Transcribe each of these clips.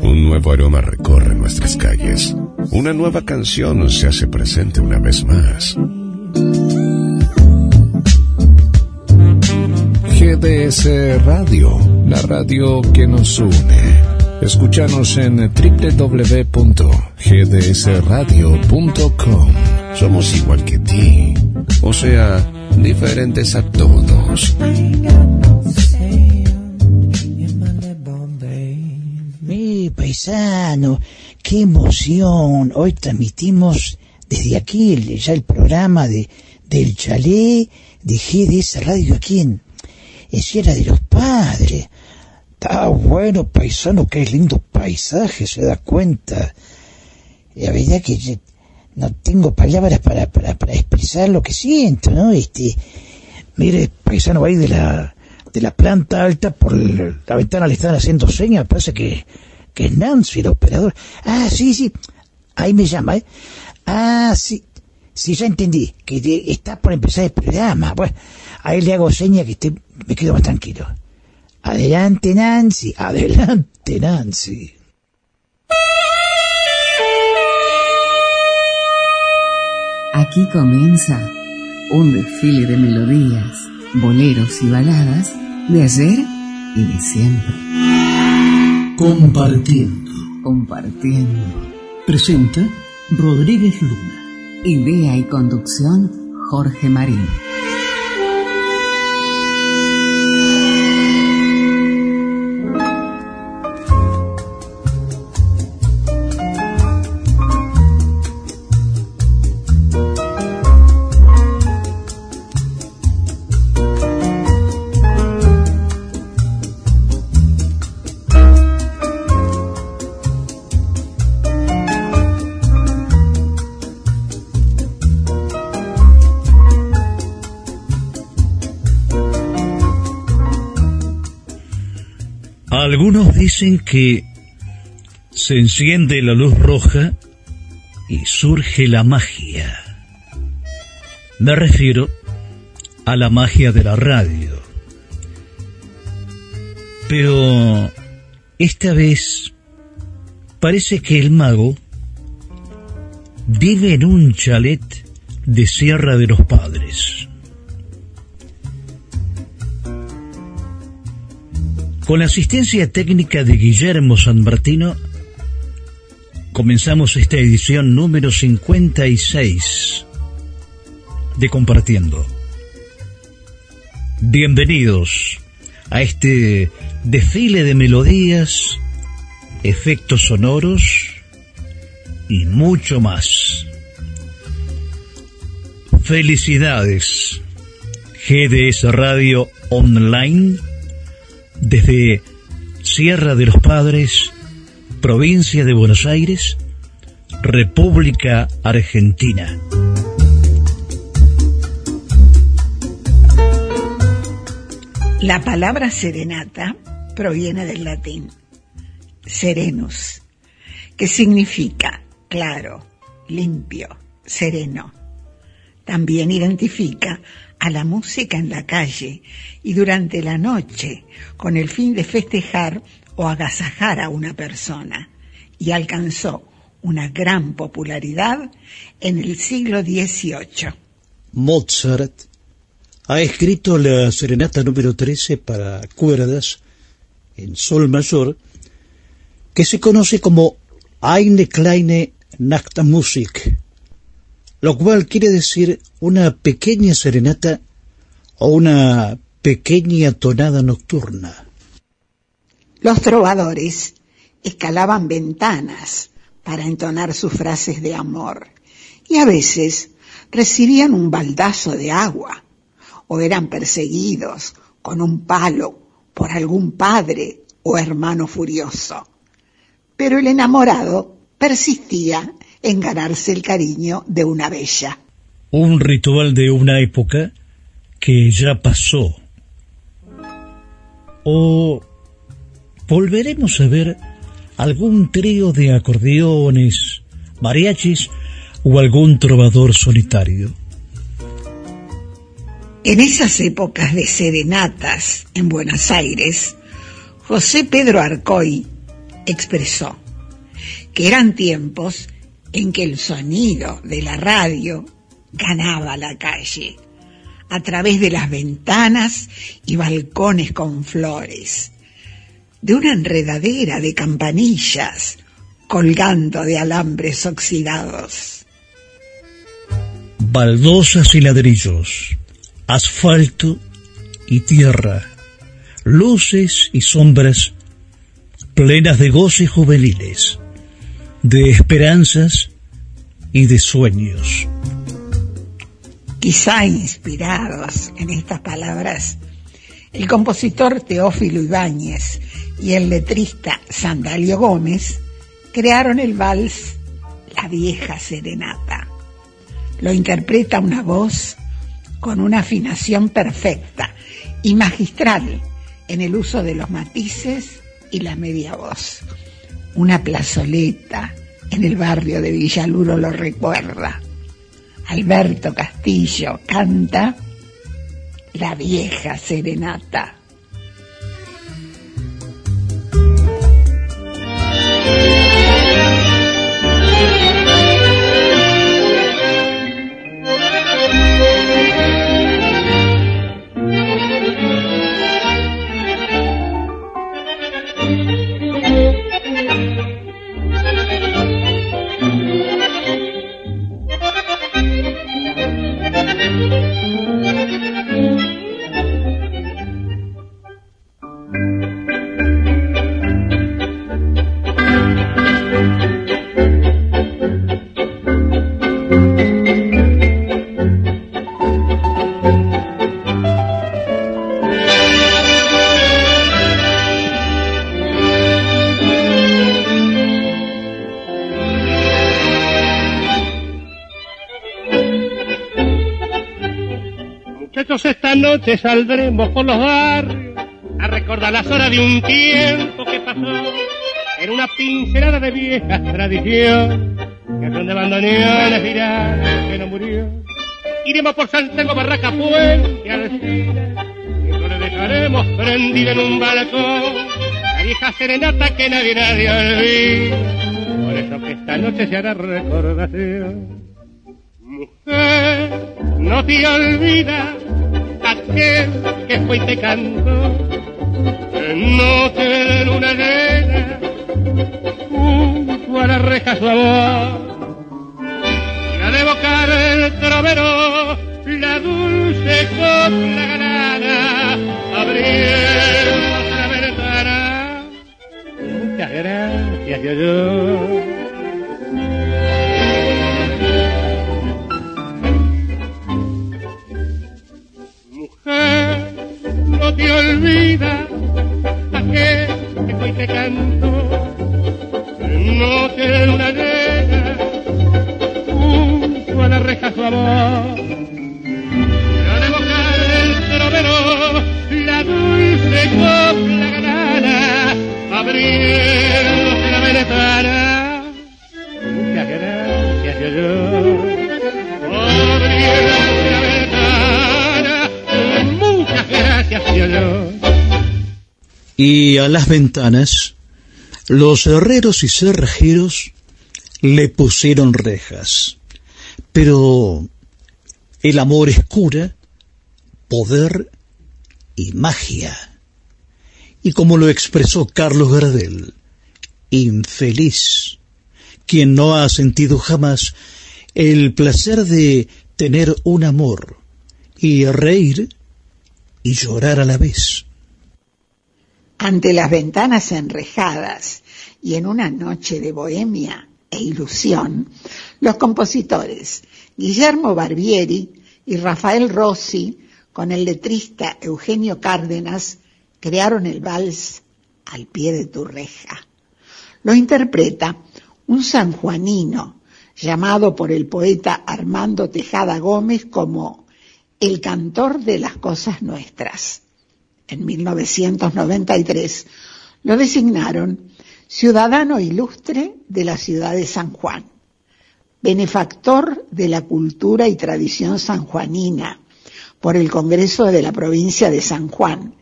Un nuevo aroma recorre nuestras calles. Una nueva canción se hace presente una vez más. GDS Radio, la radio que nos une. Escúchanos en www.gdsradio.com. Somos igual que ti, o sea, diferentes a todos. Mi paisano, qué emoción. Hoy transmitimos desde aquí ya el programa de, del chalet de GDS Radio aquí en, en Sierra de los Padres. Está bueno, paisano, qué lindo paisaje, se da cuenta. La verdad que no tengo palabras para, para, para expresar lo que siento, ¿no? Este, mire, paisano, ahí de la, de la planta alta, por la ventana le están haciendo señas, parece que, que es Nancy, el operador. Ah, sí, sí, ahí me llama, ¿eh? Ah, sí, sí, ya entendí, que está por empezar el programa. Bueno, ahí le hago señas que estoy, me quedo más tranquilo. Adelante, Nancy, adelante, Nancy. Aquí comienza un desfile de melodías, boleros y baladas de ayer y de siempre. Compartiendo. Compartiendo. Presenta Rodríguez Luna. Idea y conducción Jorge Marín. Que se enciende la luz roja y surge la magia. Me refiero a la magia de la radio. Pero esta vez parece que el mago vive en un chalet de Sierra de los Padres. Con la asistencia técnica de Guillermo San Martino, comenzamos esta edición número 56 de Compartiendo. Bienvenidos a este desfile de melodías, efectos sonoros y mucho más. Felicidades, GDS Radio Online desde Sierra de los Padres, provincia de Buenos Aires, República Argentina. La palabra serenata proviene del latín serenus, que significa claro, limpio, sereno. También identifica a la música en la calle y durante la noche con el fin de festejar o agasajar a una persona y alcanzó una gran popularidad en el siglo XVIII. Mozart ha escrito la serenata número 13 para cuerdas en sol mayor que se conoce como Eine kleine Nachtmusik lo cual quiere decir una pequeña serenata o una pequeña tonada nocturna. Los trovadores escalaban ventanas para entonar sus frases de amor y a veces recibían un baldazo de agua o eran perseguidos con un palo por algún padre o hermano furioso. Pero el enamorado persistía en ganarse el cariño de una bella. Un ritual de una época que ya pasó. ¿O volveremos a ver algún trío de acordeones, mariachis o algún trovador solitario? En esas épocas de serenatas en Buenos Aires, José Pedro Arcoy expresó que eran tiempos en que el sonido de la radio ganaba la calle a través de las ventanas y balcones con flores, de una enredadera de campanillas colgando de alambres oxidados. Baldosas y ladrillos, asfalto y tierra, luces y sombras plenas de goces juveniles, de esperanzas y de sueños. Quizá inspirados en estas palabras, el compositor Teófilo Ibáñez y el letrista Sandalio Gómez crearon el vals La vieja serenata. Lo interpreta una voz con una afinación perfecta y magistral en el uso de los matices y la media voz. Una plazoleta en el barrio de Villaluro lo recuerda. Alberto Castillo canta La vieja serenata. Noche saldremos por los barrios a recordar las horas de un tiempo que pasó en una pincelada de viejas tradición que son de bandoneones virales que no murió. Iremos por Santiago, Barraca, Puente, Alcina y no dejaremos prendido en un balcón la vieja serenata que nadie nadie olvida. Por eso que esta noche se hará recordación. Mujer, no te olvidas aquel que fue y te cantó en noche de luna llena junto a la reja su la de boca del trovero la dulce copla ganada abriendo la ventana muchas gracias yo, yo. Te canto. No te una negra junto a la reja su amor. La de boca del trovero la dulce copla ganada abriéndose la ventana. Muchas gracias yo, yo. Y a las ventanas, los herreros y cerrajeros le pusieron rejas. Pero el amor es cura, poder y magia. Y como lo expresó Carlos Gardel, infeliz, quien no ha sentido jamás el placer de tener un amor y reír y llorar a la vez. Ante las ventanas enrejadas y en una noche de bohemia e ilusión, los compositores Guillermo Barbieri y Rafael Rossi, con el letrista Eugenio Cárdenas, crearon el vals al pie de tu reja. Lo interpreta un sanjuanino llamado por el poeta Armando Tejada Gómez como el cantor de las cosas nuestras. En 1993 lo designaron ciudadano ilustre de la ciudad de San Juan, benefactor de la cultura y tradición sanjuanina, por el Congreso de la provincia de San Juan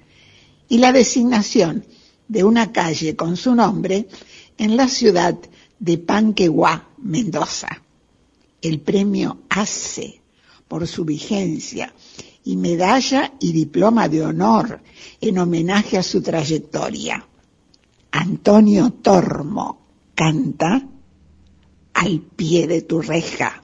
y la designación de una calle con su nombre en la ciudad de Panqueguá, Mendoza. El premio ACE por su vigencia y medalla y diploma de honor en homenaje a su trayectoria. Antonio Tormo canta al pie de tu reja.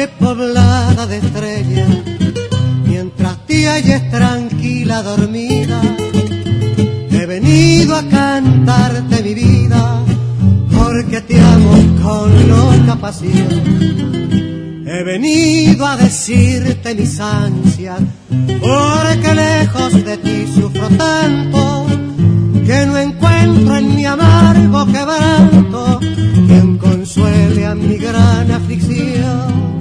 Noche poblada de estrellas, mientras te halles tranquila dormida, he venido a cantarte mi vida, porque te amo con loca pasión. He venido a decirte mis ansias, porque lejos de ti sufro tanto, que no encuentro en mi amargo quebranto quien consuele a mi gran aflicción.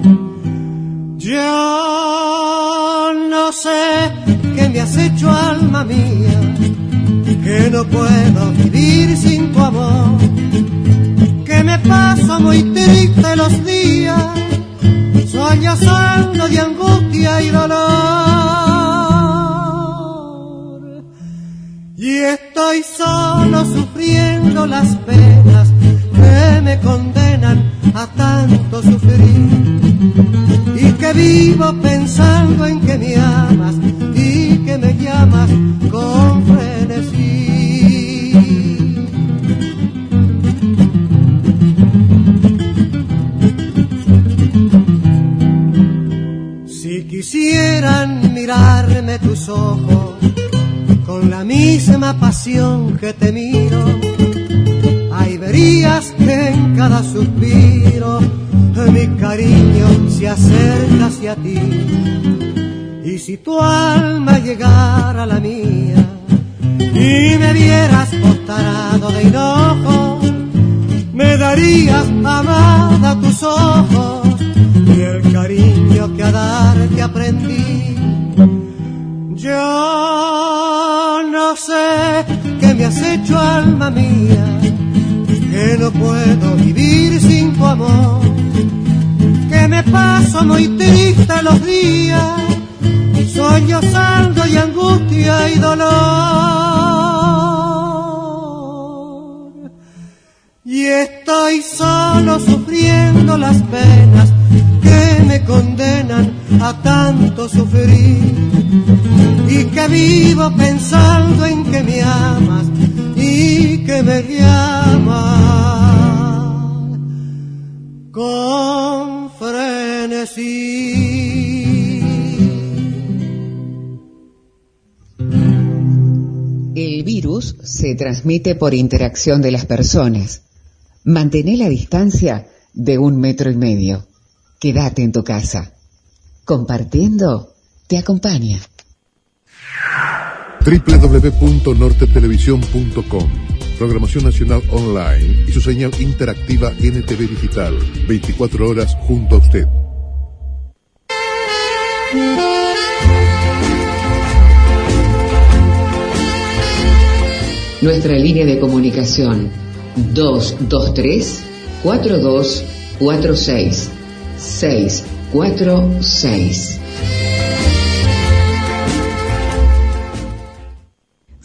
Yo no sé qué me has hecho, alma mía, que no puedo vivir sin tu amor, que me paso muy triste los días, soñando de angustia y dolor. Y estoy solo sufriendo las penas que me condenan a tanto sufrir y que vivo pensando en que me amas y que me llamas con frenesí. Si quisieran mirarme tus ojos con la misma pasión que te miro, que en cada suspiro mi cariño se acerca hacia ti. Y si tu alma llegara a la mía y me vieras postrado de enojo, me darías amada tus ojos y el cariño que a darte aprendí. Yo no sé qué me has hecho, alma mía, que no puedo vivir sin tu amor, que me paso muy triste los días, sollozando y angustia y dolor. Y estoy solo sufriendo las penas que me condenan a tanto sufrir y que vivo pensando en que me amas que me llamas con frenesí. El virus se transmite por interacción de las personas. Mantén la distancia de un metro y medio. Quédate en tu casa. Compartiendo te acompaña. www.nortetelevisión.com Programación Nacional Online y su señal interactiva NTV Digital. 24 horas junto a usted. Nuestra línea de comunicación 223 4246 646.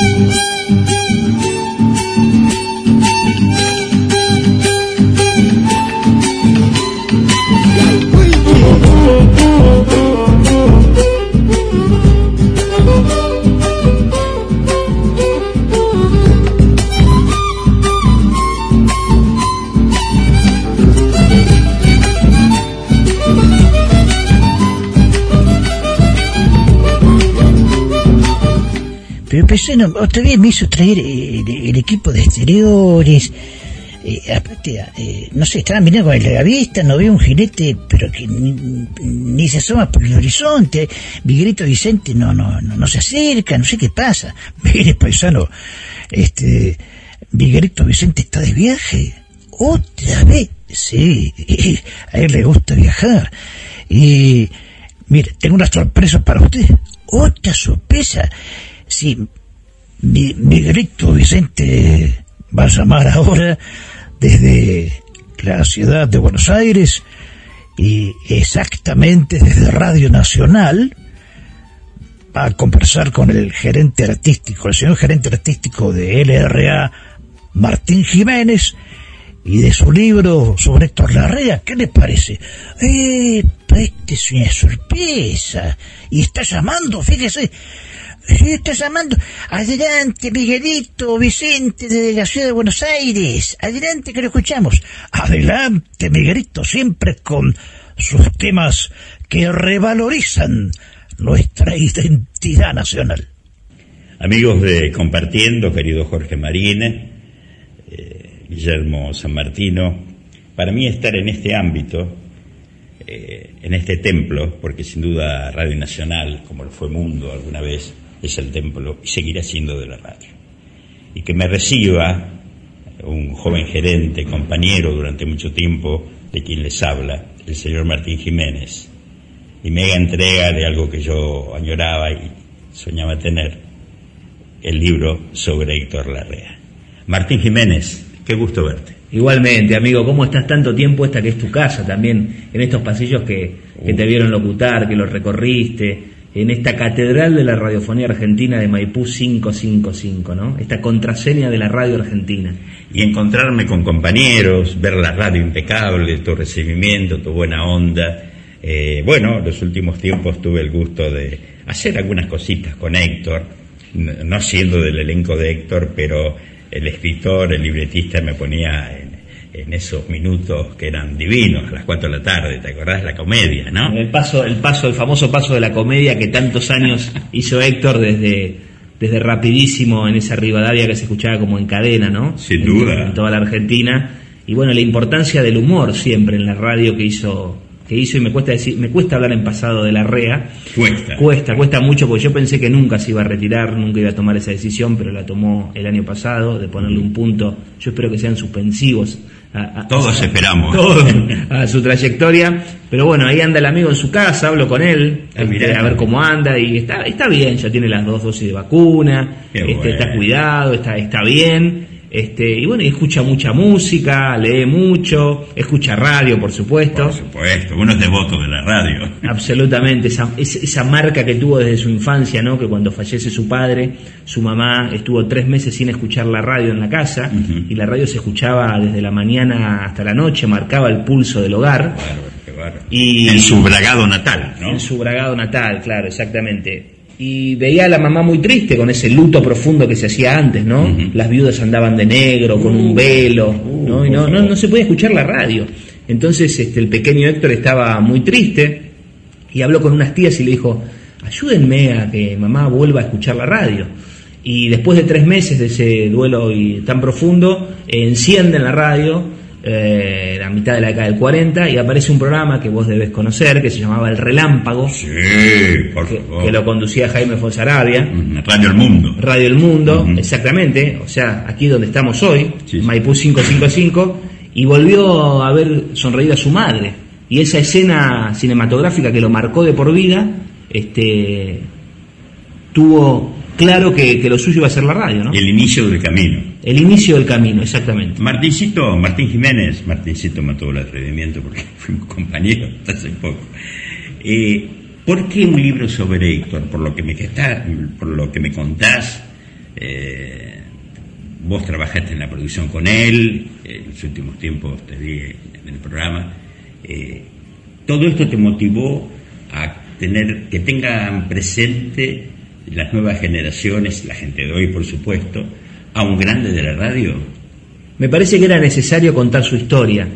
thank you. Pero paisano, otra vez me hizo traer eh, el, equipo de exteriores. Eh, aparte, eh, no sé, estaban mirando con la vista, no veo un jinete, pero que ni, ni se asoma por el horizonte. Miguelito Vicente no, no, no, no se acerca, no sé qué pasa. Mire, paisano, este, Miguelito Vicente está de viaje. Otra vez. Sí, a él le gusta viajar. Y, mire, tengo una sorpresa para usted. Otra sorpresa. Sí, mi, Miguelito Vicente va a llamar ahora desde la ciudad de Buenos Aires y exactamente desde Radio Nacional va a conversar con el gerente artístico, el señor gerente artístico de LRA, Martín Jiménez, y de su libro sobre Héctor Larrea. ¿Qué le parece? Eh, este es una sorpresa. Y está llamando, fíjese. Está llamando. Adelante, Miguelito, Vicente, desde la ciudad de Buenos Aires. Adelante, que lo escuchamos. Adelante, Miguelito, siempre con sus temas que revalorizan nuestra identidad nacional. Amigos de Compartiendo, querido Jorge Marine, Guillermo San Martino, para mí estar en este ámbito, eh, en este templo, porque sin duda Radio Nacional, como lo fue Mundo alguna vez, es el templo y seguirá siendo de la radio. Y que me reciba un joven gerente, compañero durante mucho tiempo de quien les habla, el señor Martín Jiménez, y me haga entrega de algo que yo añoraba y soñaba tener, el libro sobre Héctor Larrea. Martín Jiménez, Qué gusto verte. Igualmente, amigo, ¿cómo estás tanto tiempo esta que es tu casa también, en estos pasillos que, que te vieron locutar, que los recorriste, en esta catedral de la radiofonía argentina de Maipú 555, ¿no? Esta contraseña de la radio argentina. Y encontrarme con compañeros, ver la radio impecable, tu recibimiento, tu buena onda. Eh, bueno, los últimos tiempos tuve el gusto de hacer algunas cositas con Héctor, no siendo del elenco de Héctor, pero el escritor, el libretista me ponía en, esos minutos que eran divinos, a las 4 de la tarde, ¿te acordás? La comedia, ¿no? El paso, el paso, el famoso paso de la comedia que tantos años hizo Héctor desde, desde rapidísimo en esa Rivadavia que se escuchaba como en cadena, ¿no? Sin duda. En toda la Argentina. Y bueno, la importancia del humor siempre en la radio que hizo que hizo y me cuesta decir, me cuesta hablar en pasado de la REA. Cuesta. Cuesta, cuesta mucho porque yo pensé que nunca se iba a retirar, nunca iba a tomar esa decisión, pero la tomó el año pasado de ponerle un punto. Yo espero que sean suspensivos. A, todos esperamos. a su trayectoria. Pero bueno, ahí anda el amigo en su casa, hablo con él, ah, este, a ver cómo anda y está, está bien, ya tiene las dos dosis de vacuna, este, está cuidado, está, está bien. Este, y bueno, escucha mucha música, lee mucho, escucha radio, por supuesto. Por supuesto, uno es devoto de la radio. Absolutamente, esa, esa marca que tuvo desde su infancia, ¿no? Que cuando fallece su padre, su mamá estuvo tres meses sin escuchar la radio en la casa, y la radio se escuchaba desde la mañana hasta la noche, marcaba el pulso del hogar. Y, en su bragado natal, ¿no? En su bragado natal, claro, exactamente y veía a la mamá muy triste con ese luto profundo que se hacía antes, ¿no? Las viudas andaban de negro, con un velo, ¿no? Y no, no, no se podía escuchar la radio. Entonces este, el pequeño Héctor estaba muy triste y habló con unas tías y le dijo, ayúdenme a que mamá vuelva a escuchar la radio. Y después de tres meses de ese duelo y tan profundo, encienden la radio eh, la mitad de la década del 40 y aparece un programa que vos debes conocer que se llamaba El Relámpago. Sí, por que, que lo conducía Jaime Fonsarabia. Radio El Mundo. Radio El Mundo, exactamente. O sea, aquí donde estamos hoy, Maipú 555, y volvió a ver sonreír a su madre. Y esa escena cinematográfica que lo marcó de por vida, este, tuvo claro que, que, lo suyo iba a ser la radio, ¿no? El inicio del camino. El inicio del camino, exactamente. Martincito, Martín Jiménez, Martincito mató el atrevimiento porque fuimos compañeros hasta hace poco. Eh, ¿Por qué un libro sobre Héctor? Por lo que me, por lo que me contás, eh, vos trabajaste en la producción con él, en los últimos tiempos te vi en el programa. Eh, ¿Todo esto te motivó a tener, que tengan presente las nuevas generaciones, la gente de hoy por supuesto, a un grande de la radio? Me parece que era necesario contar su historia.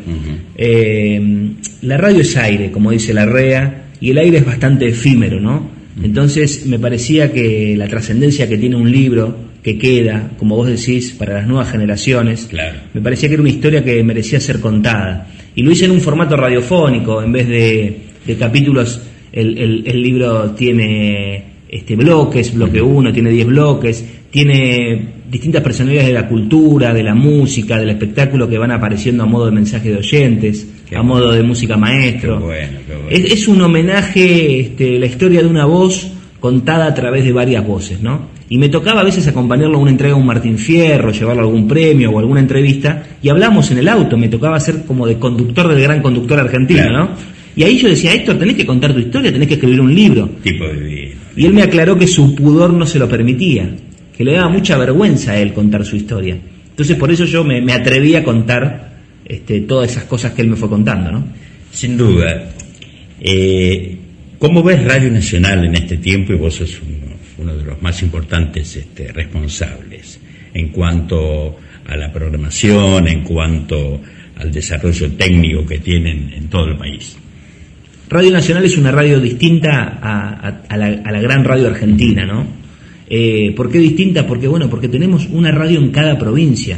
Eh, la radio es aire, como dice la REA, y el aire es bastante efímero, ¿no? Entonces me parecía que la trascendencia que tiene un libro, que queda, como vos decís, para las nuevas generaciones, me parecía que era una historia que merecía ser contada. Y lo hice en un formato radiofónico, en vez de, de capítulos, el, el, el libro tiene este, bloques, bloque 1 tiene 10 bloques, tiene distintas personalidades de la cultura, de la música, del espectáculo que van apareciendo a modo de mensaje de oyentes, a modo de música maestro. Es, un homenaje, este, la historia de una voz contada a través de varias voces, ¿no? Y me tocaba a veces acompañarlo a una entrega a un Martín Fierro, llevarlo a algún premio o alguna entrevista, y hablamos en el auto, me tocaba ser como de conductor del gran conductor argentino, ¿no? Y ahí yo decía, Héctor, tenés que contar tu historia, tenés que escribir un libro. Tipo de Y él me aclaró que su pudor no se lo permitía que le daba mucha vergüenza a él contar su historia. Entonces por eso yo me, atreví a contar este, todas esas cosas que él me fue contando, ¿no? Sin duda. Eh, ¿Cómo ves Radio Nacional en este tiempo? Y vos sos uno, de los más importantes este, responsables en cuanto a la programación, en cuanto al desarrollo técnico que tienen en todo el país. Radio Nacional es una radio distinta a la gran radio argentina, ¿no? Eh, ¿Por qué distinta? Porque bueno, porque tenemos una radio en cada provincia.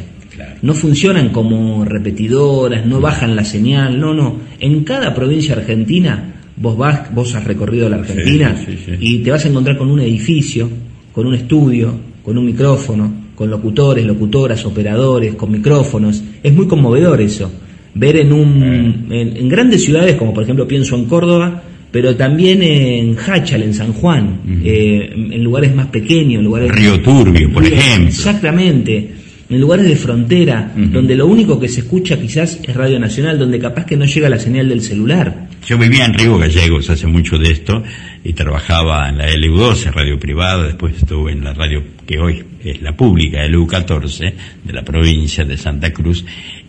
No funcionan como repetidoras, no bajan la señal, no, no. En cada provincia argentina, vos vas, vos has recorrido la Argentina y te vas a encontrar con un edificio, con un estudio, con un micrófono, con locutores, locutoras, operadores, con micrófonos. Es muy conmovedor eso. Ver en un, en grandes ciudades, como por ejemplo pienso en Córdoba, pero también en Hachal, en San Juan, eh, en lugares más pequeños, en lugares... Río Turbio, por ejemplo. Exactamente, en lugares de frontera, donde lo único que se escucha quizás es Radio Nacional, donde capaz que no llega la señal del celular. Yo vivía en Río Gallegos hace mucho de esto y trabajaba en la LU12, radio privada, después estuve en la radio que hoy es la pública, LU14, de la provincia de Santa Cruz,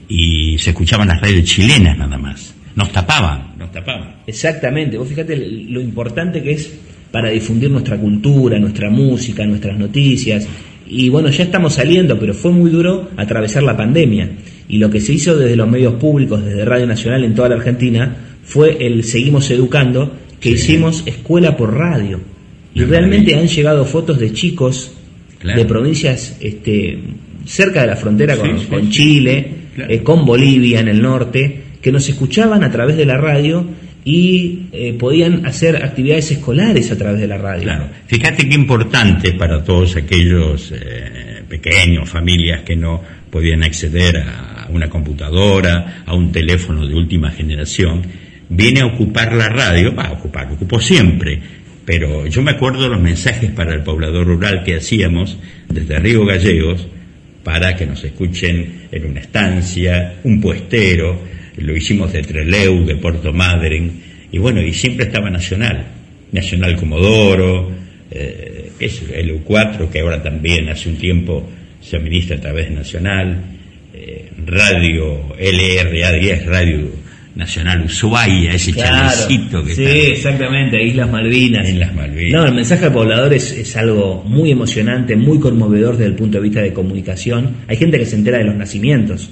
y se escuchaban las radios chilenas nada más nos tapaban, nos tapaban. Exactamente, vos fíjate lo importante que es para difundir nuestra cultura, nuestra música, nuestras noticias. Y bueno, ya estamos saliendo, pero fue muy duro atravesar la pandemia. Y lo que se hizo desde los medios públicos, desde Radio Nacional en toda la Argentina, fue el Seguimos Educando, que hicimos escuela por radio. Y realmente han llegado fotos de chicos de provincias este, cerca de la frontera con, Chile, eh, con Bolivia en el norte, que nos escuchaban a través de la radio y eh, podían hacer actividades escolares a través de la radio. Claro, fíjate qué importante para todos aquellos eh, pequeños, familias que no podían acceder a una computadora, a un teléfono de última generación, viene a ocupar la radio, va a ocupar, ocupó siempre, pero yo me acuerdo los mensajes para el poblador rural que hacíamos desde Río Gallegos para que nos escuchen en una estancia, un puestero, lo hicimos de Treleu, de Puerto Madryn, y bueno, y siempre estaba Nacional, Nacional Comodoro, eh, es el U4, que ahora también hace un tiempo se administra a través de Nacional, eh, Radio LRA10, Radio Nacional Ushuaia, ese chalecito que Sí, exactamente, Islas Malvinas. En las Malvinas. No, el mensaje al poblador es, es, algo muy emocionante, muy conmovedor desde el punto de vista de comunicación. Hay gente que se entera de los nacimientos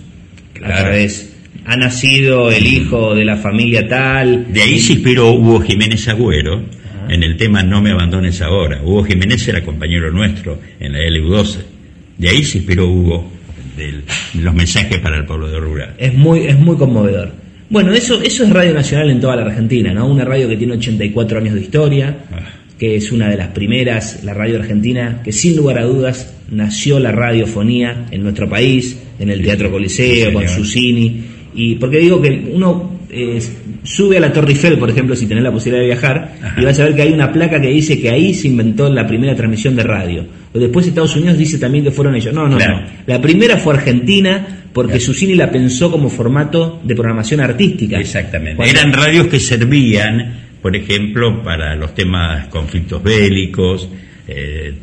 a través ha nacido el hijo de la familia tal. De ahí se inspiró Hugo Jiménez Agüero en el tema No me abandones ahora. Hugo Jiménez era compañero nuestro en la LU12. De ahí se inspiró Hugo de los mensajes para el pueblo de rural. Es muy, es muy conmovedor. Bueno, eso, eso es Radio Nacional en toda la Argentina, ¿no? Una radio que tiene 84 años de historia, ah. que es una de las primeras, la radio argentina, que sin lugar a dudas nació la radiofonía en nuestro país, en el Teatro Coliseo, con Susini y porque digo que uno eh, sube a la Torre Eiffel, por ejemplo, si tenés la posibilidad de viajar, y vas a ver que hay una placa que dice que ahí se inventó la primera transmisión de radio. O después Estados Unidos dice también que fueron ellos. No, no, no. La primera fue Argentina porque Susini la pensó como formato de programación artística. Exactamente. Eran radios que servían, por ejemplo, para los temas conflictos bélicos, eh,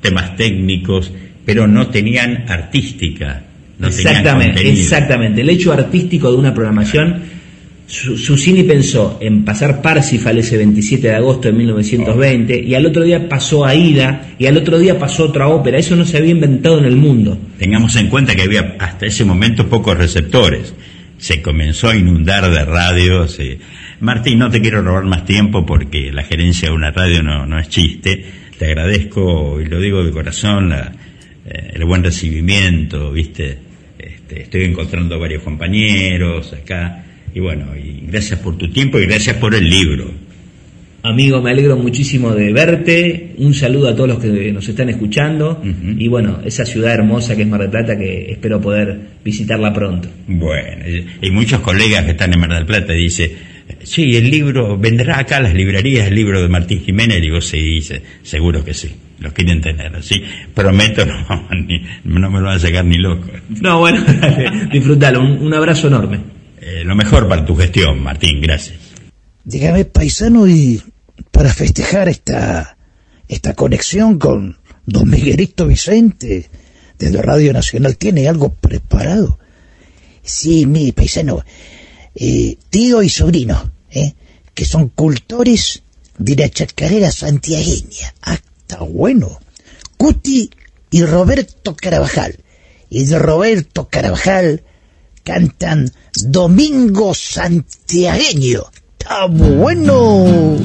temas técnicos, pero no tenían artística exactamente, exactamente. El hecho artístico de una programación. Susini pensó en pasar Parsifal ese 27 de agosto de 1920 y al otro día pasó Aida y al otro día pasó otra ópera. Eso no se había inventado en el mundo. Tengamos en cuenta que había hasta ese momento pocos receptores. Se comenzó a inundar de radios. Martín, no te quiero robar más tiempo porque la gerencia de una radio no, es chiste. Te agradezco, y lo digo de corazón, eh, el buen recibimiento, ¿viste? Este, estoy encontrando varios compañeros acá. Y bueno, y gracias por tu tiempo y gracias por el libro. Amigo, me alegro muchísimo de verte. Un saludo a todos los que nos están escuchando. Y bueno, esa ciudad hermosa que es Mar del Plata, que espero poder visitarla pronto. Bueno, y muchos colegas que están en Mar del Plata dicen, sí, el libro vendrá acá a las librerías, el libro de Martín Jiménez. Y digo, sí, dice, seguro que sí. Los quieren tener así. Prometo, no, no me lo van a sacar ni loco. No, bueno, disfrutalo. Un, un abrazo enorme. Eh, lo mejor para tu gestión, Martín. Gracias. Dígame, paisano, y para festejar esta, esta conexión con don Miguelito Vicente desde Radio Nacional, ¿tiene algo preparado? Sí, mi paisano, eh, tío y sobrino, eh, que son cultores de la chacarera santiagueña. Ah, está bueno. Cuti y Roberto Carabajal. Y de Roberto Carabajal cantan Domingo Santiagueño está bueno.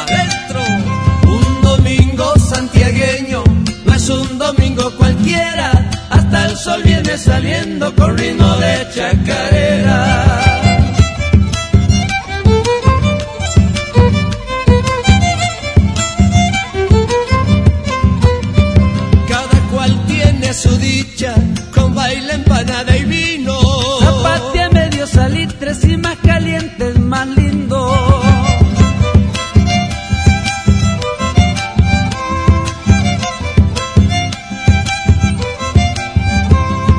Adentro, un domingo santiagueño, no es un domingo cualquiera, hasta el sol viene saliendo con ritmo de chacarera. Y más calientes, más lindo.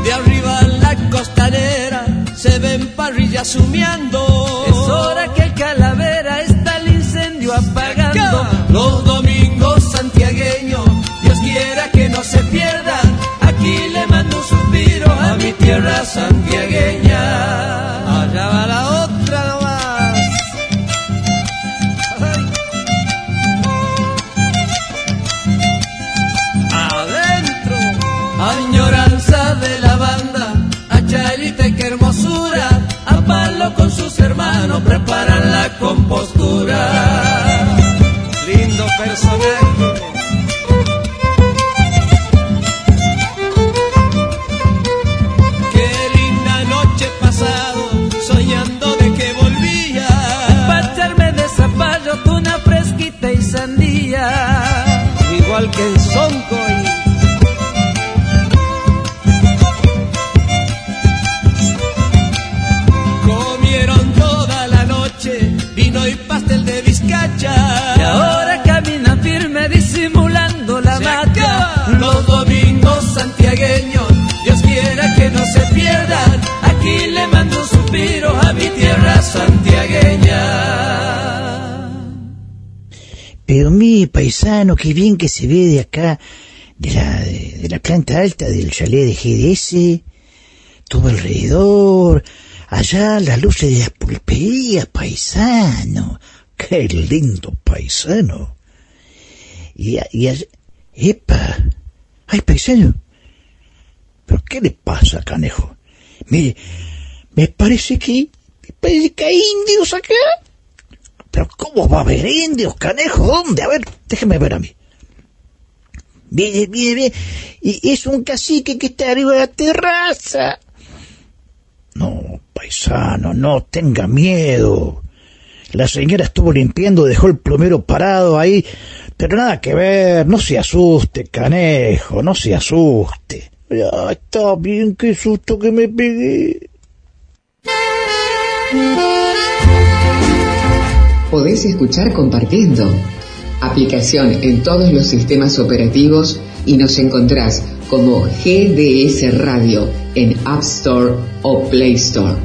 De arriba en la costanera se ven parrillas humeando. Es hora que el calavera está el incendio apagando. Los domingos santiagueños, Dios quiera que no se pierdan aquí le mando un suspiro a mi tierra santiagueña. Compostura. Lindo personaje. Santiagueña. Pero mi paisano, qué bien que se ve de acá, de la, de, la planta alta del chalet de GDS, todo alrededor, allá las luces de las pulperías, paisano. Qué lindo paisano. Y, y allá- epa, ay paisano, pero ¿qué le pasa, canejo? Mire, me parece que, hay indios acá. Pero ¿cómo va a haber indios, canejo? ¿Dónde? A ver, déjeme ver a mí. Mire, mire, es un cacique que está arriba de la terraza. No, paisano, no tenga miedo. La señora estuvo limpiando, dejó el plomero parado ahí. Pero nada que ver, no se asuste, canejo, no se asuste. Ya, está bien, qué susto que me pegué. Podés escuchar compartiendo. Aplicación en todos los sistemas operativos y nos encontrás como GDS Radio en App Store o Play Store.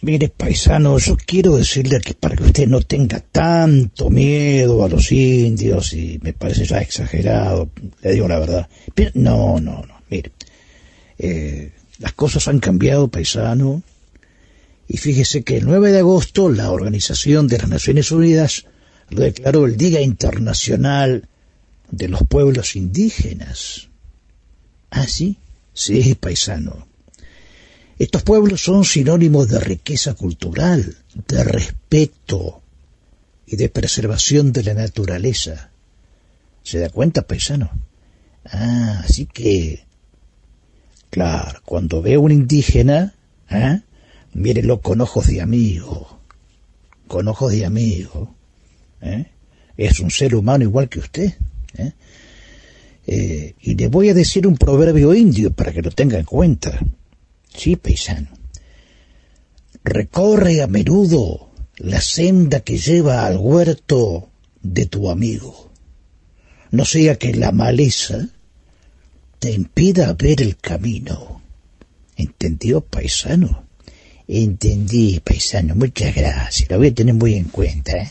Mire, paisano, yo quiero decirle que para que usted no tenga tanto miedo a los indios, y me parece ya exagerado, le digo la verdad. Pero no, no, no, mire, eh, las cosas han cambiado, paisano, y fíjese que el 9 de agosto la Organización de las Naciones Unidas lo declaró el Día Internacional de los Pueblos Indígenas. ¿Ah, sí? Sí, paisano. Estos pueblos son sinónimos de riqueza cultural, de respeto y de preservación de la naturaleza. ¿Se da cuenta, paisano? Ah, así que... Claro, cuando ve a un indígena, ¿eh? mírelo con ojos de amigo, con ojos de amigo. ¿eh? Es un ser humano igual que usted. ¿eh? Eh, y le voy a decir un proverbio indio para que lo tenga en cuenta. Sí, paisano. Recorre a menudo la senda que lleva al huerto de tu amigo. No sea que la maleza te impida ver el camino. ¿Entendió, paisano? Entendí, paisano. Muchas gracias. Lo voy a tener muy en cuenta, ¿eh?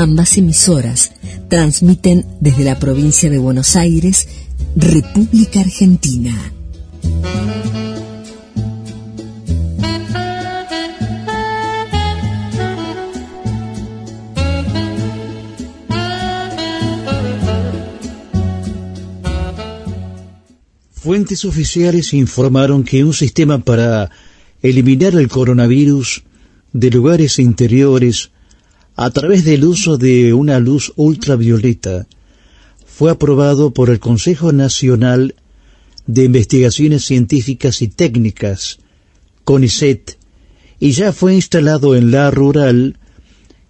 Ambas emisoras transmiten desde la provincia de Buenos Aires, República Argentina. Fuentes oficiales informaron que un sistema para eliminar el coronavirus de lugares interiores a través del uso de una luz ultravioleta fue aprobado por el Consejo Nacional de Investigaciones Científicas y Técnicas, CONICET, y ya fue instalado en la rural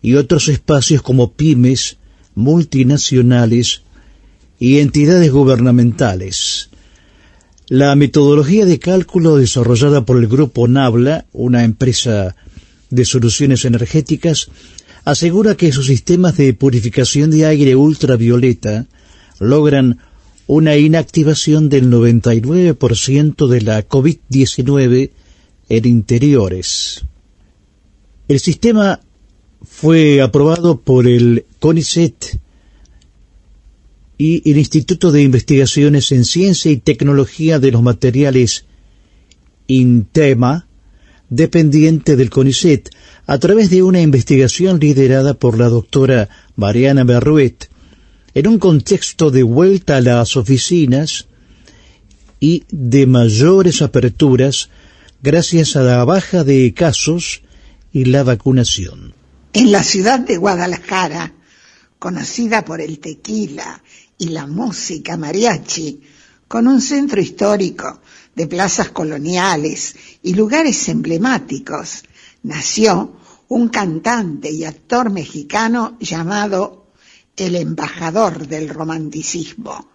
y otros espacios como pymes, multinacionales y entidades gubernamentales. La metodología de cálculo desarrollada por el grupo Nabla, una empresa de soluciones energéticas, asegura que sus sistemas de purificación de aire ultravioleta logran una inactivación del 99% de la COVID-19 en interiores. El sistema fue aprobado por el CONICET y el Instituto de Investigaciones en Ciencia y Tecnología de los Materiales INTEMA, dependiente del CONICET, a través de una investigación liderada por la doctora Mariana Berruet, en un contexto de vuelta a las oficinas y de mayores aperturas gracias a la baja de casos y la vacunación. En la ciudad de Guadalajara, conocida por el tequila y la música mariachi, con un centro histórico de plazas coloniales y lugares emblemáticos, nació un cantante y actor mexicano llamado el embajador del romanticismo,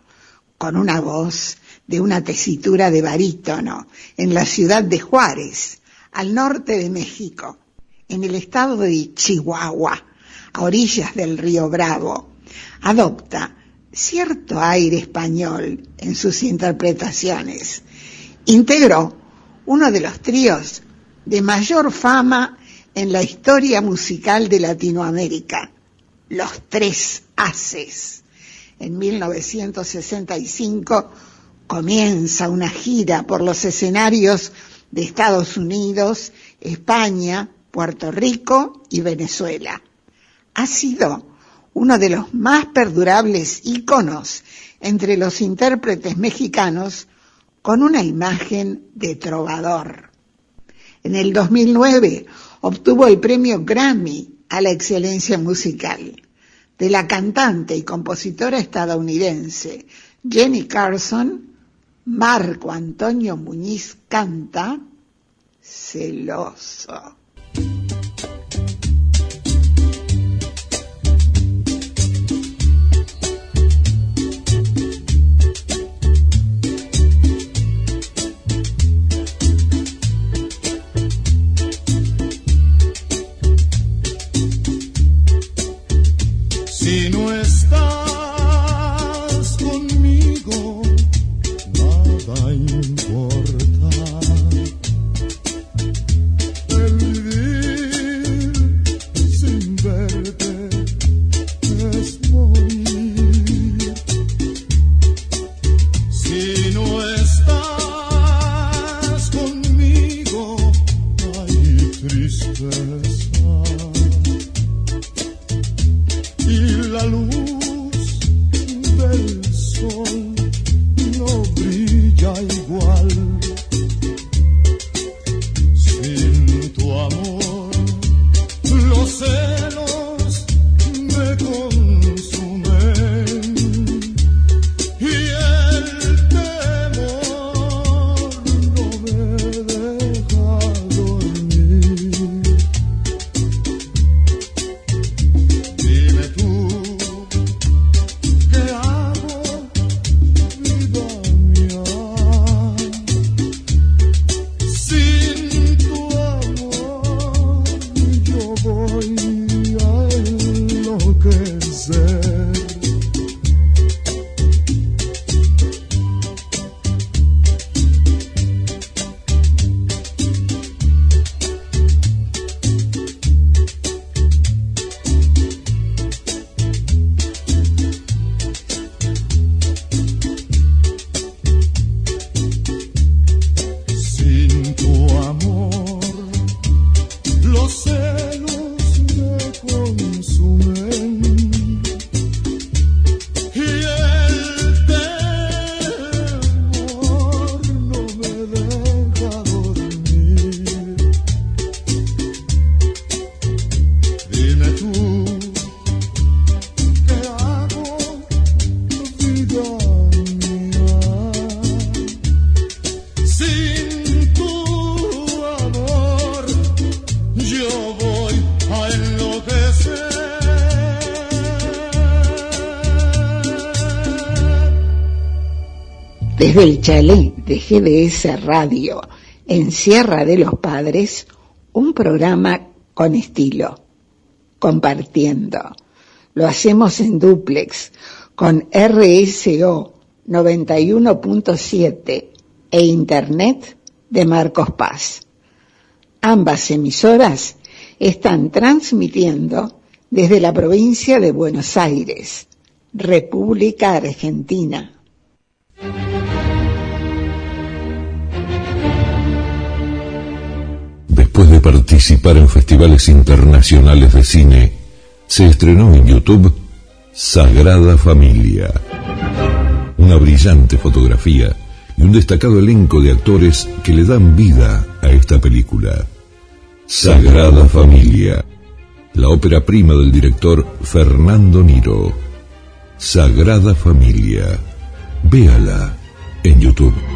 con una voz de una tesitura de barítono en la ciudad de Juárez, al norte de México, en el estado de Chihuahua, a orillas del río Bravo, adopta cierto aire español en sus interpretaciones. Integró uno de los tríos de mayor fama en la historia musical de Latinoamérica, Los Tres Haces. En 1965 comienza una gira por los escenarios de Estados Unidos, España, Puerto Rico y Venezuela. Ha sido uno de los más perdurables íconos entre los intérpretes mexicanos con una imagen de trovador. En el 2009 obtuvo el premio Grammy a la excelencia musical de la cantante y compositora estadounidense Jenny Carson, Marco Antonio Muñiz canta Celoso. Desde el chalet de GDS Radio en Sierra de los Padres, un programa con estilo, compartiendo. Lo hacemos en duplex con RSO 91.7 e Internet de Marcos Paz. Ambas emisoras están transmitiendo desde la provincia de Buenos Aires, República Argentina. Después de participar en festivales internacionales de cine, se estrenó en YouTube Sagrada Familia. Una brillante fotografía y un destacado elenco de actores que le dan vida a esta película. Sagrada Familia, la ópera prima del director Fernando Niro. Sagrada Familia. Véala en YouTube.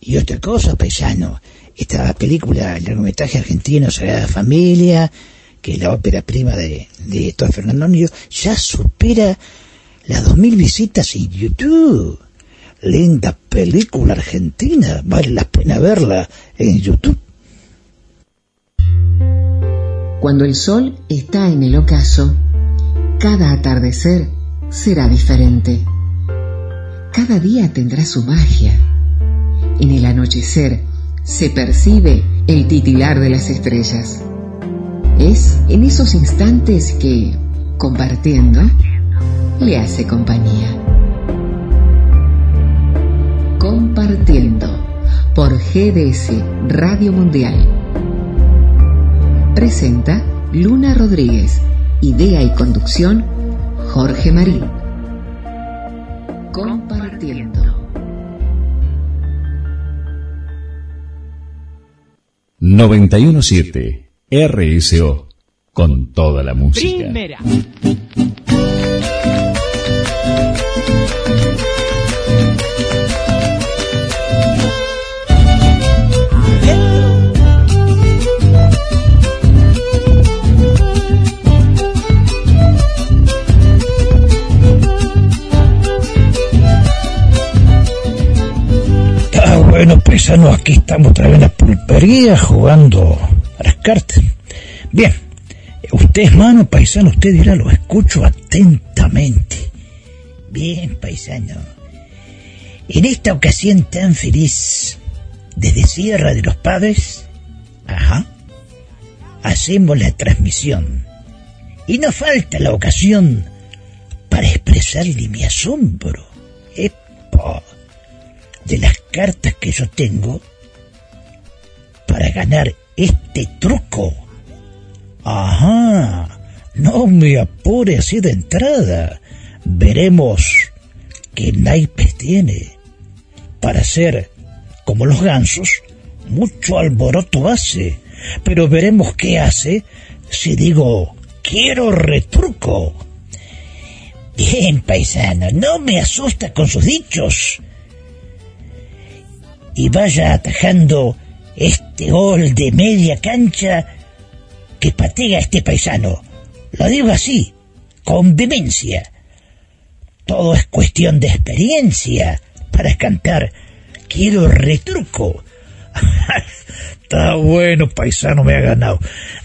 Y otra cosa, paisano, esta película, el largometraje argentino Sagrada Familia, que es la ópera prima de, de Fernando Niro, ya supera las dos mil visitas en YouTube. Linda película argentina, vale la pena verla en YouTube. Cuando el sol está en el ocaso, cada atardecer será diferente. Cada día tendrá su magia. En el anochecer se percibe el titilar de las estrellas. Es en esos instantes que, compartiendo, le hace compañía. Compartiendo por GDS Radio Mundial. Presenta Luna Rodríguez. Idea y conducción Jorge Marín. Compartiendo. 917 RSO con toda la música. Primera. Bueno, paisano, aquí estamos otra vez en la pulpería jugando a las cartas. Bien, usted es mano, paisano, usted dirá, lo escucho atentamente. Bien, paisano. En esta ocasión tan feliz, desde Sierra de los Padres, ajá, hacemos la transmisión. Y no falta la ocasión para expresarle mi asombro. De las cartas que yo tengo para ganar este truco. Ajá, no me apure así de entrada. Veremos qué naipes tiene. Para ser como los gansos, mucho alboroto hace, pero veremos qué hace si digo quiero retruco. Bien, paisano, no me asusta con sus dichos y vaya atajando este gol de media cancha que patea este paisano. Lo digo así, con demencia. Todo es cuestión de experiencia para cantar. Quiero retruco. Está bueno, paisano, me ha ganado.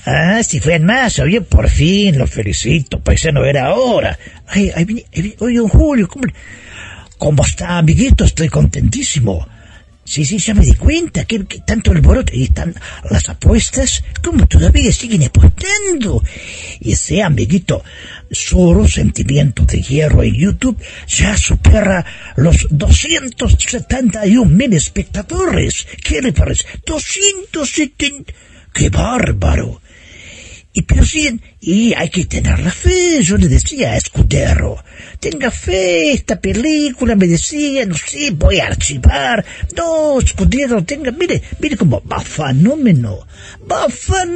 Ah, si fue en más, oye, por fin, lo felicito, paisano, era ahora. Ay, oye, don Julio, ¿cómo, ¿cómo está, amiguito? Estoy contentísimo. Sí, sí, ya me di cuenta que, tanto el boroto y están las apuestas como todavía siguen apostando. Y ese amiguito solo sentimiento de hierro en YouTube ya supera los 271 mil espectadores. ¿Qué le parece? 270. ¡Qué bárbaro! Y sí, y hay que tener la fe, yo le decía a Escudero, tenga fe, esta película me decía, no sé, voy a archivar, no, Escudero, tenga, mire, mire como va fenómeno, va fenómeno.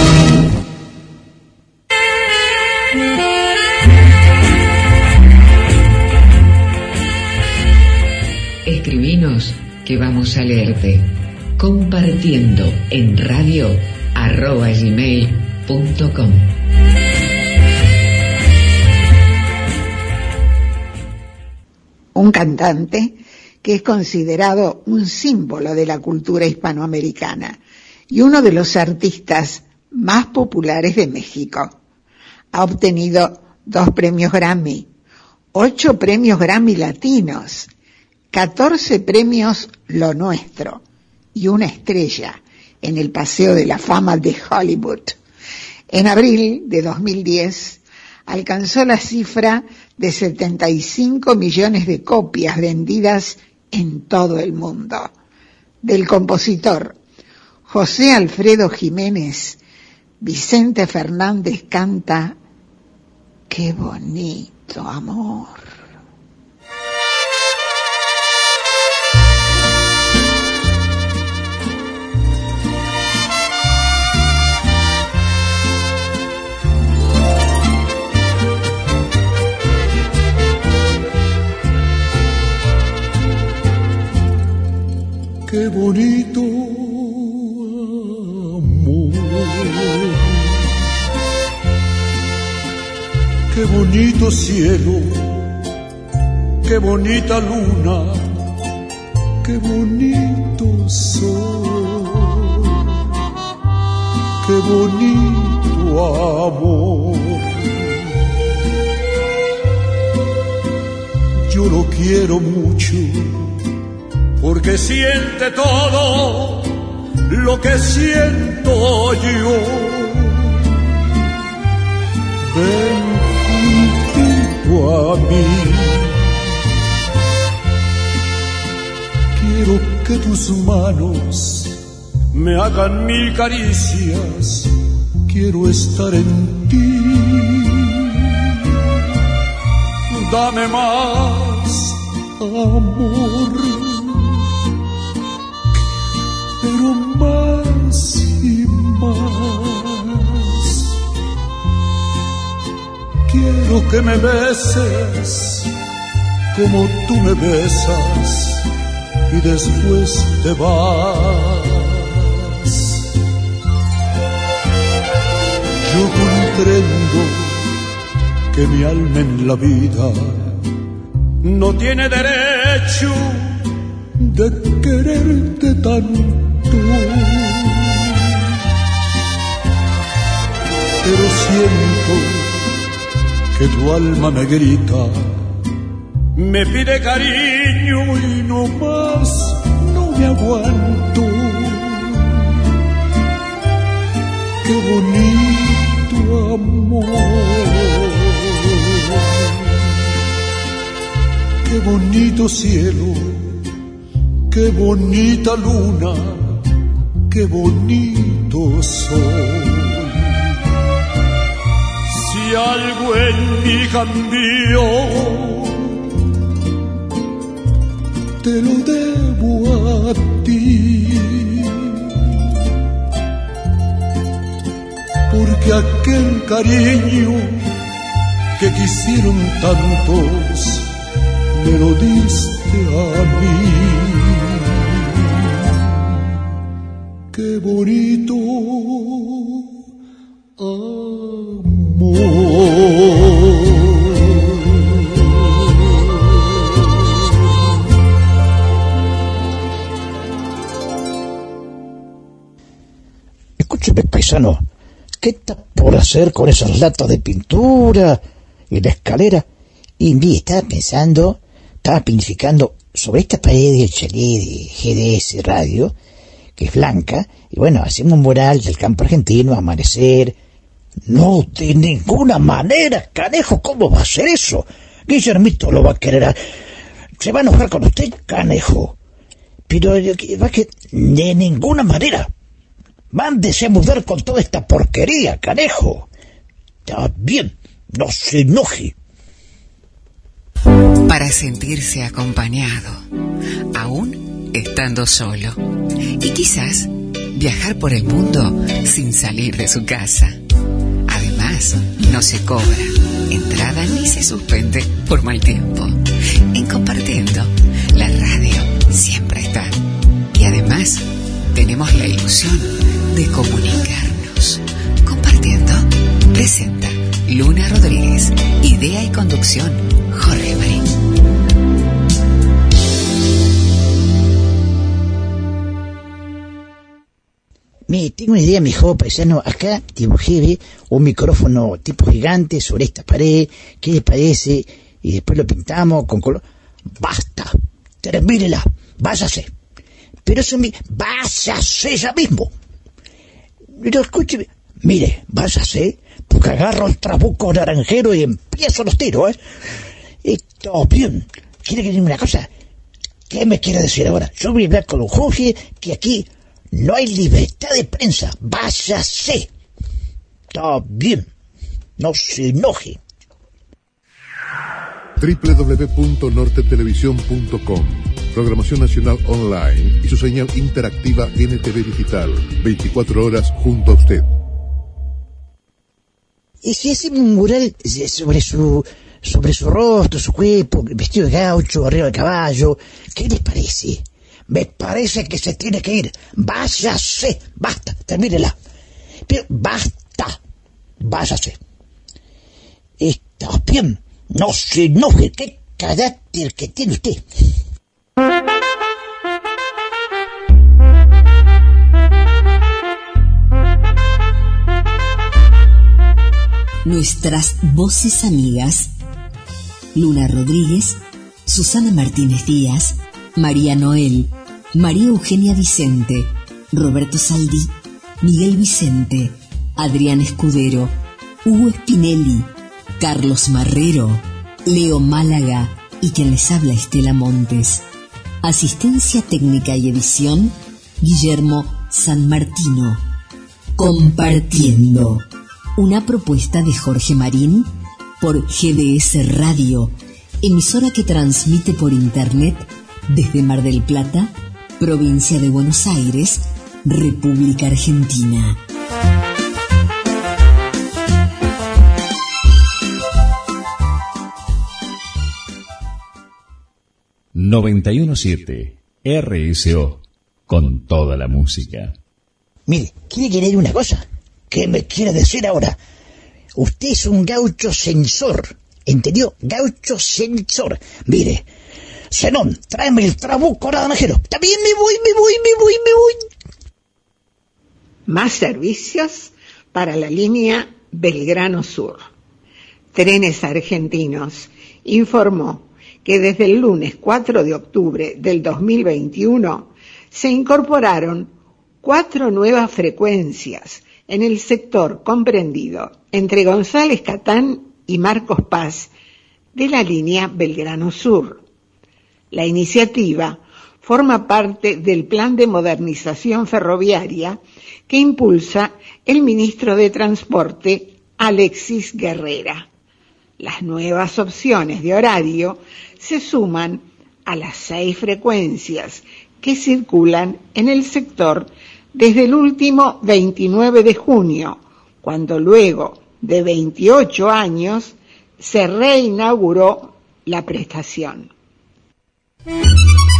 Que vamos a leerte. Compartiendo en radio arroba. Un cantante que es considerado un símbolo de la cultura hispanoamericana y uno de los artistas más populares de México. Ha obtenido dos premios Grammy, ocho premios Grammy latinos, 14 premios Lo Nuestro y una estrella en el Paseo de la Fama de Hollywood. En abril de 2010 alcanzó la cifra de 75 millones de copias vendidas en todo el mundo. Del compositor José Alfredo Jiménez, Vicente Fernández canta Qué bonito amor. Qué bonito amor. Qué bonito cielo. Qué bonita luna. Qué bonito sol. Qué bonito amor. Yo lo quiero mucho porque siente todo lo que siento yo. Ven junto a mí. Quiero que tus manos me hagan mil caricias. Quiero estar en ti. Dame más amor pero más y más. Quiero que me beses como tú me besas y después te vas. Yo comprendo que mi alma en la vida no tiene derecho de quererte tanto pero siento que tu alma me grita, me pide cariño y no más, no me aguanto. Qué bonito amor, qué bonito cielo, qué bonita luna qué bonito soy. Si algo en mí cambió, te lo debo a ti. Porque aquel cariño que quisieron tantos, me lo diste a mí. Qué bonito Escúcheme, paisano, ¿qué está por hacer con esas latas de pintura y la escalera? Y vi, estaba pensando, estaba pinificando sobre esta pared del chalet de GDS Radio, es blanca, y bueno, hacemos un mural del campo argentino, amanecer. No, de ninguna manera, canejo, ¿cómo va a ser eso? Guillermito lo va a querer. se va a enojar con usted, canejo. Pero va que de ninguna manera. Mándese a mudar con toda esta porquería, canejo. Está bien, no se enoje. Para sentirse acompañado, aún estando solo. Y quizás viajar por el mundo sin salir de su casa. Además, no se cobra entrada ni se suspende por mal tiempo. En compartiendo, la radio siempre está. Y además, tenemos la ilusión de comunicarnos. Compartiendo, presenta Luna Rodríguez, idea y conducción Jorge Marín. Tengo una idea, joven paisano. Acá dibujé un micrófono tipo gigante sobre esta pared. ¿Qué le parece? Y después lo pintamos con color. ¡Basta! Termínela. Váyase. Pero eso me... Váyase ya mismo. Pero escúcheme. Mire, váyase. Porque agarro el trabuco naranjero y empiezo los tiros, ¿eh? Esto, bien. ¿Quiere que diga una cosa? ¿Qué me quiere decir ahora? Yo voy a hablar con un Jorge que aquí no hay libertad de prensa. Váyase. Está bien. No se enoje. www.nortetelevisión.com Programación Nacional Online y su señal interactiva NTV Digital. 24 horas junto a usted. Y si un mural sobre su, sobre su rostro, su cuerpo, vestido de gaucho, arriba de caballo, ¿qué les parece? Me parece que se tiene que ir. Váyase. Basta. Termínela. Pero basta. Váyase. Está bien. No se enoje. Qué carácter que tiene usted. Nuestras voces amigas. Luna Rodríguez, Susana Martínez Díaz, María Noel, María Eugenia Vicente, Roberto Saldí, Miguel Vicente, Adrián Escudero, Hugo Spinelli, Carlos Marrero, Leo Málaga y quien les habla Estela Montes. Asistencia técnica y edición, Guillermo San Martino. Compartiendo. Una propuesta de Jorge Marín por GDS Radio, emisora que transmite por Internet desde Mar del Plata, provincia de Buenos Aires, República Argentina. ...917... RSO... ...con toda la música. Mire, ¿quiere que le diga una cosa? ¿Qué me quiere decir ahora? Usted es un gaucho sensor. ¿Entendió? Gaucho sensor. Mire, Zenón, tráeme el trabuco naranjero. También me voy, me voy, me voy, me voy. Más servicios para la línea Belgrano Sur. Trenes Argentinos informó que desde el lunes 4 de octubre del 2021 se incorporaron cuatro nuevas frecuencias en el sector comprendido entre González Catán y Marcos Paz de la línea Belgrano Sur. La iniciativa forma parte del plan de modernización ferroviaria que impulsa el ministro de Transporte Alexis Guerrera. Las nuevas opciones de horario se suman a las seis frecuencias que circulan en el sector desde el último 29 de junio, cuando luego de 28 años se reinauguró la prestación. Música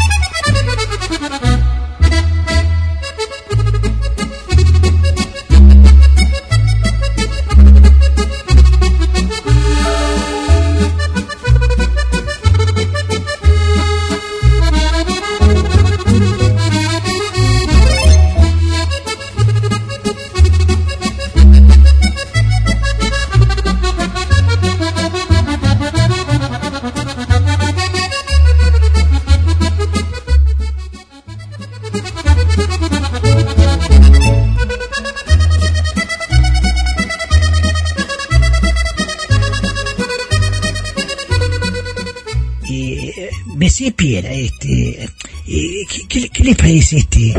Este, eh, ¿qué, qué, le parece este,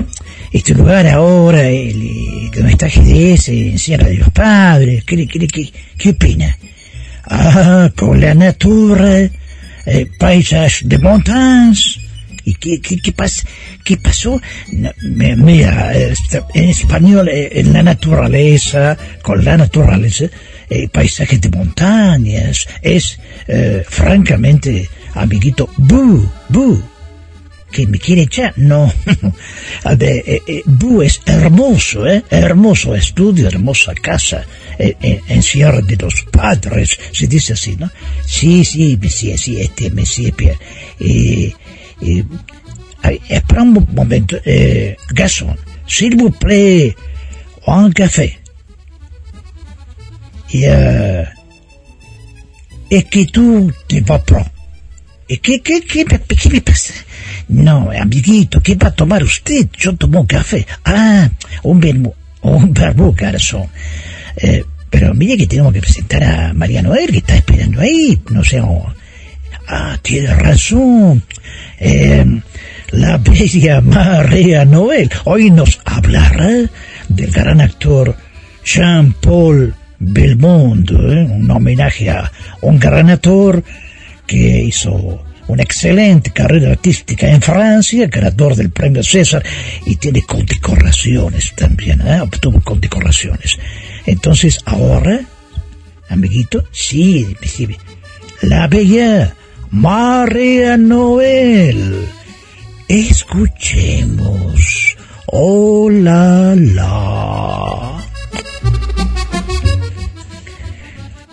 este lugar ahora, el, eh, donde está GDS, en Sierra de los Padres? ¿Qué, qué, qué, qué pena? Ah, con la natura, eh, paisajes de montañas. ¿Y qué, qué, qué, pas, qué pasó? mira, este, en español, eh, en la naturaleza, con la naturaleza, eh, paisajes de montañas, es eh, francamente, amiguito, bu, bu, que me quiere echar, no, a ver, eh, bu es hermoso, ¿eh? hermoso estudio, hermosa casa, en Sierra de los Padres, se dice así, ¿no? Sí, sí, sí, sí, este, Messi Pierre, eh, eh, espera un momento, eh, garçon, s'il vous plaît, un café. Y, uh, es que tú te vas pro. ¿Qué, qué, qué, qué me pasa? No, amiguito, ¿qué va a tomar usted? Yo tomo un café. Ah, un verbo, un verbo, garzón. Eh, pero mire que tenemos que presentar a María Noel, que está esperando ahí. No sé, oh, ah, tiene razón. Eh, la bella María Noel hoy nos hablará del gran actor Jean-Paul Belmondo, ¿eh? un homenaje a un gran actor que hizo una excelente carrera artística en Francia, ganador del premio César, y tiene condecoraciones también, ¿eh? obtuvo condecoraciones. Entonces, ahora, amiguito, sí, la bella María Noel. Escuchemos. Hola, la.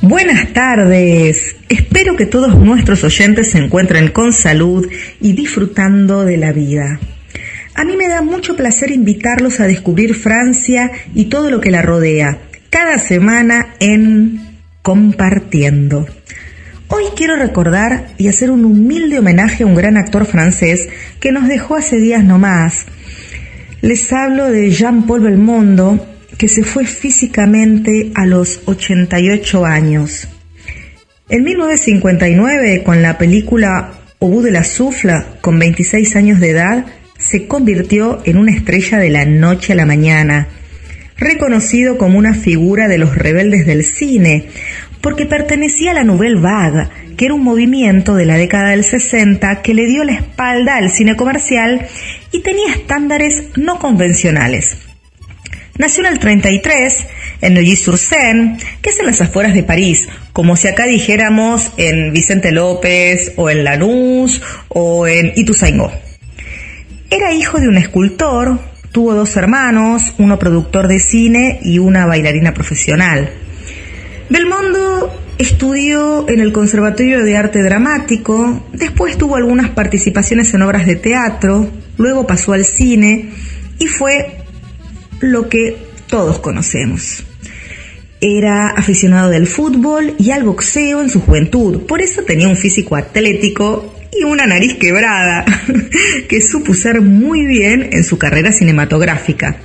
Buenas tardes. Espero que todos nuestros oyentes se encuentren con salud y disfrutando de la vida. A mí me da mucho placer invitarlos a descubrir Francia y todo lo que la rodea, cada semana en Compartiendo. Hoy quiero recordar y hacer un humilde homenaje a un gran actor francés que nos dejó hace días nomás. Les hablo de Jean-Paul Belmondo, que se fue físicamente a los 88 años. En 1959, con la película Obú de la Sufla, con 26 años de edad, se convirtió en una estrella de la noche a la mañana, reconocido como una figura de los rebeldes del cine, porque pertenecía a la Nouvelle Vague, que era un movimiento de la década del 60 que le dio la espalda al cine comercial y tenía estándares no convencionales. Nació en el 33 en Neuilly-sur-Seine, que es en las afueras de París, como si acá dijéramos en Vicente López o en Lanús o en Ituzaingó. Era hijo de un escultor, tuvo dos hermanos, uno productor de cine y una bailarina profesional. Belmondo estudió en el Conservatorio de Arte Dramático, después tuvo algunas participaciones en obras de teatro, luego pasó al cine y fue lo que todos conocemos. Era aficionado del fútbol y al boxeo en su juventud, por eso tenía un físico atlético y una nariz quebrada, que supo ser muy bien en su carrera cinematográfica.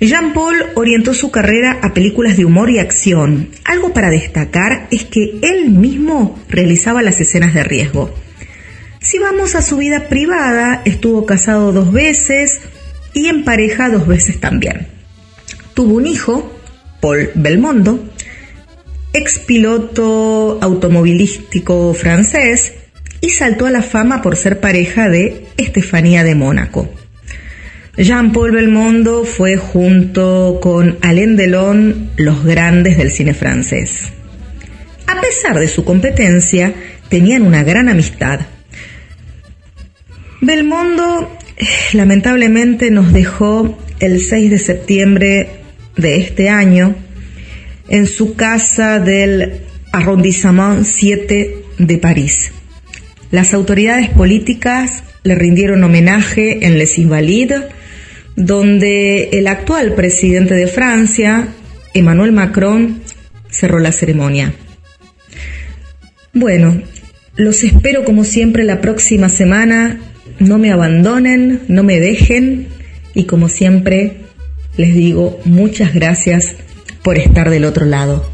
Jean Paul orientó su carrera a películas de humor y acción. Algo para destacar es que él mismo realizaba las escenas de riesgo. Si vamos a su vida privada, estuvo casado dos veces, y en pareja dos veces también. Tuvo un hijo, Paul Belmondo, ex piloto automovilístico francés y saltó a la fama por ser pareja de Estefanía de Mónaco. Jean-Paul Belmondo fue junto con Alain Delon los grandes del cine francés. A pesar de su competencia, tenían una gran amistad. Belmondo lamentablemente nos dejó el 6 de septiembre de este año en su casa del Arrondissement 7 de París. Las autoridades políticas le rindieron homenaje en Les Invalides, donde el actual presidente de Francia, Emmanuel Macron, cerró la ceremonia. Bueno, los espero como siempre la próxima semana no me abandonen, no me dejen y como siempre les digo muchas gracias por estar del otro lado.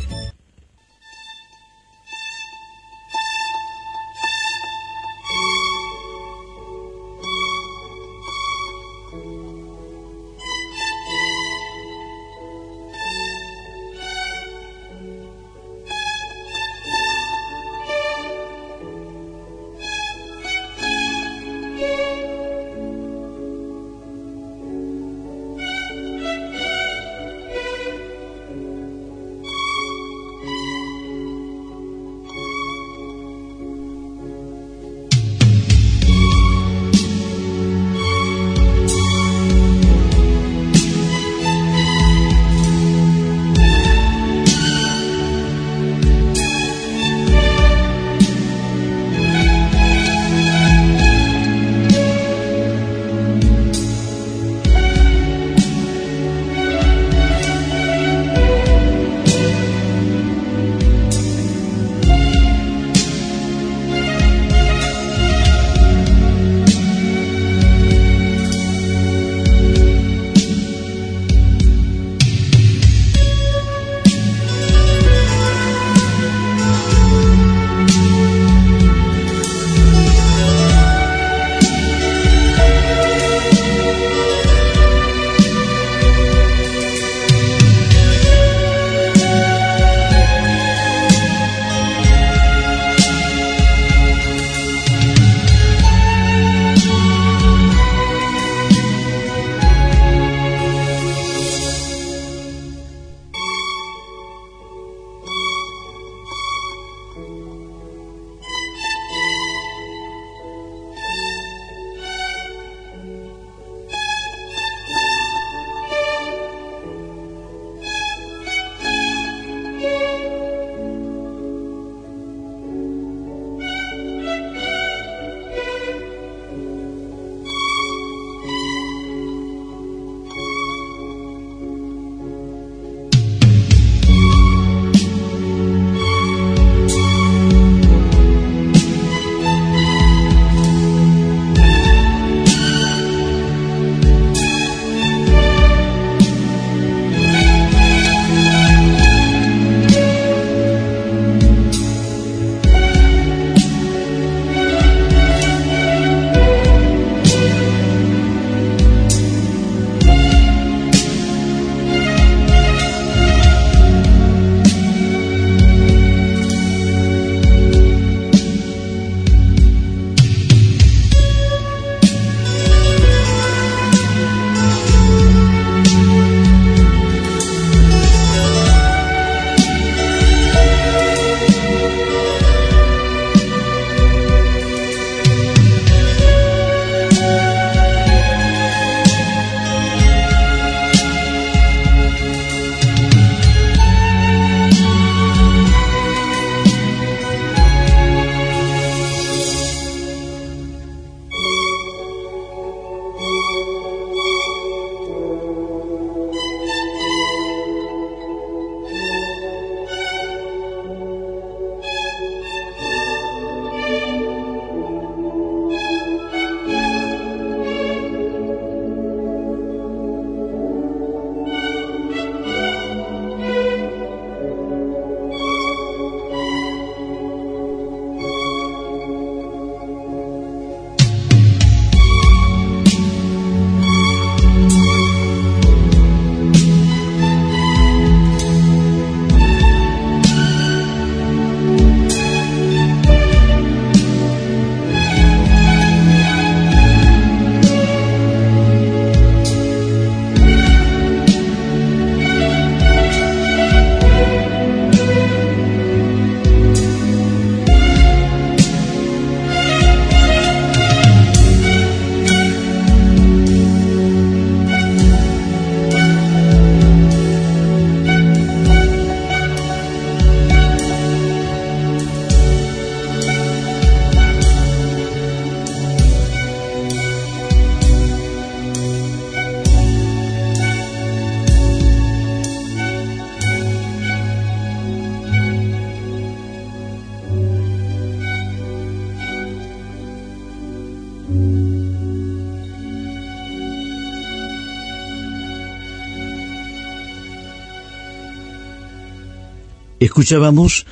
Escuchábamos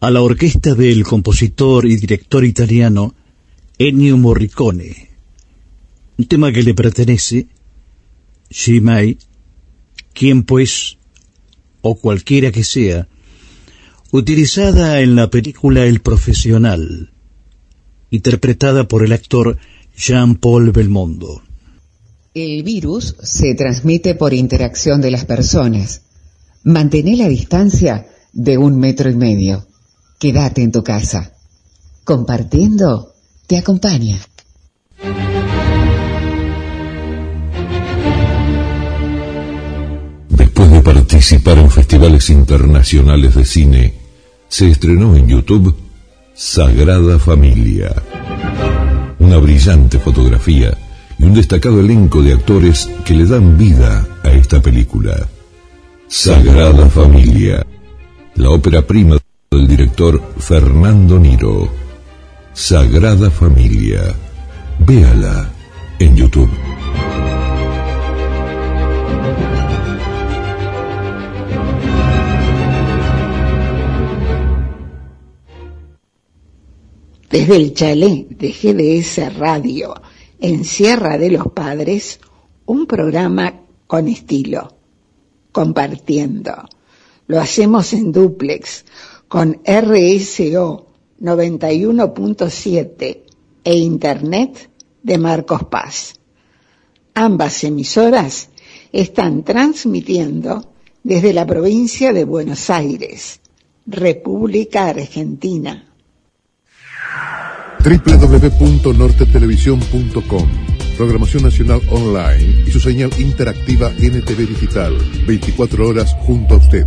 a la orquesta del compositor y director italiano Ennio Morricone, un tema que le pertenece, Shimai, quien pues, o cualquiera que sea, utilizada en la película El Profesional, interpretada por el actor Jean-Paul Belmondo. El virus se transmite por interacción de las personas. Mantén la distancia de un metro y medio. Quédate en tu casa. Compartiendo te acompaña. Después de participar en festivales internacionales de cine, se estrenó en YouTube Sagrada Familia. Una brillante fotografía y un destacado elenco de actores que le dan vida a esta película. Sagrada Familia, la ópera prima del director Fernando Niro. Sagrada Familia. Véala en YouTube. Desde el chalet de GDS Radio en Sierra de los Padres, un programa con estilo, compartiendo. Lo hacemos en duplex con RSO 91.7 e Internet de Marcos Paz. Ambas emisoras están transmitiendo desde la provincia de Buenos Aires, República Argentina www.nortetelevisión.com Programación Nacional Online y su señal interactiva NTV Digital, 24 horas junto a usted.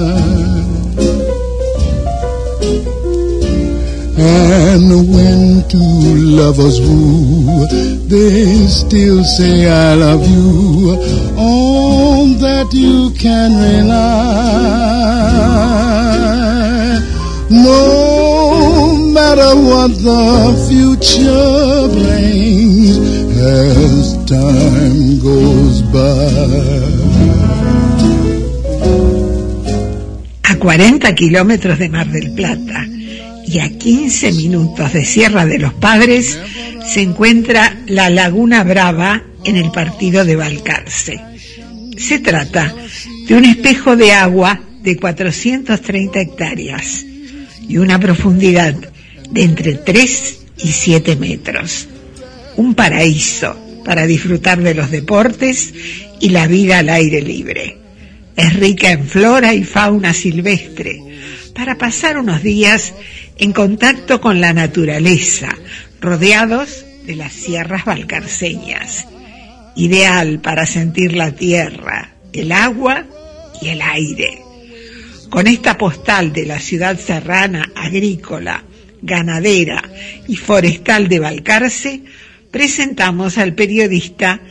And when two lovers woo, they still say I love you. On that you can rely. No matter what the future brings as time goes by. A 40 kilómetros de Mar del Plata y a 15 minutos de Sierra de los Padres se encuentra la Laguna Brava en el partido de Balcarce. Se trata de un espejo de agua de 430 hectáreas y una profundidad de entre 3 y 7 metros. Un paraíso para disfrutar de los deportes y la vida al aire libre. Es rica en flora y fauna silvestre para pasar unos días en contacto con la naturaleza, rodeados de las sierras valcarceñas. Ideal para sentir la tierra, el agua y el aire. Con esta postal de la ciudad serrana agrícola, ganadera y forestal de Valcarce, presentamos al periodista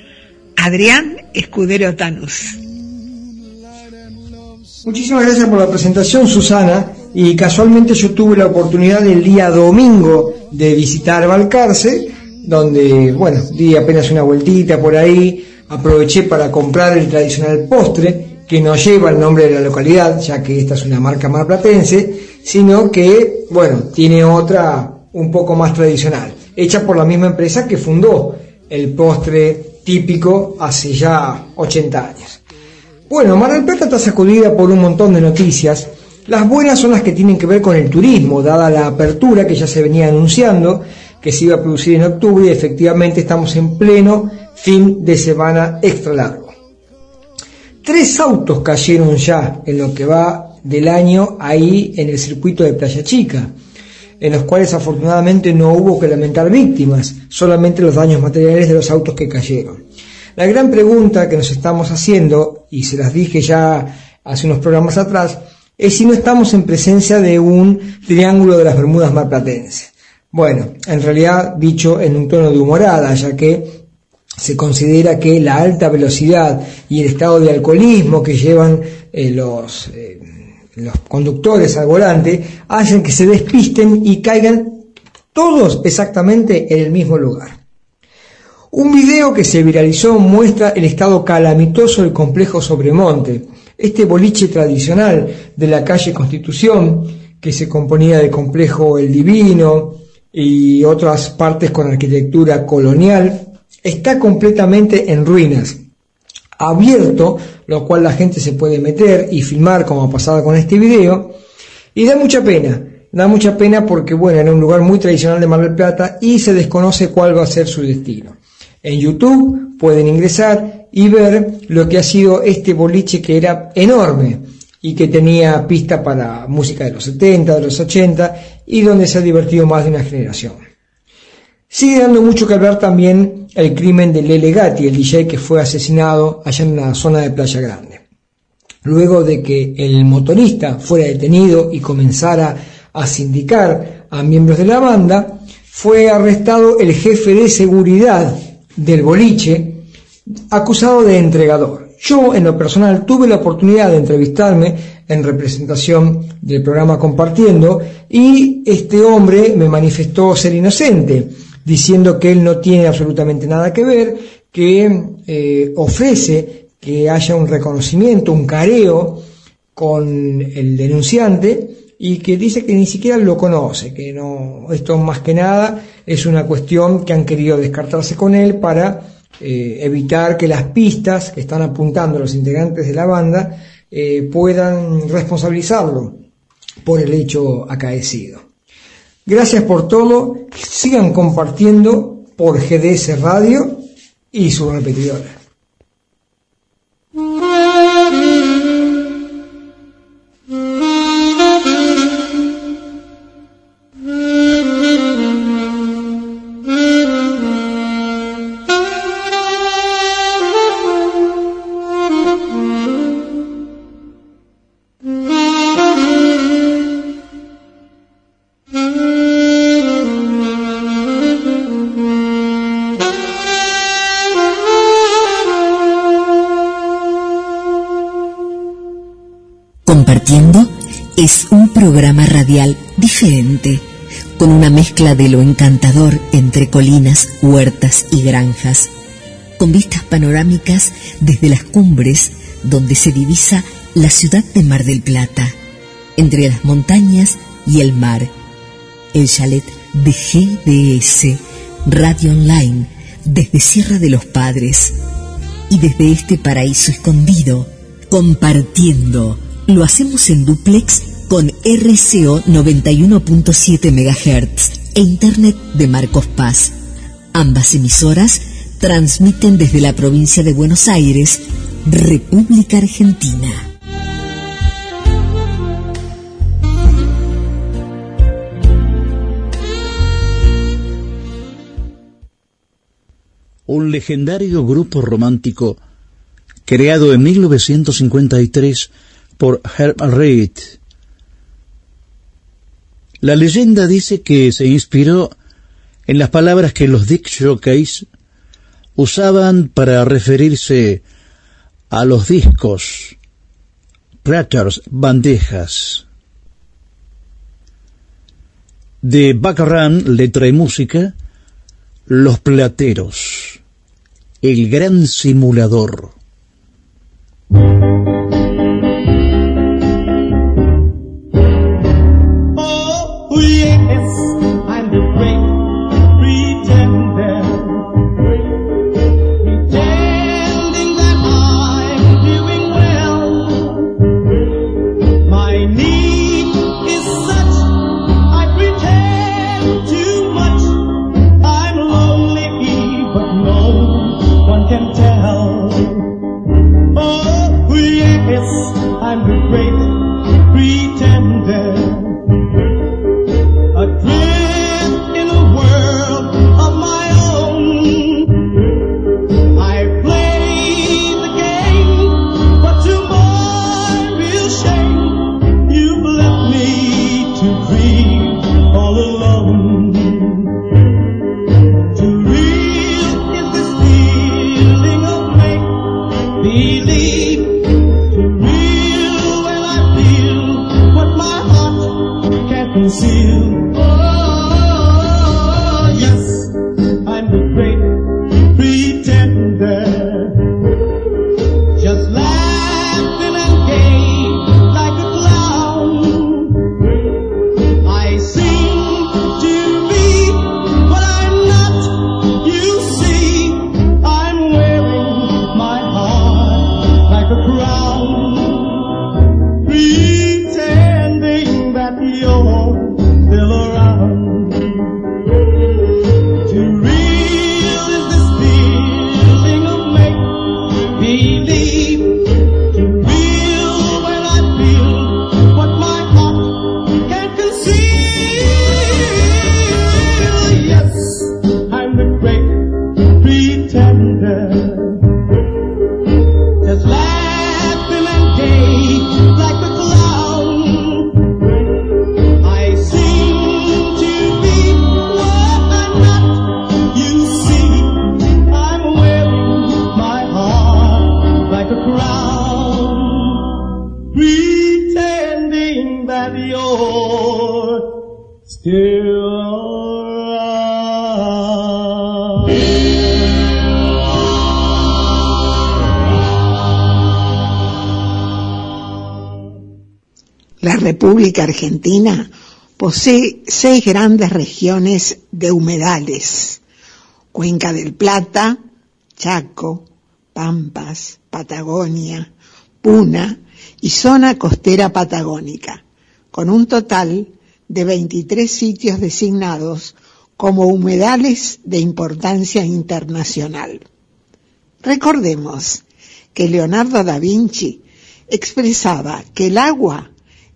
Adrián Escudero Tanús. Muchísimas gracias por la presentación, Susana. Y casualmente yo tuve la oportunidad el día domingo de visitar Valcarce, donde, bueno, di apenas una vueltita por ahí, aproveché para comprar el tradicional postre, que no lleva el nombre de la localidad, ya que esta es una marca marplatense, sino que, bueno, tiene otra un poco más tradicional, hecha por la misma empresa que fundó el postre típico hace ya 80 años. Bueno, Mar del Plata está sacudida por un montón de noticias. Las buenas son las que tienen que ver con el turismo, dada la apertura que ya se venía anunciando, que se iba a producir en octubre y efectivamente estamos en pleno fin de semana extra largo. Tres autos cayeron ya en lo que va del año ahí en el circuito de Playa Chica, en los cuales afortunadamente no hubo que lamentar víctimas, solamente los daños materiales de los autos que cayeron. La gran pregunta que nos estamos haciendo, y se las dije ya hace unos programas atrás, es si no estamos en presencia de un triángulo de las Bermudas marplatenses. Bueno, en realidad dicho en un tono de humorada, ya que se considera que la alta velocidad y el estado de alcoholismo que llevan eh, eh, los conductores al volante hacen que se despisten y caigan todos exactamente en el mismo lugar. Un video que se viralizó muestra el estado calamitoso del complejo Sobremonte, este boliche tradicional de la calle Constitución, que se componía del complejo El Divino y otras partes con arquitectura colonial, está completamente en ruinas, abierto, lo cual la gente se puede meter y filmar como ha pasado con este video, y da mucha pena, da mucha pena porque bueno, era un lugar muy tradicional de Mar del Plata y se desconoce cuál va a ser su destino. En YouTube pueden ingresar y ver lo que ha sido este boliche que era enorme y que tenía pista para música de los 70, de los 80 y donde se ha divertido más de una generación. Sigue dando mucho que hablar también el crimen de Lele Gatti, el DJ que fue asesinado allá en la zona de Playa Grande. Luego de que el motorista fuera detenido y comenzara a sindicar a miembros de la banda, fue arrestado el jefe de seguridad del boliche acusado de entregador. Yo, en lo personal, tuve la oportunidad de entrevistarme en representación del programa Compartiendo y este hombre me manifestó ser inocente, diciendo que él no tiene absolutamente nada que ver, que eh, ofrece que haya un reconocimiento, un careo con el denunciante y que dice que ni siquiera lo conoce, que no, esto más que nada es una cuestión que han querido descartarse con él para eh, evitar que las pistas que están apuntando los integrantes de la banda eh, puedan responsabilizarlo por el hecho acaecido. Gracias por todo, sigan compartiendo por GDS Radio y su repetidora. Es un programa radial diferente, con una mezcla de lo encantador entre colinas, huertas y granjas, con vistas panorámicas desde las cumbres donde se divisa la ciudad de Mar del Plata, entre las montañas y el mar. El chalet de GDS, Radio Online, desde Sierra de los Padres, y desde este paraíso escondido, compartiendo. Lo hacemos en duplex con RCO 91.7 MHz e Internet de Marcos Paz. Ambas emisoras transmiten desde la provincia de Buenos Aires, República Argentina. Un legendario grupo romántico creado en 1953 por Herb Reid la leyenda dice que se inspiró en las palabras que los Dick Jockeys usaban para referirse a los discos, platters, bandejas. De Baccaran, letra y música, Los Plateros, el gran simulador. República Argentina posee seis grandes regiones de humedales. Cuenca del Plata, Chaco, Pampas, Patagonia, Puna y zona costera patagónica, con un total de 23 sitios designados como humedales de importancia internacional. Recordemos que Leonardo da Vinci expresaba que el agua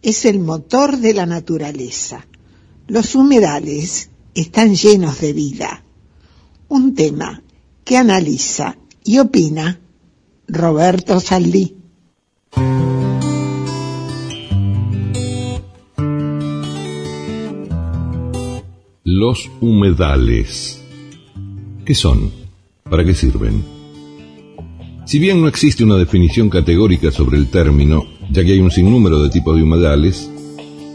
es el motor de la naturaleza. Los humedales están llenos de vida. Un tema que analiza y opina Roberto Saldí. Los humedales. ¿Qué son? ¿Para qué sirven? Si bien no existe una definición categórica sobre el término, ya que hay un sinnúmero de tipos de humedales,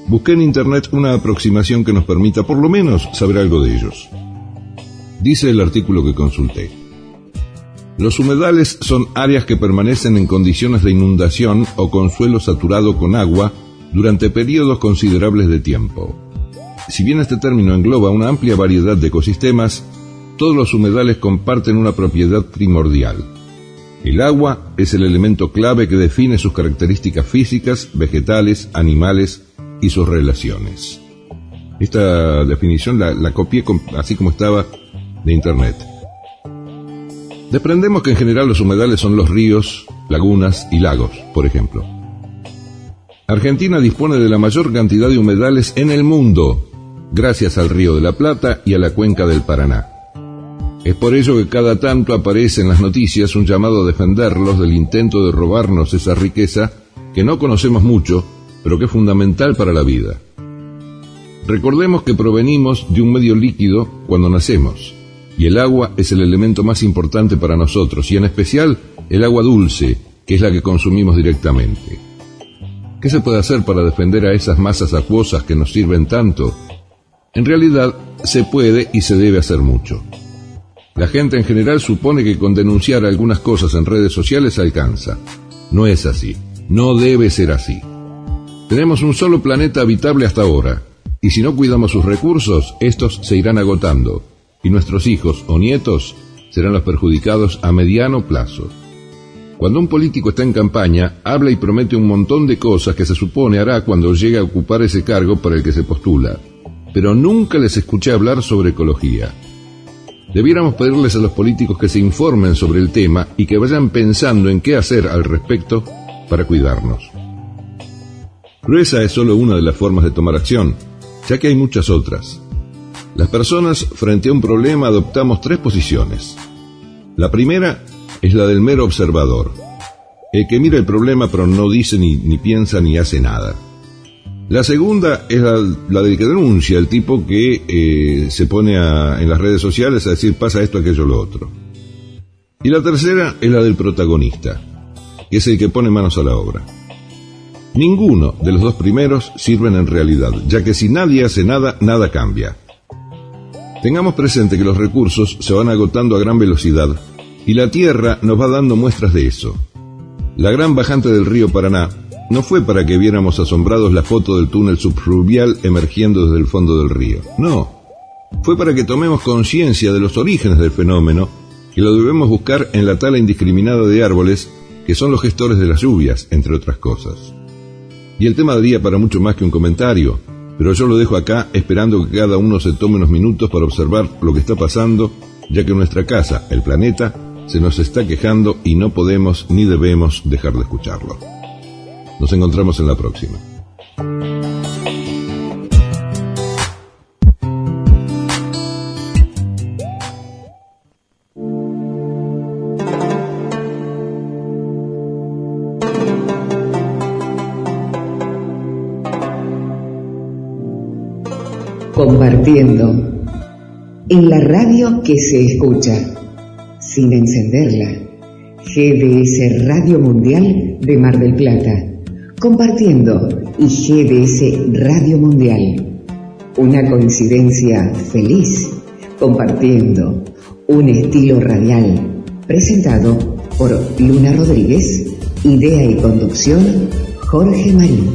busqué en Internet una aproximación que nos permita por lo menos saber algo de ellos. Dice el artículo que consulté. Los humedales son áreas que permanecen en condiciones de inundación o con suelo saturado con agua durante periodos considerables de tiempo. Si bien este término engloba una amplia variedad de ecosistemas, todos los humedales comparten una propiedad primordial. El agua es el elemento clave que define sus características físicas, vegetales, animales y sus relaciones. Esta definición la, copié así como estaba de internet. Desprendemos que en general los humedales son los ríos, lagunas y lagos, por ejemplo. Argentina dispone de la mayor cantidad de humedales en el mundo, gracias al río de la Plata y a la cuenca del Paraná. Es por ello que cada tanto aparece en las noticias un llamado a defenderlos del intento de robarnos esa riqueza que no conocemos mucho, pero que es fundamental para la vida. Recordemos que provenimos de un medio líquido cuando nacemos, y el agua es el elemento más importante para nosotros, y en especial el agua dulce, que es la que consumimos directamente. ¿Qué se puede hacer para defender a esas masas acuosas que nos sirven tanto? En realidad, se puede y se debe hacer mucho. La gente en general supone que con denunciar algunas cosas en redes sociales alcanza. No es así. No debe ser así. Tenemos un solo planeta habitable hasta ahora, y si no cuidamos sus recursos, estos se irán agotando, y nuestros hijos o nietos serán los perjudicados a mediano plazo. Cuando un político está en campaña, habla y promete un montón de cosas que se supone hará cuando llegue a ocupar ese cargo para el que se postula, pero nunca les escuché hablar sobre ecología. Debiéramos pedirles a los políticos que se informen sobre el tema y que vayan pensando en qué hacer al respecto para cuidarnos. Pero esa es solo una de las formas de tomar acción, ya que hay muchas otras. Las personas frente a un problema adoptamos tres posiciones. La primera es la del mero observador, el que mira el problema pero no dice ni, ni piensa ni hace nada. La segunda es la, del que denuncia, el tipo que eh, se pone en las redes sociales a decir pasa esto, aquello, lo otro. Y la tercera es la del protagonista, que es el que pone manos a la obra. Ninguno de los dos primeros sirven en realidad, ya que si nadie hace nada, nada cambia. Tengamos presente que los recursos se van agotando a gran velocidad y la Tierra nos va dando muestras de eso. La gran bajante del río Paraná no fue para que viéramos asombrados la foto del túnel subfluvial emergiendo desde el fondo del río. No. Fue para que tomemos conciencia de los orígenes del fenómeno y lo debemos buscar en la tala indiscriminada de árboles que son los gestores de las lluvias, entre otras cosas. Y el tema daría para mucho más que un comentario, pero yo lo dejo acá esperando que cada uno se tome unos minutos para observar lo que está pasando, ya que nuestra casa, el planeta, se nos está quejando y no podemos ni debemos dejar de escucharlo. Nos encontramos en la próxima. compartiendo en la radio que se escucha, sin encenderla. GDS Radio Mundial de Mar del Plata. Compartiendo y GDS Radio Mundial. Una coincidencia feliz. Compartiendo un estilo radial. Presentado por Luna Rodríguez. Idea y conducción Jorge Marín.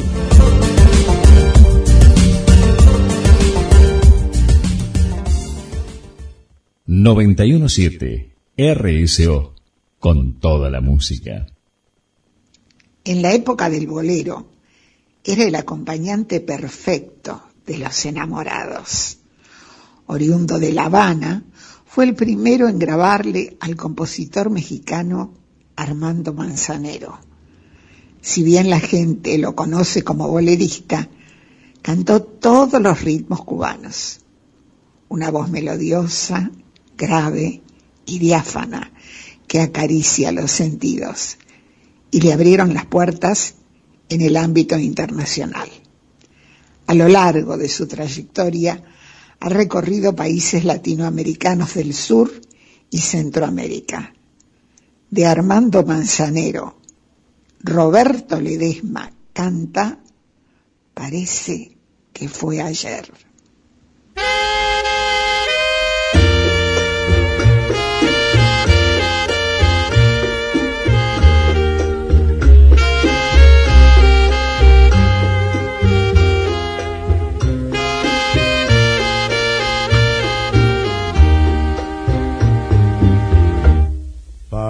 917 RSO con toda la música. En la época del bolero era el acompañante perfecto de los enamorados. Oriundo de La Habana, fue el primero en grabarle al compositor mexicano Armando Manzanero. Si bien la gente lo conoce como bolerista, cantó todos los ritmos cubanos. Una voz melodiosa, grave y diáfana que acaricia los sentidos y le abrieron las puertas en el ámbito internacional. A lo largo de su trayectoria ha recorrido países latinoamericanos del sur y Centroamérica. De Armando Manzanero, Roberto Ledesma canta Parece que fue ayer.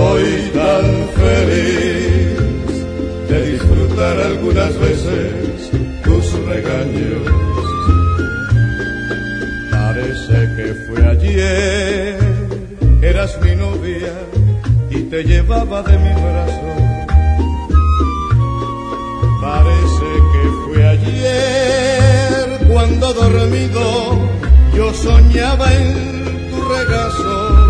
soy tan feliz de disfrutar algunas veces tus regaños. Parece que fue ayer, eras mi novia y te llevaba de mi brazo. Parece que fue ayer cuando dormido yo soñaba en tu regazo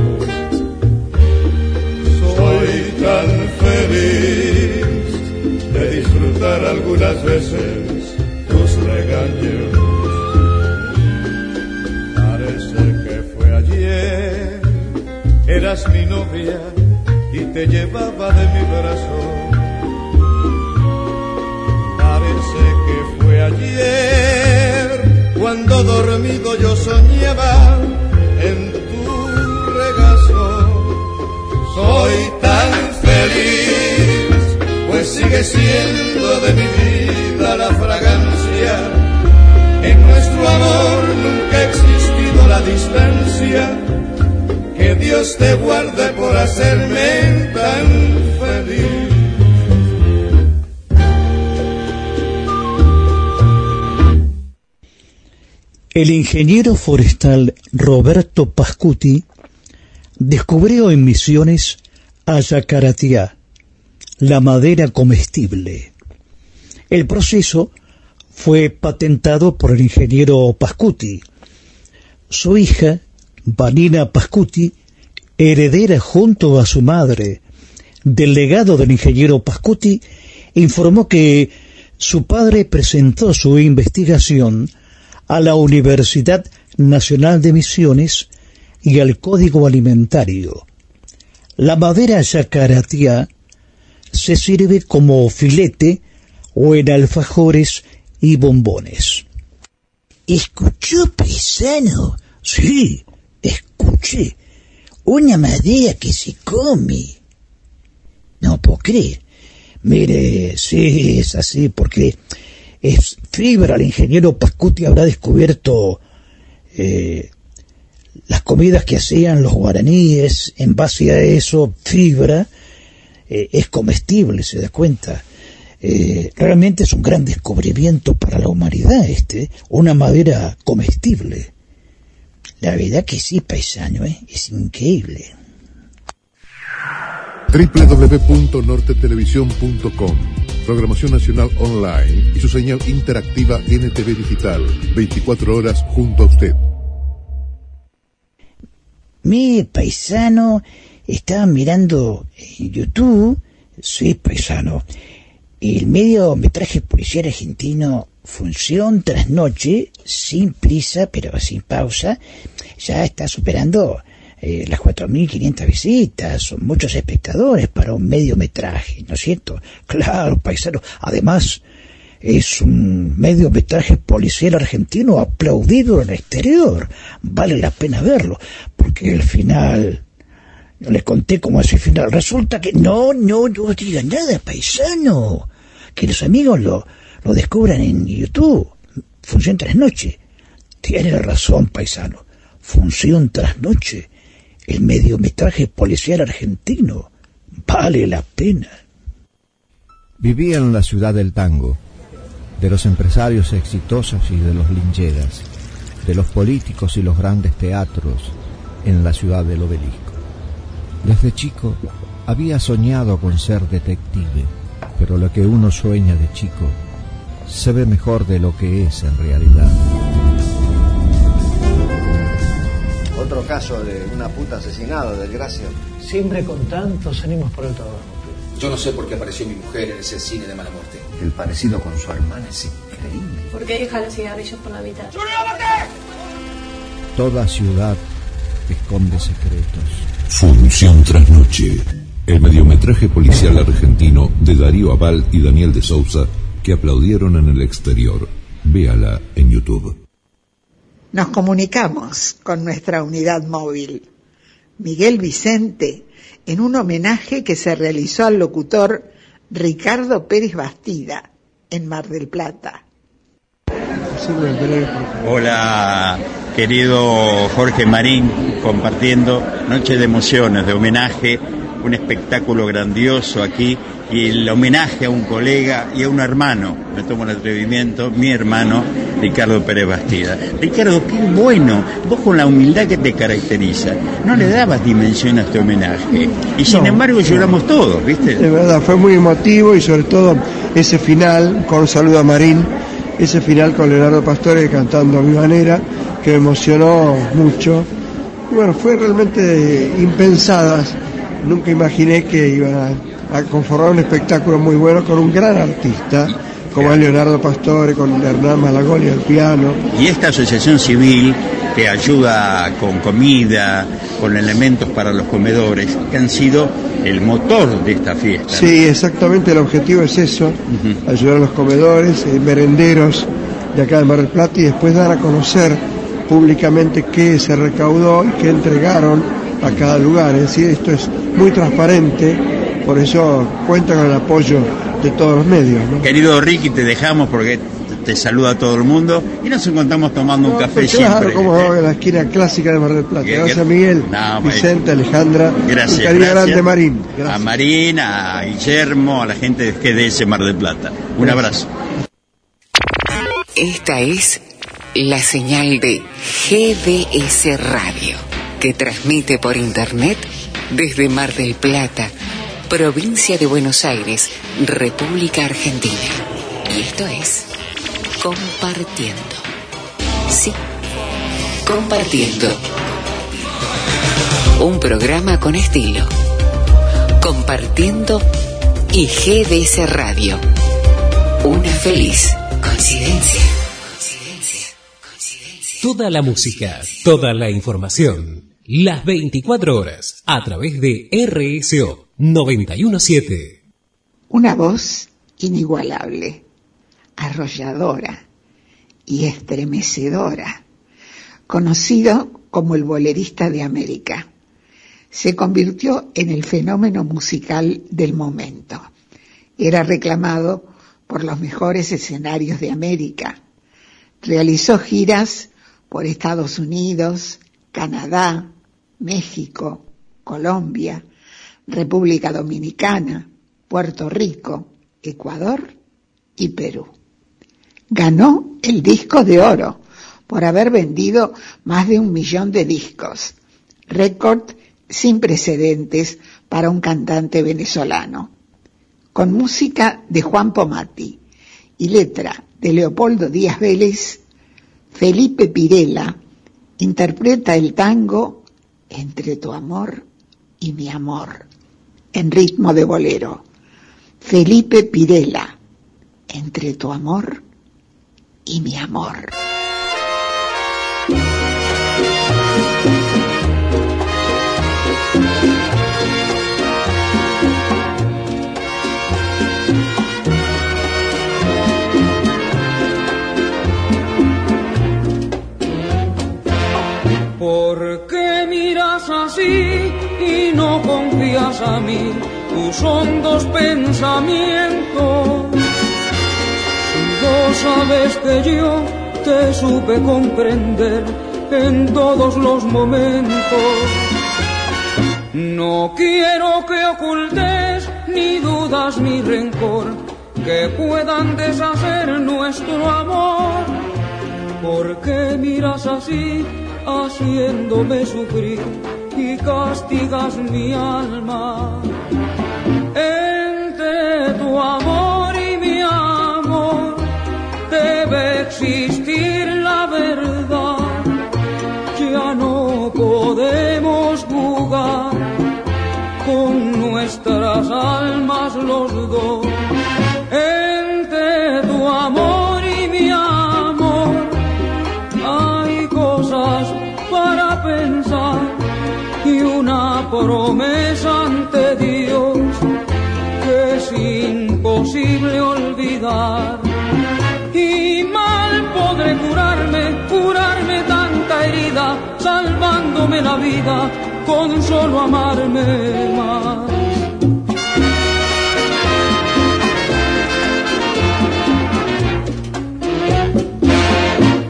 de disfrutar algunas veces tus regaños. Parece que fue ayer, eras mi novia y te llevaba de mi brazo. Parece que fue ayer cuando dormido yo soñaba en tu regazo. Soy tan pues sigue siendo de mi vida la fragancia. En nuestro amor nunca ha existido la distancia. Que Dios te guarde por hacerme tan feliz. El ingeniero forestal Roberto Pascuti descubrió en Misiones La madera comestible. El proceso fue patentado por el ingeniero Pascuti. Su hija, Vanina Pascuti, heredera junto a su madre del legado del ingeniero Pascuti, informó que su padre presentó su investigación a la Universidad Nacional de Misiones y al Código Alimentario. La madera yacaratía se sirve como filete o en alfajores y bombones. ¿Escuchó, paisano? Sí, escuché. Una madera que se come. No puedo creer. Mire, sí, es así, porque es fibra. El ingeniero Pascuti habrá descubierto eh, las comidas que hacían los guaraníes, en base a eso, fibra, eh, es comestible, se da cuenta. Eh, realmente es un gran descubrimiento para la humanidad este, una madera comestible. La verdad que sí, paisano, ¿eh? es increíble. www.nortetelevisión.com Programación Nacional Online y su señal interactiva NTV Digital, 24 horas junto a usted. Mi paisano estaba mirando en YouTube, soy paisano, el mediometraje policial argentino Función tras noche, sin prisa pero sin pausa, ya está superando eh, las 4.500 visitas, son muchos espectadores para un mediometraje, ¿no es cierto? Claro, paisano. Además, es un mediometraje policial argentino aplaudido en el exterior. Vale la pena verlo, porque el final... Yo les conté cómo es el final. Resulta que no, no, no diga nada, paisano. Que los amigos lo, lo descubran en YouTube. Función tras noche. Tiene razón, paisano. Función tras noche. El mediometraje policial argentino. Vale la pena. Vivía en la ciudad del tango de los empresarios exitosos y de los lincheras, de los políticos y los grandes teatros en la ciudad del obelisco. Desde chico había soñado con ser detective, pero lo que uno sueña de chico se ve mejor de lo que es en realidad. Otro caso de una puta asesinada, desgracia. Siempre con tantos ánimos por el trabajo. Yo no sé por qué apareció mi mujer en ese cine de mala muerte. El parecido con su hermana es increíble. ¿Por qué deja los cigarrillos por la mitad? Toda ciudad esconde secretos. Función tras noche. El mediometraje policial argentino de Darío Aval y Daniel de Sousa que aplaudieron en el exterior. Véala en YouTube. Nos comunicamos con nuestra unidad móvil. Miguel Vicente en un homenaje que se realizó al locutor Ricardo Pérez Bastida en Mar del Plata. Hola, querido Jorge Marín, compartiendo Noche de Emociones, de homenaje un espectáculo grandioso aquí y el homenaje a un colega y a un hermano, me tomo el atrevimiento, mi hermano Ricardo Pérez Bastida. Ricardo, qué bueno, vos con la humildad que te caracteriza, no le dabas dimensión a este homenaje y sin No, embargo lloramos todos, ¿viste? De verdad, fue muy emotivo y sobre todo ese final, con un saludo a Marín, ese final con Leonardo Pastore cantando a mi manera, que me emocionó mucho. Y bueno, fue realmente impensadas. Nunca imaginé que iban a, a conformar un espectáculo muy bueno con un gran artista, como es Leonardo Pastore, con Hernán Malagoli al piano. Y esta asociación civil que ayuda con comida, con elementos para los comedores, que han sido el motor de esta fiesta. ¿no? Sí, exactamente el objetivo es eso, ayudar a los comedores, eh, merenderos de acá de Mar del Plata y después dar a conocer públicamente qué se recaudó y qué entregaron a cada lugar. Es decir, esto es muy transparente, por eso cuenta con el apoyo de todos los medios. ¿no? Querido Ricky, te dejamos porque te- saluda todo el mundo y nos encontramos tomando un café Pues claro, siempre. como en la esquina clásica de Mar del Plata. Gracias Miguel, No, Vicente, Alejandra, Gracias, un cariño gracias. grande Marín. A Marín, a Guillermo, a la gente de GDS Mar del Plata. Un abrazo. Esta es la señal de GDS Radio, que transmite por Internet desde Mar del Plata, provincia de Buenos Aires, República Argentina. Y esto es Compartiendo. Sí, Compartiendo. Un programa con estilo. Compartiendo y GDS Radio. Una feliz coincidencia. Toda la música, toda la información, las 24 horas, a través de RSO 917. Una voz inigualable, arrolladora y estremecedora, conocido como el bolerista de América. Se convirtió en el fenómeno musical del momento. Era reclamado por los mejores escenarios de América. Realizó giras por Estados Unidos, Canadá, México, Colombia, República Dominicana, Puerto Rico, Ecuador y Perú. Ganó el disco de oro por haber vendido más de un millón de discos, récord sin precedentes para un cantante venezolano. Con música de Juan Pomati y letra de Leopoldo Díaz Vélez, Felipe Pirela interpreta el tango Entre tu amor y mi amor, en ritmo de bolero. Felipe Pirela, Entre tu amor y mi amor. A mí tus hondos pensamientos? Si vos sabes que yo te supe comprender en todos los momentos. No quiero que ocultes ni dudas ni rencor que puedan deshacer nuestro amor. ¿Por qué miras así, haciéndome sufrir y castigas mi alma? Entre tu amor y mi amor debe existir la verdad. Ya no podemos jugar con nuestras almas los dos. Promesa ante Dios que es imposible olvidar. Y mal podré curarme, curarme tanta herida, salvándome la vida con solo amarme más.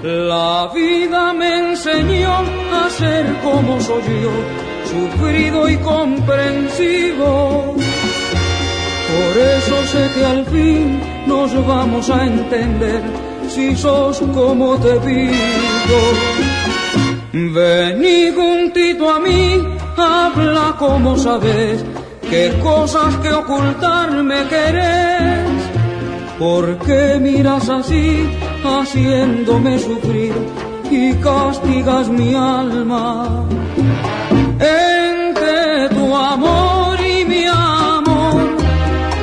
La vida me enseñó a ser como soy yo, sufrido y comprensivo. Por eso sé que al fin nos vamos a entender si sos como te pido. Vení juntito a mí, habla como sabes, qué cosas que ocultarme querés. ¿Por qué miras así, haciéndome sufrir y castigas mi alma? Entre tu amor y mi amor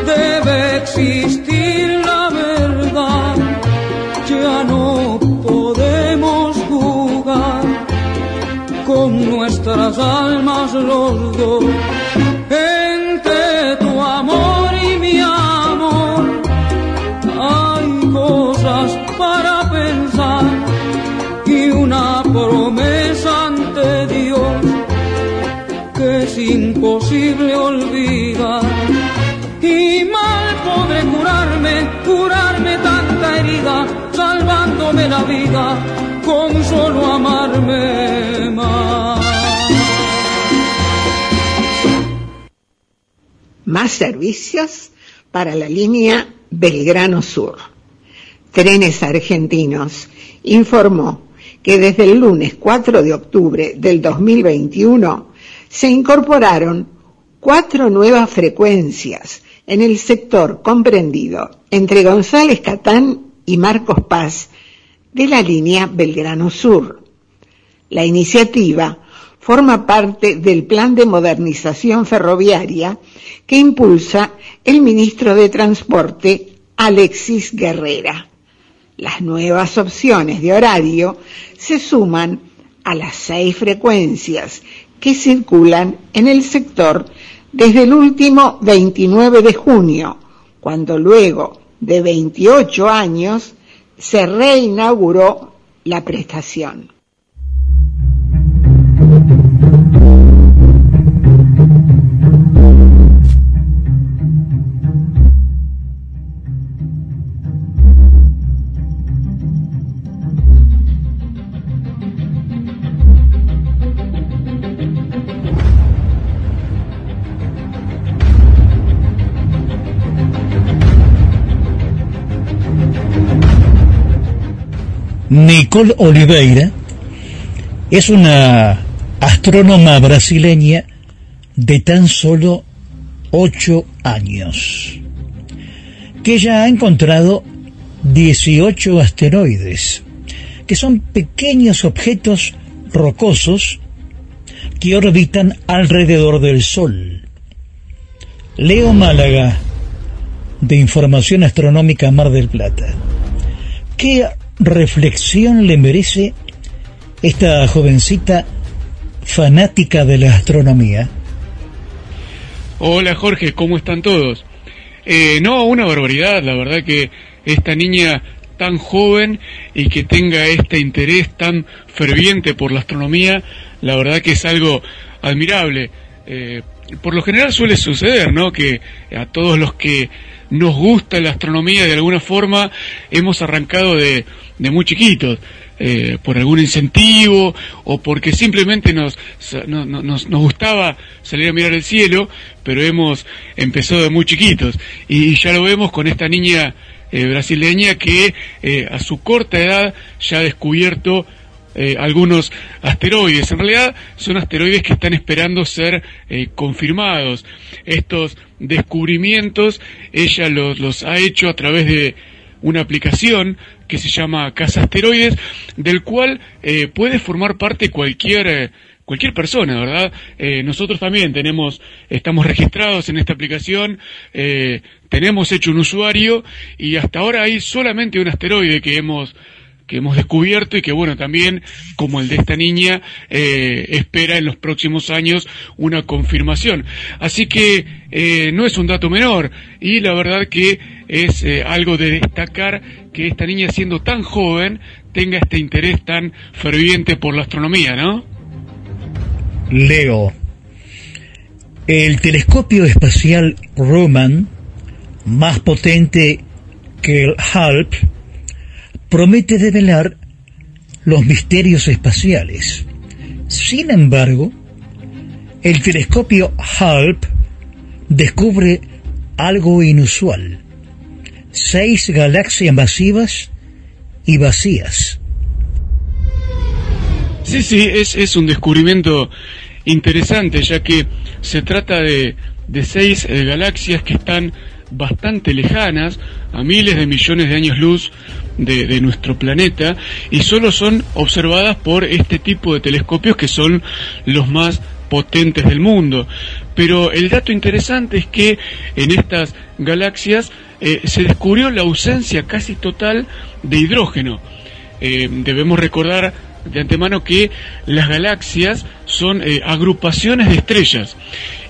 debe existir la verdad. Ya no podemos jugar con nuestras almas los dos. Con solo amarme más. Más servicios para la línea Belgrano Sur. Trenes Argentinos informó que desde el lunes 4 de octubre del 2021 se incorporaron cuatro nuevas frecuencias en el sector comprendido entre González Catán y Marcos Paz de la línea Belgrano Sur. La iniciativa forma parte del plan de modernización ferroviaria que impulsa el ministro de Transporte Alexis Guerrera. Las nuevas opciones de horario se suman a las seis frecuencias que circulan en el sector desde el último 29 de junio, cuando luego de 28 años se reinauguró la prestación. Nicole Oliveira es una astrónoma brasileña de tan solo 8 años, que ya ha encontrado 18 asteroides, que son pequeños objetos rocosos que orbitan alrededor del Sol. Leo Málaga, de Información Astronómica Mar del Plata. ¿Qué reflexión le merece esta jovencita fanática de la astronomía? Hola Jorge, ¿cómo están todos? Eh, no, una barbaridad, la verdad que esta niña tan joven y que tenga este interés tan ferviente por la astronomía, la verdad que es algo admirable. Eh, por lo general suele suceder, ¿no? Que a todos los que nos gusta la astronomía de alguna forma hemos arrancado de, de muy chiquitos. Eh, por algún incentivo o porque simplemente nos, no- no- nos, nos gustaba salir a mirar el cielo, pero hemos empezado de muy chiquitos. Y ya lo vemos con esta niña eh, brasileña que eh, a su corta edad ya ha descubierto eh, algunos asteroides. En realidad son asteroides que están esperando ser eh, confirmados. Estos descubrimientos ella los, los ha hecho a través de una aplicación que se llama Casa Asteroides, del cual eh, puede formar parte cualquier eh, cualquier persona, ¿verdad? Nosotros también tenemos, estamos registrados en esta aplicación, tenemos hecho un usuario y hasta ahora hay solamente un asteroide que hemos que hemos descubierto y que bueno también como el de esta niña eh, espera en los próximos años una confirmación así que eh, no es un dato menor y la verdad que es eh, algo de destacar que esta niña siendo tan joven tenga este interés tan ferviente por la astronomía no Leo. El telescopio espacial Roman, más potente que el HALP, promete develar los misterios espaciales. Sin embargo, el telescopio HALP descubre algo inusual. Seis galaxias masivas y vacías. Sí, sí, es, es un descubrimiento interesante, ya que se trata de, de seis eh, galaxias que están bastante lejanas, a miles de millones de años luz de, nuestro planeta, y solo son observadas por este tipo de telescopios que son los más potentes del mundo. Pero el dato interesante es que en estas galaxias eh, se descubrió la ausencia casi total de hidrógeno. Eh, debemos recordar de antemano que las galaxias son eh, agrupaciones de estrellas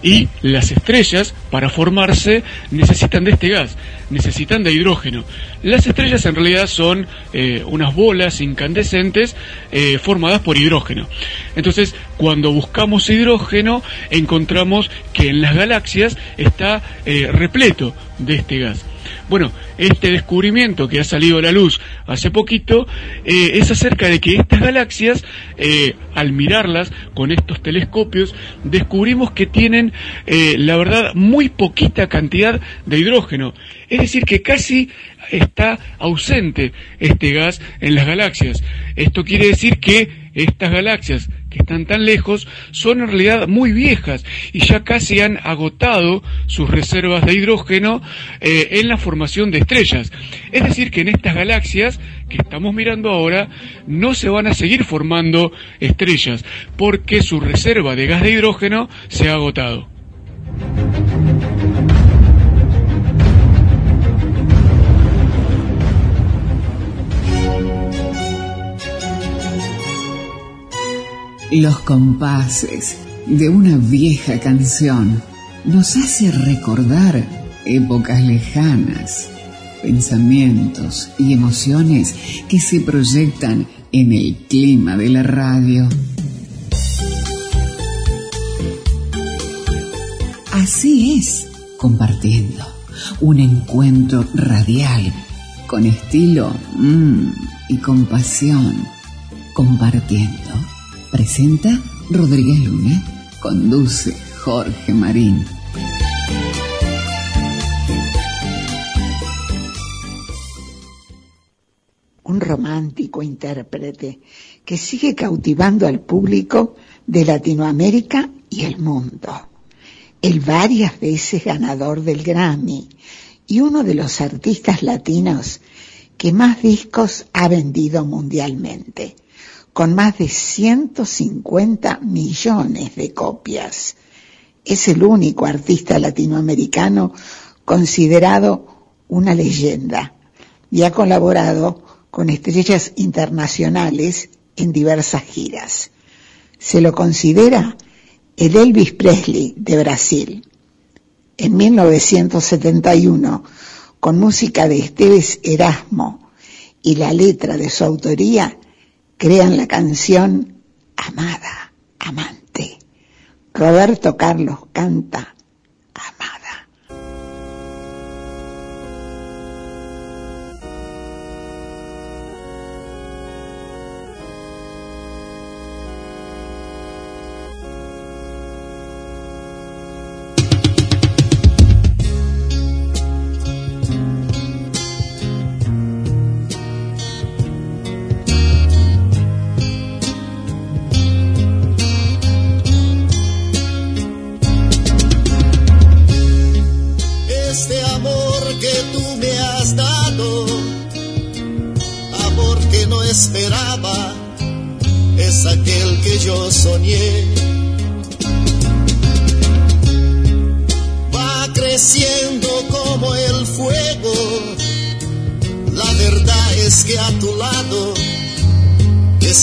y las estrellas para formarse necesitan de este gas, necesitan de hidrógeno. Las estrellas en realidad son eh, unas bolas incandescentes eh, formadas por hidrógeno. Entonces, cuando buscamos hidrógeno, encontramos que en las galaxias está repleto de este gas. Bueno, este descubrimiento que ha salido a la luz hace poquito eh, es acerca de que estas galaxias, eh, al mirarlas con estos telescopios, descubrimos que tienen, eh, la verdad, muy poquita cantidad de hidrógeno. Es decir, que casi está ausente este gas en las galaxias. Esto quiere decir que estas galaxias que están tan lejos son en realidad muy viejas y ya casi han agotado sus reservas de hidrógeno eh, en la formación de estrellas. Es decir, que en estas galaxias que estamos mirando ahora no se van a seguir formando estrellas porque su reserva de gas de hidrógeno se ha agotado. Los compases de una vieja canción nos hace recordar épocas lejanas, pensamientos y emociones que se proyectan en el clima de la radio. Así es, compartiendo un encuentro radial con estilo mmm, y compasión, compartiendo Presenta Rodríguez Luna. Conduce Jorge Marín. Un romántico intérprete que sigue cautivando al público de Latinoamérica y el mundo. El varias veces ganador del Grammy y uno de los artistas latinos que más discos ha vendido mundialmente con más de 150 millones de copias. Es el único artista latinoamericano considerado una leyenda y ha colaborado con estrellas internacionales en diversas giras. Se lo considera el Elvis Presley de Brasil. En 1971, con música de Esteves Erasmo y la letra de su autoría, crean la canción Amada, Amante. Roberto Carlos canta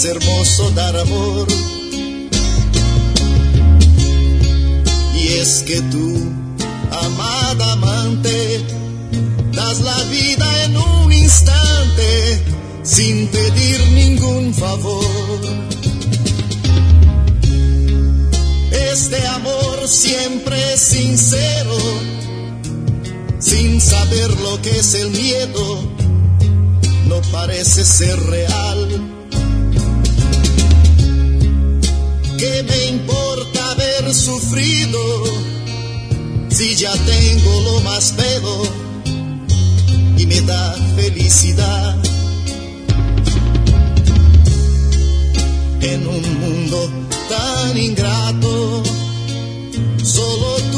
hermoso dar amor. Y es que tú, amada amante, das la vida en un instante sin pedir ningún favor. Este amor siempre sincero, sin saber lo que es el miedo, no parece ser real ¿Qué me importa haber sufrido si ya tengo lo más bello y me da felicidad? En un mundo tan ingrato, solo tu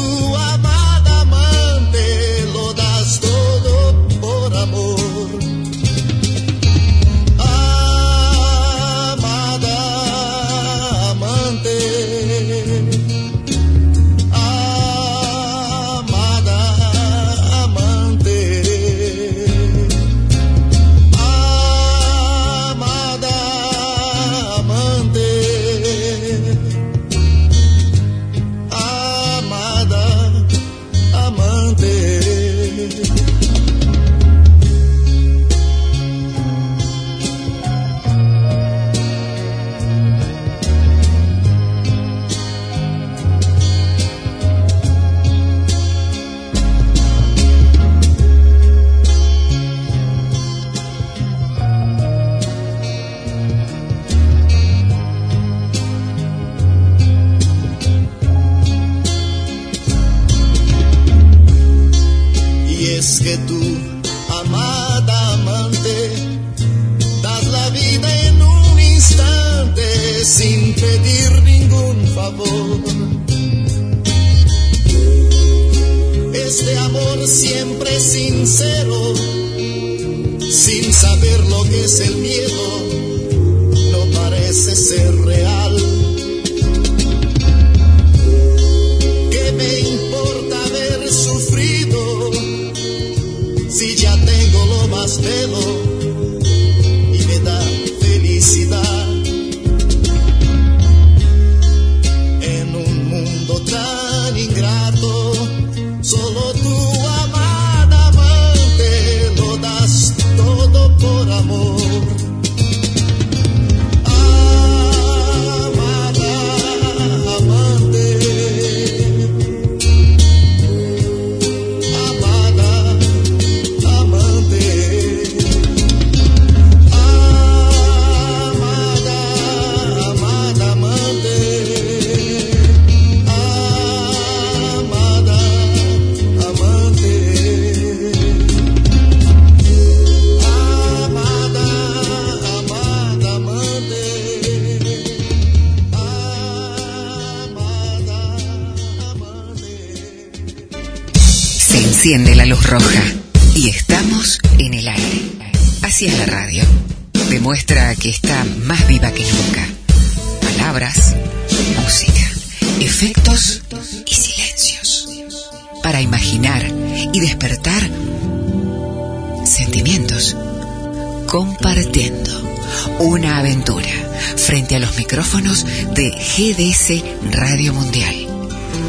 Una aventura frente a los micrófonos de GDS Radio Mundial.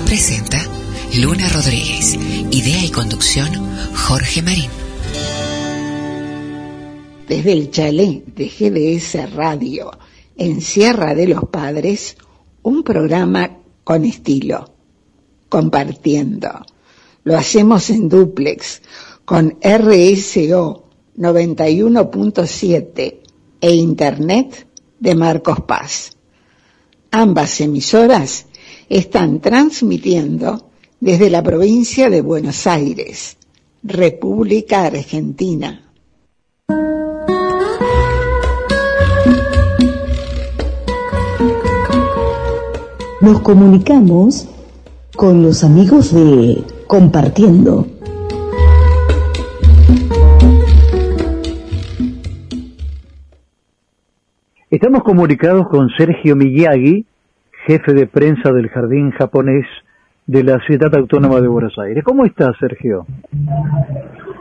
Presenta Luna Rodríguez. Idea y conducción Jorge Marín. Desde el chalet de GDS Radio en Sierra de los Padres, un programa con estilo, compartiendo. Lo hacemos en duplex con RSO 91.7 e Internet de Marcos Paz. Ambas emisoras están transmitiendo desde la provincia de Buenos Aires, República Argentina. Nos comunicamos con los amigos de Compartiendo. Estamos comunicados con Sergio Miyagi, jefe de prensa del Jardín Japonés de la Ciudad Autónoma de Buenos Aires. ¿Cómo está, Sergio?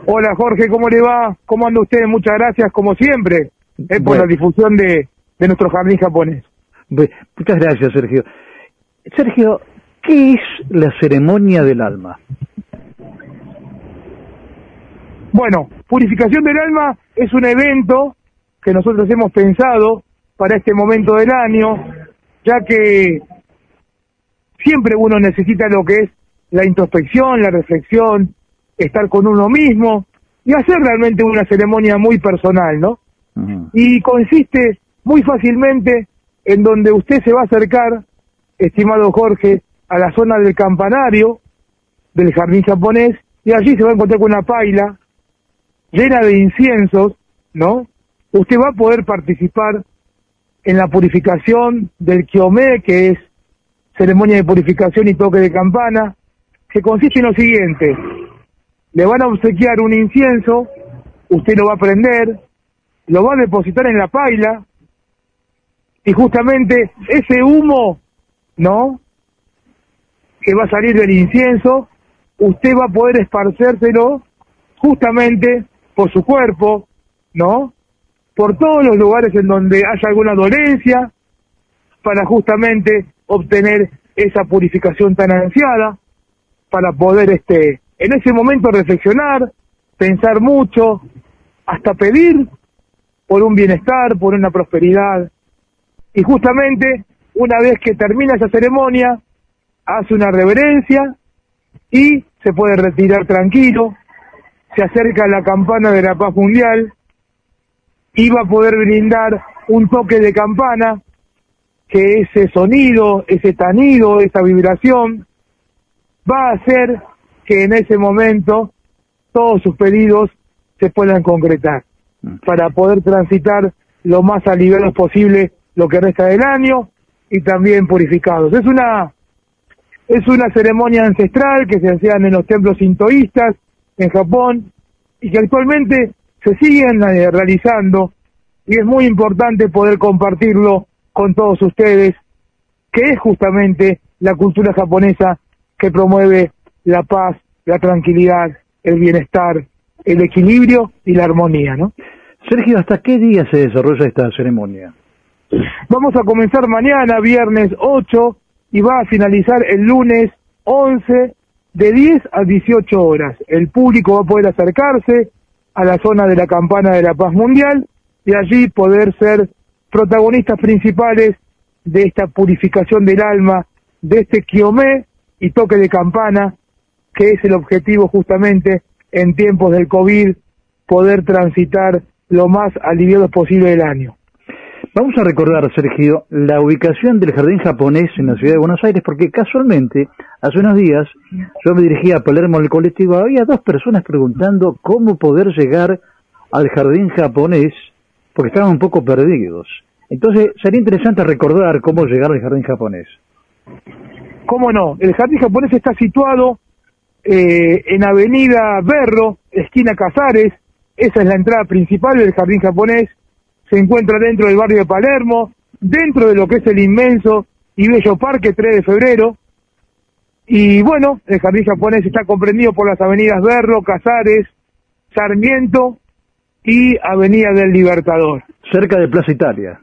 Hola Jorge, ¿cómo le va? ¿Cómo anda usted? Muchas gracias, como siempre, eh, por Bueno. la difusión de, de nuestro jardín japonés. Muchas gracias, Sergio. Sergio, ¿qué es la ceremonia del alma? Bueno, Purificación del Alma es un evento que nosotros hemos pensado para este momento del año, ya que siempre uno necesita lo que es la introspección, la reflexión, estar con uno mismo y hacer realmente una ceremonia muy personal, ¿no? Y consiste muy fácilmente en donde usted se va a acercar estimado Jorge, a la zona del campanario del jardín japonés y allí se va a encontrar con una paila llena de inciensos, ¿no? Usted va a poder participar en la purificación del Kiomé, que es ceremonia de purificación y toque de campana, que consiste en lo siguiente. Le van a obsequiar un incienso, usted lo va a prender, lo va a depositar en la paila, y justamente ese humo, ¿no? Que va a salir del incienso, usted va a poder esparcérselo justamente por su cuerpo, ¿no? Por todos los lugares en donde haya alguna dolencia, para justamente obtener esa purificación tan ansiada, para poder este, en ese momento reflexionar, pensar mucho, hasta pedir por un bienestar, por una prosperidad. Y justamente una vez que termina esa ceremonia, hace una reverencia y se puede retirar tranquilo, se acerca a la campana de la paz mundial va a poder brindar un toque de campana que ese sonido, ese tanido, esa vibración va a hacer que en ese momento todos sus pedidos se puedan concretar para poder transitar lo más aliviados posible lo que resta del año y también purificados. Es una es una ceremonia ancestral que se hacían en los templos sintoístas en Japón y que actualmente se siguen eh, realizando y es muy importante poder compartirlo con todos ustedes, que es justamente la cultura japonesa que promueve la paz, la tranquilidad, el bienestar, el equilibrio y la armonía, ¿no? Sergio, ¿hasta qué día se desarrolla esta ceremonia? Vamos a comenzar mañana, viernes 8, y va a finalizar el lunes 11 de 10 a 18 horas. El público va a poder acercarse a la zona de la campana de la paz mundial y allí poder ser protagonistas principales de esta purificación del alma, de este kiomé y toque de campana, que es el objetivo justamente en tiempos del COVID, poder transitar lo más aliviado posible del año. Vamos a recordar, Sergio, la ubicación del jardín japonés en la ciudad de Buenos Aires, porque casualmente, hace unos días, yo me dirigía a Palermo el colectivo, había dos personas preguntando cómo poder llegar al jardín japonés, porque estaban un poco perdidos. Entonces, sería interesante recordar cómo llegar al jardín japonés. ¿Cómo no? El jardín japonés está situado eh, en Avenida Berro, esquina Casares, esa es la entrada principal del jardín japonés, se encuentra dentro del barrio de Palermo, dentro de lo que es el inmenso y bello parque 3 de febrero. Y bueno, el jardín japonés está comprendido por las avenidas Berro, Casares, Sarmiento y Avenida del Libertador. Cerca de Plaza Italia.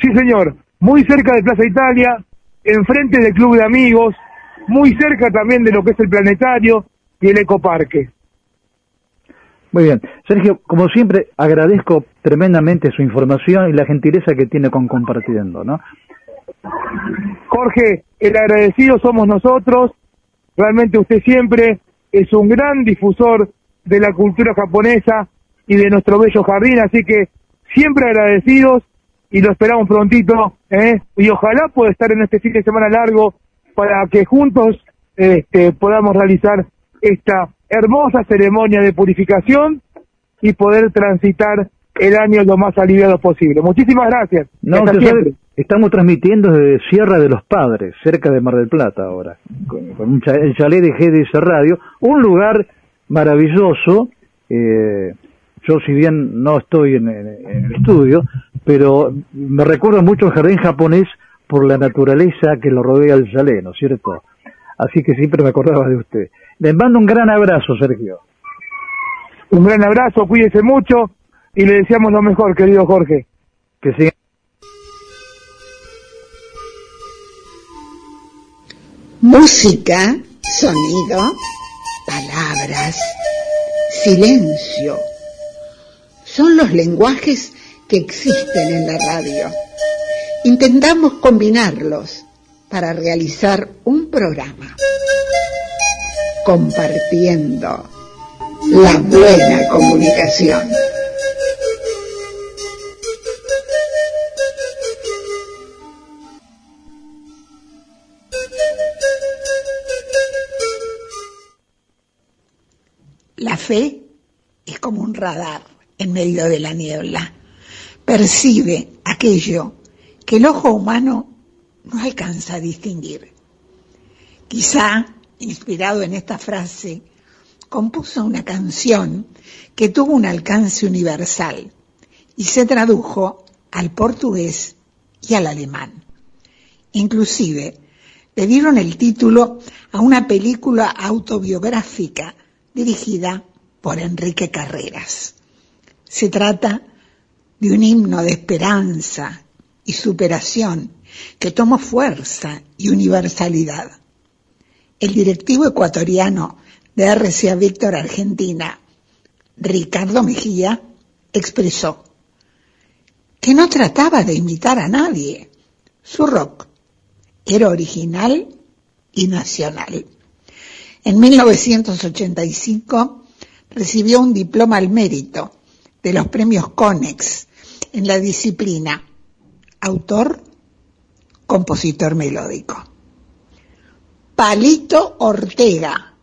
Sí, señor, muy cerca de Plaza Italia, enfrente del Club de Amigos, muy cerca también de lo que es el Planetario y el Ecoparque. Muy bien. Sergio, como siempre, agradezco tremendamente su información y la gentileza que tiene con compartiendo, ¿no? Jorge, el agradecido somos nosotros. Realmente usted siempre es un gran difusor de la cultura japonesa y de nuestro bello jardín, así que siempre agradecidos y lo esperamos prontito, ¿eh? Y ojalá pueda estar en este fin de semana largo para que juntos este, podamos realizar esta hermosa ceremonia de purificación y poder transitar el año lo más aliviado posible. Muchísimas gracias. No, sabe, estamos transmitiendo desde Sierra de los Padres, cerca de Mar del Plata ahora, con, con un el chalet de GDS Radio, un lugar maravilloso. eh, yo si bien no estoy en, en- en el estudio, pero me recuerdo mucho el jardín japonés por la naturaleza que lo rodea el chalet, ¿no es cierto? Así que siempre me acordaba de usted. Le mando un gran abrazo, Sergio. Un gran abrazo, cuídese mucho y le deseamos lo mejor, querido Jorge. Que siga. Música, sonido, palabras, silencio. Son los lenguajes que existen en la radio. Intentamos combinarlos para realizar un programa compartiendo la buena comunicación. La fe es como un radar en medio de la niebla. Percibe aquello que el ojo humano no alcanza a distinguir. Quizá inspirado en esta frase, compuso una canción que tuvo un alcance universal y se tradujo al portugués y al alemán. Inclusive, le dieron el título a una película autobiográfica dirigida por Enrique Carreras. Se trata de un himno de esperanza y superación que tomó fuerza y universalidad. El directivo ecuatoriano de RCA Víctor Argentina, Ricardo Mejía, expresó que no trataba de imitar a nadie. Su rock era original y nacional. En 1985 recibió un diploma al mérito de los premios CONEX en la disciplina autor, compositor melódico. Palito Ortega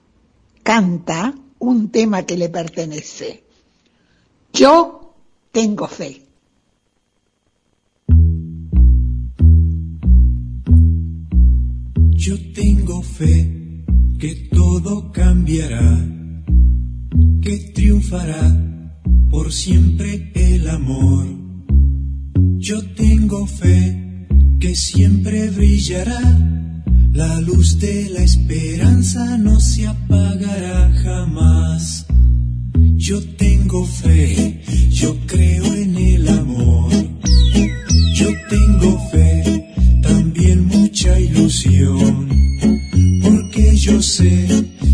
canta un tema que le pertenece. Yo tengo fe. Yo tengo fe que todo cambiará, que triunfará por siempre el amor. Yo tengo fe que siempre brillará, la luz de la esperanza no se apagará jamás. Yo tengo fe, yo creo en el amor. Yo tengo fe, también mucha ilusión, porque yo sé,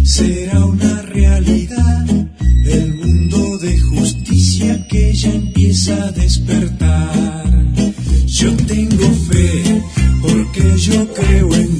será una realidad el mundo de justicia que ya empieza a despertar. Yo tengo fe, porque yo creo en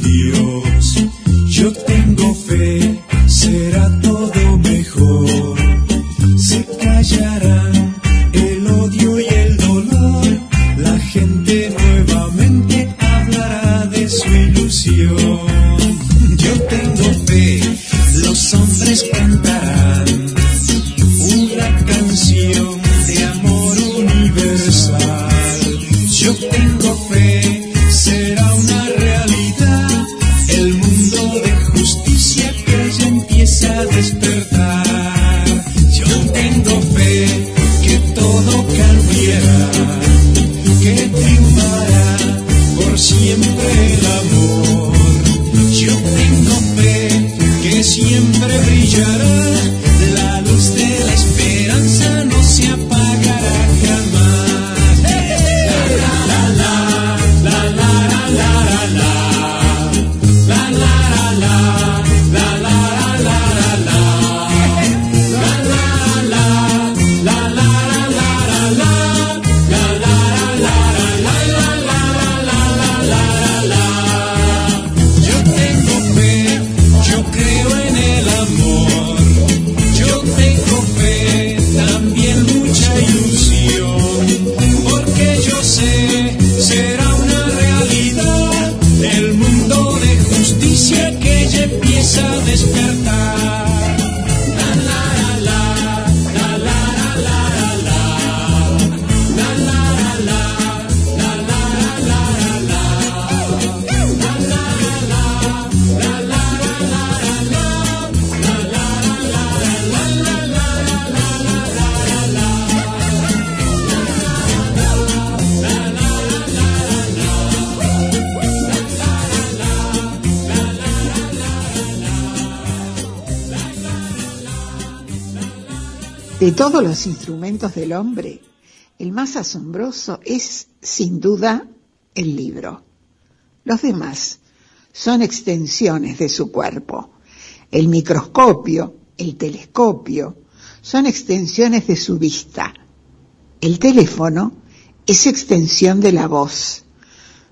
los instrumentos del hombre, el más asombroso es, sin duda, el libro. Los demás son extensiones de su cuerpo. El microscopio, el telescopio, son extensiones de su vista. El teléfono es extensión de la voz.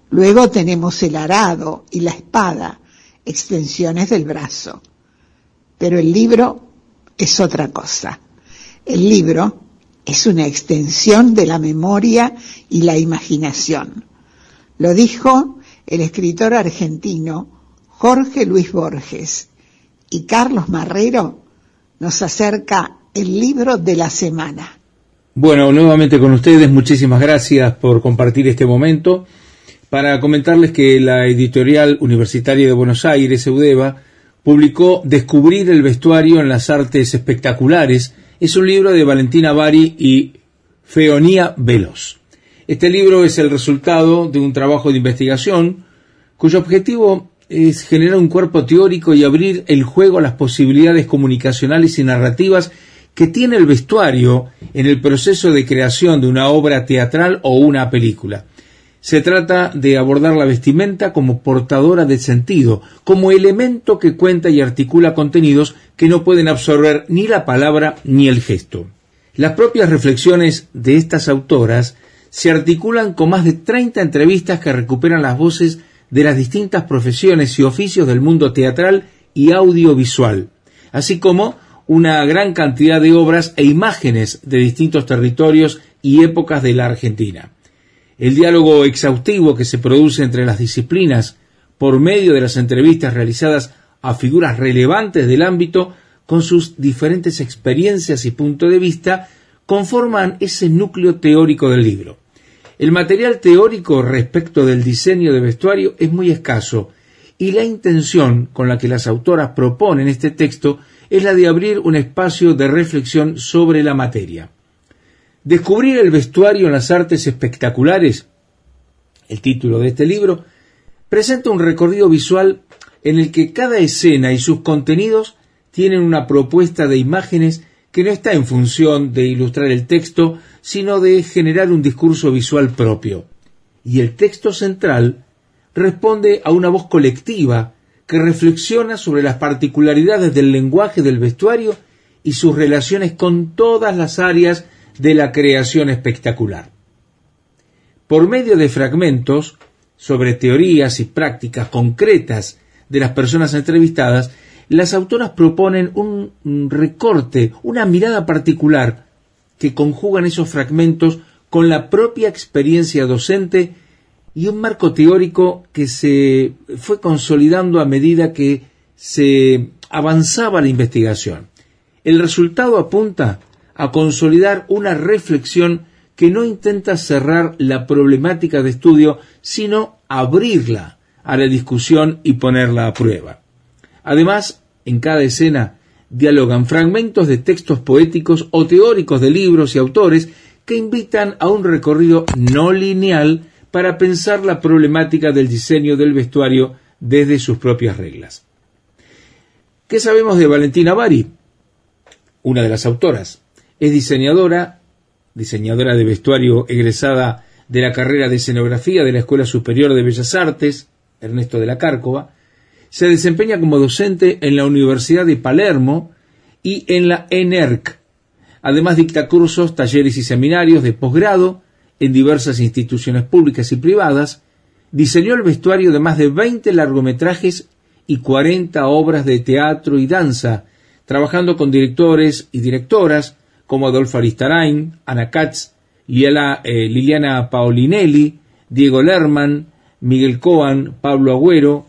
Luego tenemos el arado y la espada, extensiones del brazo. Pero el libro es otra cosa. El libro es una extensión de la memoria y la imaginación. Lo dijo el escritor argentino Jorge Luis Borges y Carlos Marrero nos acerca el libro de la semana. Bueno, nuevamente con ustedes, muchísimas gracias por compartir este momento. Para comentarles que la editorial universitaria de Buenos Aires, Eudeva, publicó Descubrir el vestuario en las artes espectaculares. Es un libro de Valentina Bari y Feonía Velos. Este libro es el resultado de un trabajo de investigación cuyo objetivo es generar un cuerpo teórico y abrir el juego a las posibilidades comunicacionales y narrativas que tiene el vestuario en el proceso de creación de una obra teatral o una película. Se trata de abordar la vestimenta como portadora de sentido, como elemento que cuenta y articula contenidos que no pueden absorber ni la palabra ni el gesto. Las propias reflexiones de estas autoras se articulan con más de 30 entrevistas que recuperan las voces de las distintas profesiones y oficios del mundo teatral y audiovisual, así como una gran cantidad de obras e imágenes de distintos territorios y épocas de la Argentina. El diálogo exhaustivo que se produce entre las disciplinas por medio de las entrevistas realizadas a figuras relevantes del ámbito con sus diferentes experiencias y puntos de vista conforman ese núcleo teórico del libro. El material teórico respecto del diseño de vestuario es muy escaso y la intención con la que las autoras proponen este texto es la de abrir un espacio de reflexión sobre la materia. Descubrir el vestuario en las artes espectaculares, el título de este libro, presenta un recorrido visual en el que cada escena y sus contenidos tienen una propuesta de imágenes que no está en función de ilustrar el texto, sino de generar un discurso visual propio. Y el texto central responde a una voz colectiva que reflexiona sobre las particularidades del lenguaje del vestuario y sus relaciones con todas las áreas de la creación espectacular. Por medio de fragmentos sobre teorías y prácticas concretas de las personas entrevistadas, las autoras proponen un recorte, una mirada particular que conjugan esos fragmentos con la propia experiencia docente y un marco teórico que se fue consolidando a medida que se avanzaba la investigación. El resultado apunta a consolidar una reflexión que no intenta cerrar la problemática de estudio, sino abrirla a la discusión y ponerla a prueba. Además, en cada escena dialogan fragmentos de textos poéticos o teóricos de libros y autores que invitan a un recorrido no lineal para pensar la problemática del diseño del vestuario desde sus propias reglas. ¿Qué sabemos de Valentina Bari? Una de las autoras. Es diseñadora, diseñadora de vestuario egresada de la carrera de escenografía de la Escuela Superior de Bellas Artes, Ernesto de la Cárcova, se desempeña como docente en la Universidad de Palermo y en la ENERC. Además dicta cursos, talleres y seminarios de posgrado en diversas instituciones públicas y privadas. Diseñó el vestuario de más de 20 largometrajes y 40 obras de teatro y danza, trabajando con directores y directoras como Adolfo Aristarain, Ana Katz, eh, Liliana Paolinelli, Diego Lerman, Miguel Coan, Pablo Agüero,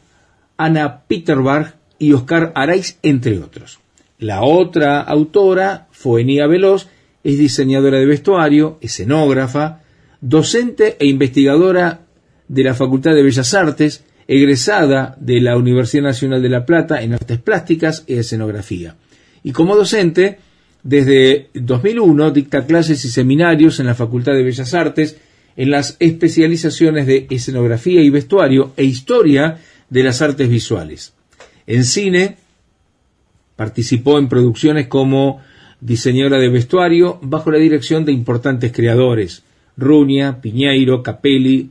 Ana Peterberg y Oscar Araiz, entre otros. La otra autora, Foenía Veloz, es diseñadora de vestuario, escenógrafa, docente e investigadora de la Facultad de Bellas Artes, egresada de la Universidad Nacional de La Plata en Artes Plásticas y Escenografía. Y como docente, desde 2001 dicta clases y seminarios en la Facultad de Bellas Artes en las especializaciones de escenografía y vestuario e historia de las artes visuales. En cine participó en producciones como diseñadora de vestuario bajo la dirección de importantes creadores, Runia, Piñeiro, Capelli,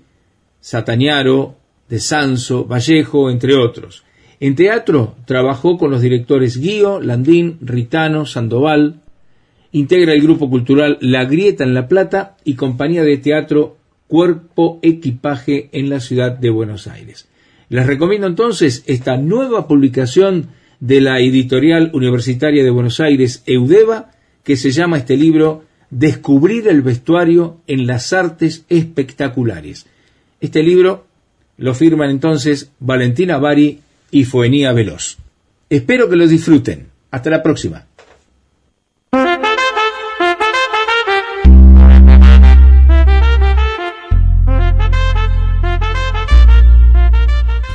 Sataniaro, De Sanso, Vallejo, entre otros. En teatro trabajó con los directores Guío, Landín, Ritano, Sandoval, integra el grupo cultural La Grieta en La Plata y compañía de teatro Cuerpo Equipaje en la ciudad de Buenos Aires. Les recomiendo entonces esta nueva publicación de la editorial universitaria de Buenos Aires, Eudeva, que se llama este libro Descubrir el vestuario en las artes espectaculares. Este libro lo firman entonces Valentina Bari y Foenía Veloz. Espero que lo disfruten. Hasta la próxima.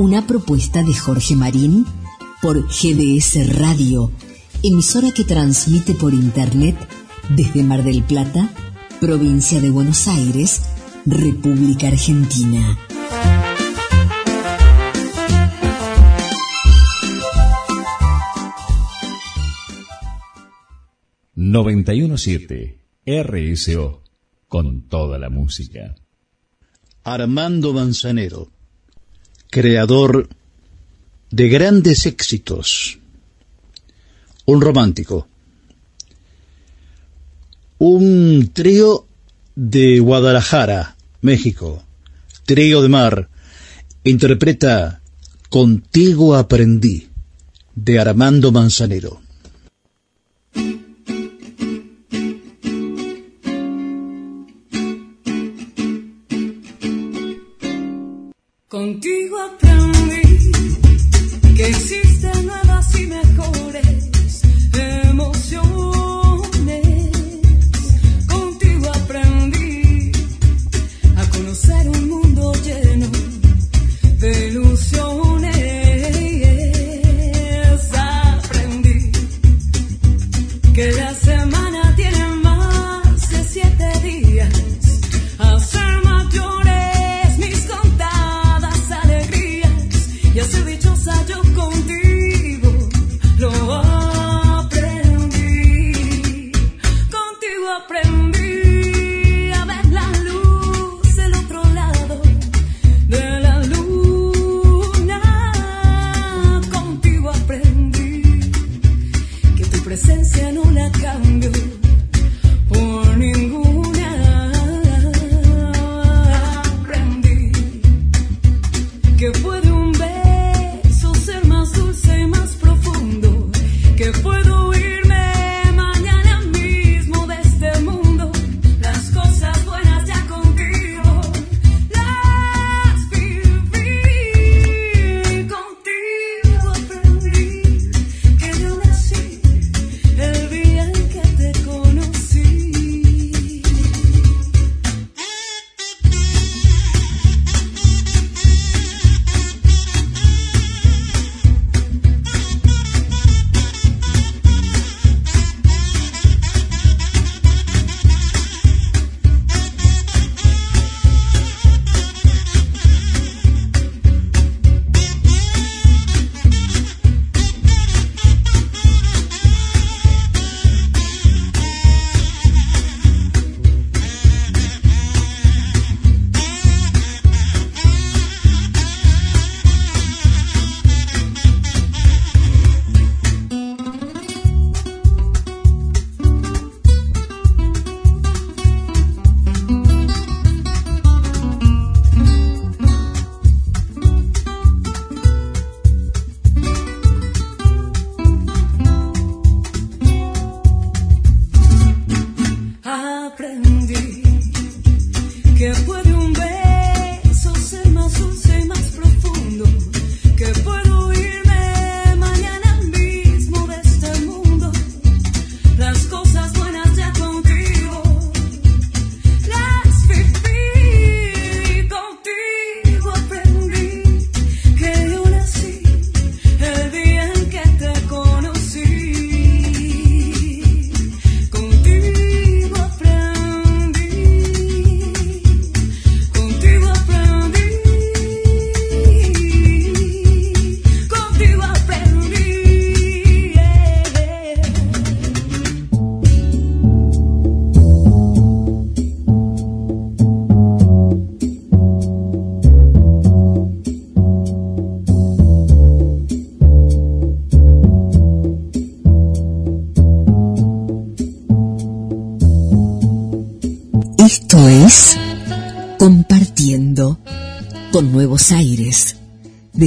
Una propuesta de Jorge Marín por GDS Radio, emisora que transmite por Internet desde Mar del Plata, provincia de Buenos Aires, República Argentina. ...917... RSO... ...con toda la música. Armando Manzanero, creador de grandes éxitos, un romántico, un trío de Guadalajara, México, trío de mar, interpreta Contigo aprendí, de Armando Manzanero. Contigo aprendí que existen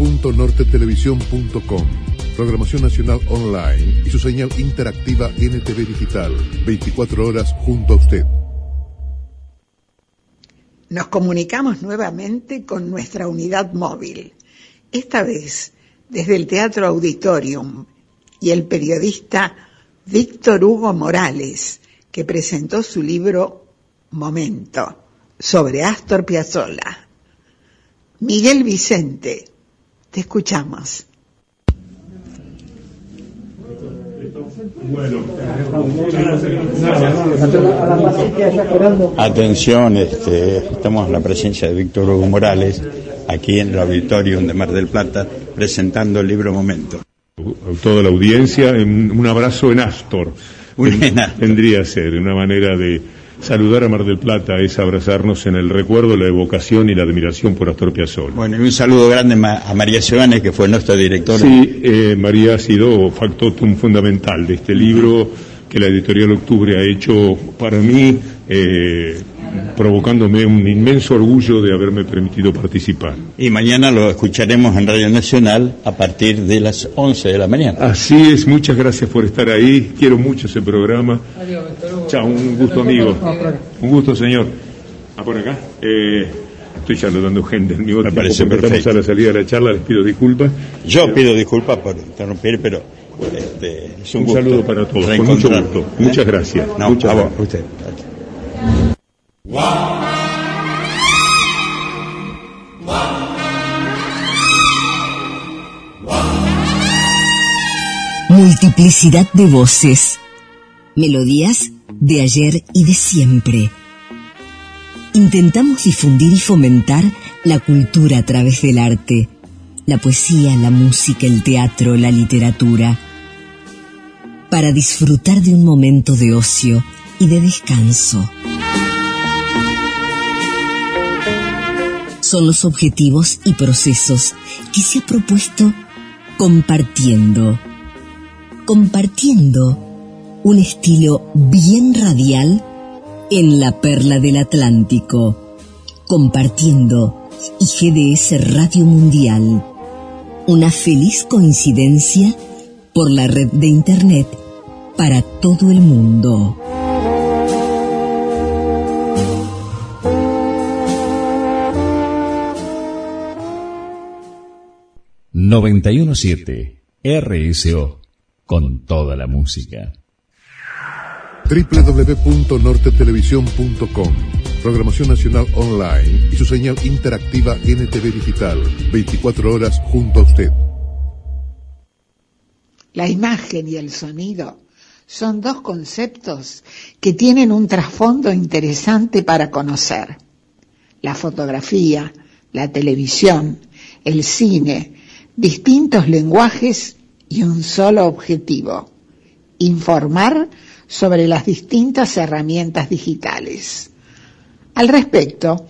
www.nortetelevisión.com Programación Nacional Online y su señal interactiva NTV Digital. 24 horas junto a usted. Nos comunicamos nuevamente con nuestra unidad móvil, esta vez desde el Teatro Auditorium y el periodista Víctor Hugo Morales, que presentó su libro Momento sobre Astor Piazzolla. Miguel Vicente, te escuchamos. Atención, este, estamos en la presencia de Víctor Hugo Morales, aquí en el auditorium de Mar del Plata, presentando el libro Momento. a toda la audiencia, un, un abrazo en Astor. Ten- Tendría que ser una manera de saludar a Mar del Plata, es abrazarnos en el recuerdo, la evocación y la admiración por Astor Piazzolla. Bueno, y un saludo grande a María Giovanni, que fue nuestra directora. Sí, eh, María ha sido factotum fundamental de este libro que la editorial Octubre ha hecho para mí, eh, provocándome un inmenso orgullo de haberme permitido participar. Y mañana lo escucharemos en Radio Nacional a partir de las 11 de la mañana. Así es, muchas gracias por estar ahí, quiero mucho ese programa. Chao, un gusto amigo. Un gusto señor. Ah, por acá. Eh, estoy saludando gente en mi tiempo parece perfecto. a la salida de la charla, les pido disculpas. Yo pido disculpas por interrumpir, pero este, es un, Un gusto saludo para todos, con mucho gusto. ¿eh? Muchas gracias. No, Muchas a vos, gracias. usted. Multiplicidad de voces. Melodías de ayer y de siempre. Intentamos difundir y fomentar la cultura a través del arte, la poesía, la música, el teatro, la literatura, para disfrutar de un momento de ocio y de descanso. Son los objetivos y procesos que se ha propuesto compartiendo compartiendo un estilo bien radial en la perla del Atlántico, compartiendo y GDS Radio Mundial. Una feliz coincidencia por la red de Internet para todo el mundo. Siete RSO con toda la música. www.nortetelevisión.com Programación Nacional Online y su señal interactiva NTV Digital. 24 horas junto a usted. La imagen y el sonido son dos conceptos que tienen un trasfondo interesante para conocer. La fotografía, la televisión, el cine, distintos lenguajes y un solo objetivo, informar sobre las distintas herramientas digitales. Al respecto,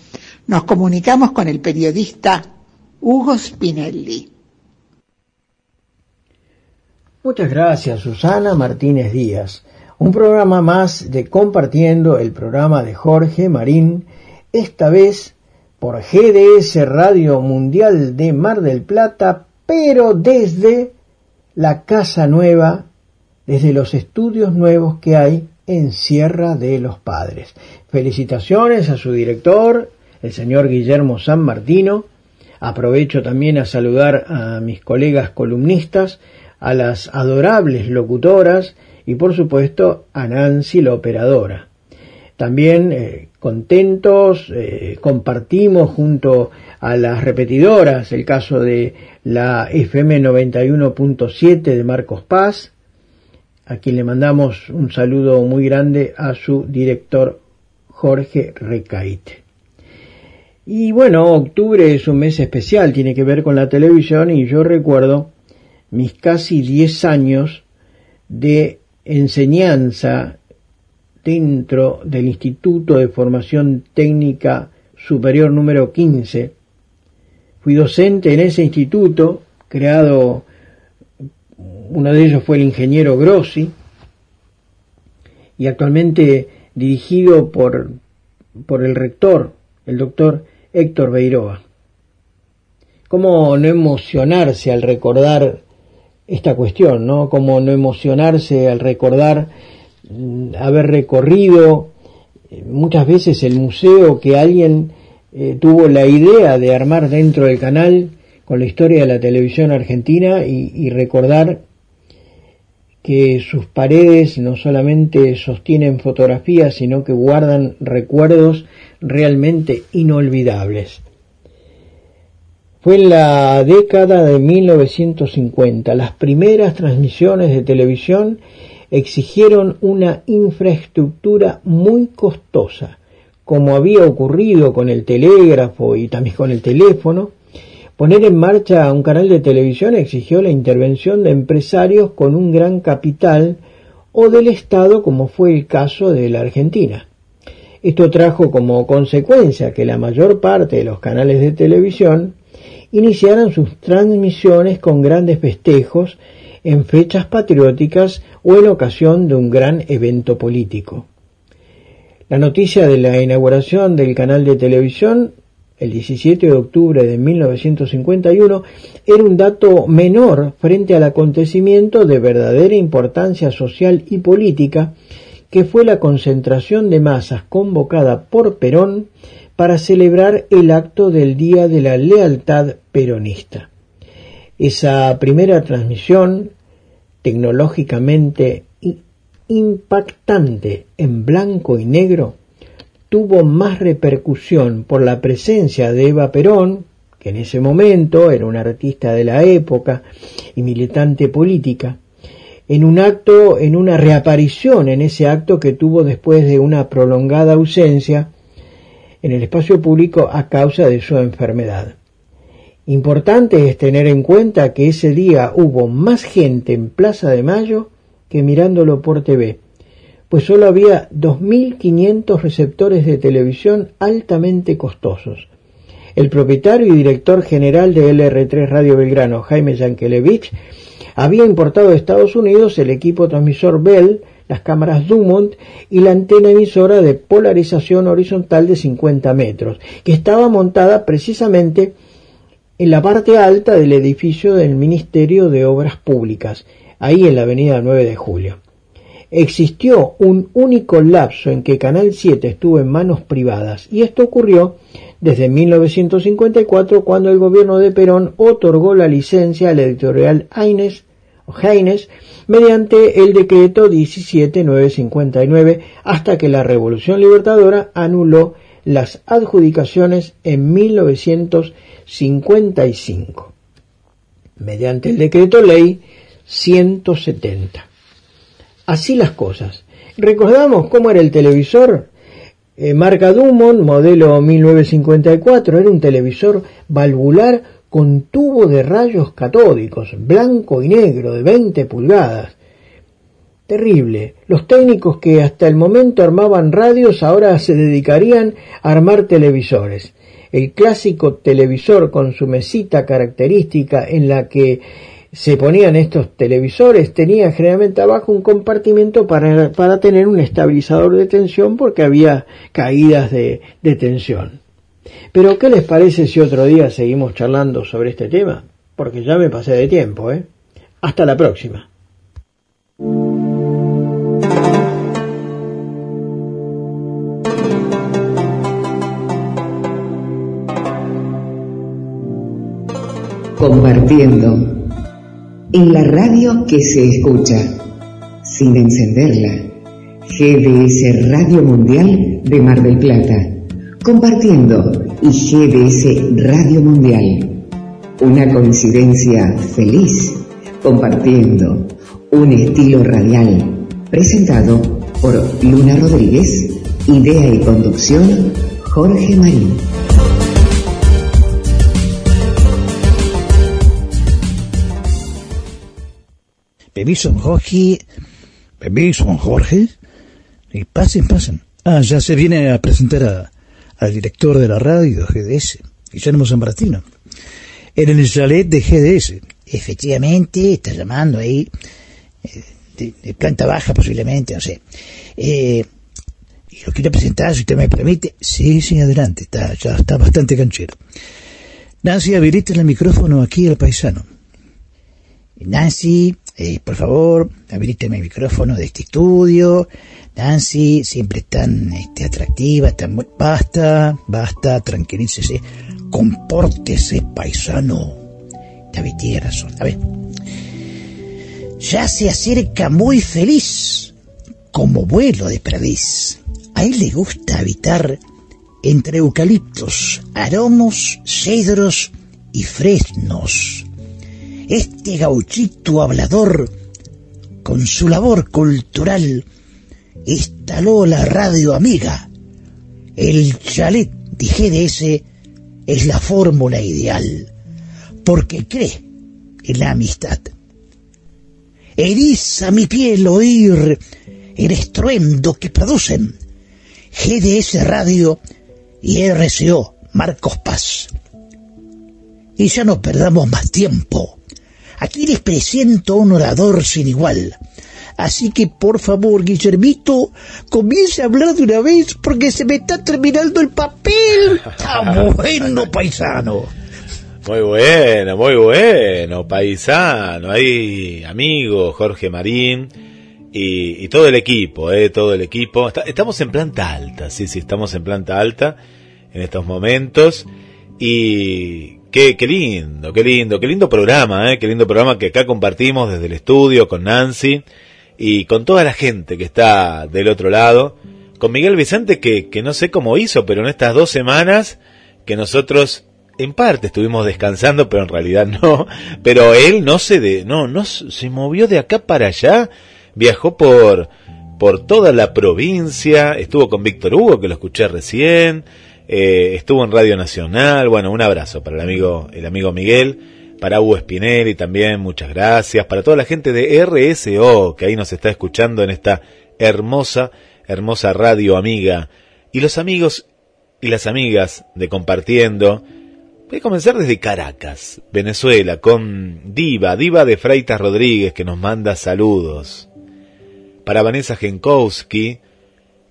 nos comunicamos con el periodista Hugo Spinelli. Muchas gracias, Susana Martínez Díaz. Un programa más de Compartiendo el programa de Jorge Marín, esta vez por GDS Radio Mundial de Mar del Plata, pero desde la Casa Nueva, desde los estudios nuevos que hay en Sierra de los Padres. Felicitaciones a su director, el señor Guillermo San Martino. Aprovecho también a saludar a mis colegas columnistas, a las adorables locutoras y por supuesto a Nancy la operadora. También eh, contentos, eh, compartimos junto a las repetidoras el caso de la FM 91.7 de Marcos Paz, a quien le mandamos un saludo muy grande a su director Jorge Recaite. Y bueno, octubre es un mes especial, tiene que ver con la televisión y yo recuerdo mis casi 10 años de enseñanza dentro del Instituto de Formación Técnica Superior número 15. Fui docente en ese instituto, creado, uno de ellos fue el ingeniero Grossi, y actualmente dirigido por, por el rector, el doctor Héctor Beiroa. ¿Cómo no emocionarse al recordar esta cuestión, ¿no? Cómo no emocionarse al recordar mm, haber recorrido eh, muchas veces el museo que alguien eh, tuvo la idea de armar dentro del canal con la historia de la televisión argentina y, y recordar que sus paredes no solamente sostienen fotografías, sino que guardan recuerdos realmente inolvidables. Fue en la década de 1950. Las primeras transmisiones de televisión exigieron una infraestructura muy costosa, como había ocurrido con el telégrafo y también con el teléfono. Poner en marcha un canal de televisión exigió la intervención de empresarios con un gran capital o del Estado, como fue el caso de la Argentina. Esto trajo como consecuencia que la mayor parte de los canales de televisión iniciaran sus transmisiones con grandes festejos en fechas patrióticas o en ocasión de un gran evento político. La noticia de la inauguración del canal de televisión el 17 de octubre de 1951 era un dato menor frente al acontecimiento de verdadera importancia social y política que fue la concentración de masas convocada por Perón para celebrar el acto del Día de la Lealtad Peronista. Esa primera transmisión, tecnológicamente impactante en blanco y negro, tuvo más repercusión por la presencia de Eva Perón, que en ese momento era una artista de la época y militante política, en un acto, en una reaparición en ese acto que tuvo después de una prolongada ausencia en el espacio público a causa de su enfermedad. Importante es tener en cuenta que ese día hubo más gente en Plaza de Mayo que mirándolo por TV, pues solo había 2.500 receptores de televisión altamente costosos. El propietario y director general de LR3 Radio Belgrano, Jaime Yankelevich, había importado de Estados Unidos el equipo transmisor Bell las cámaras Dumont y la antena emisora de polarización horizontal de 50 metros, que estaba montada precisamente en la parte alta del edificio del Ministerio de Obras Públicas, ahí en la avenida 9 de Julio. Existió un único lapso en que Canal 7 estuvo en manos privadas y esto ocurrió desde 1954 cuando el gobierno de Perón otorgó la licencia al editorial Haines Heines mediante el decreto 17959 hasta que la Revolución Libertadora anuló las adjudicaciones en 1955 mediante el decreto ley 170. Así las cosas. Recordamos cómo era el televisor. Eh, marca Dumont, modelo 1954, era un televisor valvular con tubo de rayos catódicos, blanco y negro, de 20 pulgadas. Terrible. Los técnicos que hasta el momento armaban radios ahora se dedicarían a armar televisores. El clásico televisor con su mesita característica en la que se ponían estos televisores tenía generalmente abajo un compartimento para, para tener un estabilizador de tensión porque había caídas de, de tensión. Pero ¿qué les parece si otro día seguimos charlando sobre este tema? Porque ya me pasé de tiempo, ¿eh? Hasta la próxima. Compartiendo. En la radio que se escucha, sin encenderla, GDS Radio Mundial de Mar del Plata. Compartiendo y GDS Radio Mundial. Una coincidencia feliz. Compartiendo un estilo radial. Presentado por Luna Rodríguez. Idea y conducción Jorge Marín. Permiso, Jorge. Permiso, Jorge. Y pasen, pasen. Ah, ya se viene a presentar a- al director de la radio GDS, Guillermo San Martino. En el chalet de GDS. Efectivamente, está llamando ahí, eh, de planta baja posiblemente, no sé. Eh, y lo quiero presentar, si usted me permite. Sí, sí, adelante. Está, ya está bastante canchero. Nancy, habilita el micrófono aquí al paisano. Nancy, por favor, habilíteme el micrófono de este estudio. Nancy, siempre tan este, atractiva, tan bu- Basta, basta, tranquilícese. Compórtese, paisano. David tiene razón. A ver. Ya se acerca muy feliz, como vuelo de perdiz. A él le gusta habitar entre eucaliptos, aromos, cedros y fresnos. Este gauchito hablador, con su labor cultural, instaló la radio amiga. El chalet de GDS es la fórmula ideal, porque cree en la amistad. Eriza mi piel oír el estruendo que producen GDS Radio y RCO Marcos Paz. Y ya no perdamos más tiempo. Aquí les presento a un orador sin igual. Así que por favor, Guillermito, comience a hablar de una vez porque se me está terminando el papel. Está bueno, paisano. Muy bueno, muy bueno, paisano, ahí amigo Jorge Marín y, y todo el equipo, eh, todo el equipo. Está- estamos en planta alta, sí, sí, estamos en planta alta en estos momentos y qué, qué lindo, qué lindo, qué lindo programa, eh, qué lindo programa que acá compartimos desde el estudio con Nancy y con toda la gente que está del otro lado, con Miguel Vicente que, que no sé cómo hizo, pero en estas dos semanas que nosotros en parte estuvimos descansando, pero en realidad no. Pero él no se de, no, no se movió de acá para allá, viajó por por toda la provincia, estuvo con Víctor Hugo que lo escuché recién, eh, estuvo en Radio Nacional, bueno, un abrazo para el amigo el amigo Miguel, para Hugo Spinelli también, muchas gracias, para toda la gente de RSO que ahí nos está escuchando en esta hermosa hermosa radio amiga. Y los amigos y las amigas de compartiendo. Voy a comenzar desde Caracas, Venezuela, con Diva, Diva de Freitas Rodríguez, que nos manda saludos. Para Vanessa Genkowski,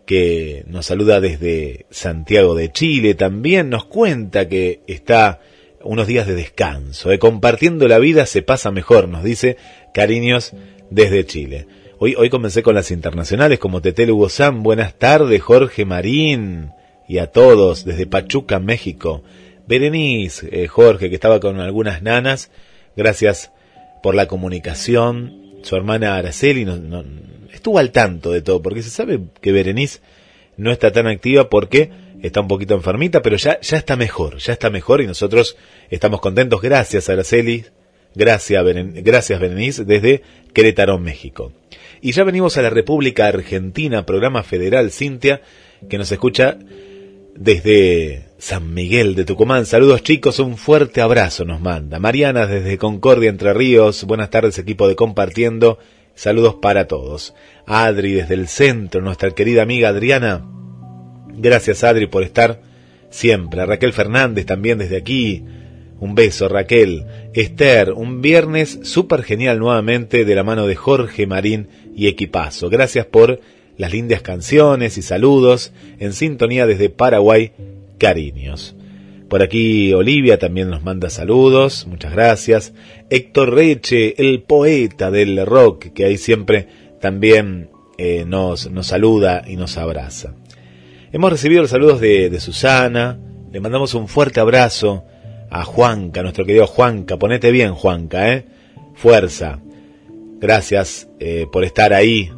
que nos saluda desde Santiago de Chile, también nos cuenta que está unos días de descanso. eh, Compartiendo la vida se pasa mejor, nos dice cariños desde Chile. Hoy, hoy comencé con las internacionales como Tetel Hugo Sam. Buenas tardes, Jorge Marín. Y a todos desde Pachuca, México. Berenice, eh, Jorge, que estaba con algunas nanas. Gracias por la comunicación. Su hermana Araceli no- no- estuvo al tanto de todo, porque se sabe que Berenice no está tan activa porque está un poquito enfermita, pero ya, ya está mejor, ya está mejor y nosotros estamos contentos. Gracias, Araceli. Gracias, gracias Berenice, desde Querétaro, México. Y ya venimos a la República Argentina, programa federal Cintia, que nos escucha desde San Miguel de Tucumán. Saludos chicos, un fuerte abrazo nos manda. Mariana desde Concordia, Entre Ríos. Buenas tardes equipo de Compartiendo. Saludos para todos. Adri desde el centro, nuestra querida amiga Adriana. Gracias Adri por estar siempre. A Raquel Fernández también desde aquí. Un beso Raquel. Esther, un viernes súper genial nuevamente de la mano de Jorge Marín y Equipazo. Gracias por las lindas canciones y saludos en sintonía desde Paraguay. Cariños. Por aquí Olivia también nos manda saludos, muchas gracias. Héctor Reche, el poeta del rock, que ahí siempre también eh, nos, nos saluda y nos abraza. Hemos recibido los saludos de, Susana, le mandamos un fuerte abrazo a Juanca, nuestro querido Juanca, ponete bien Juanca, ¿eh? Fuerza. Gracias eh, por estar ahí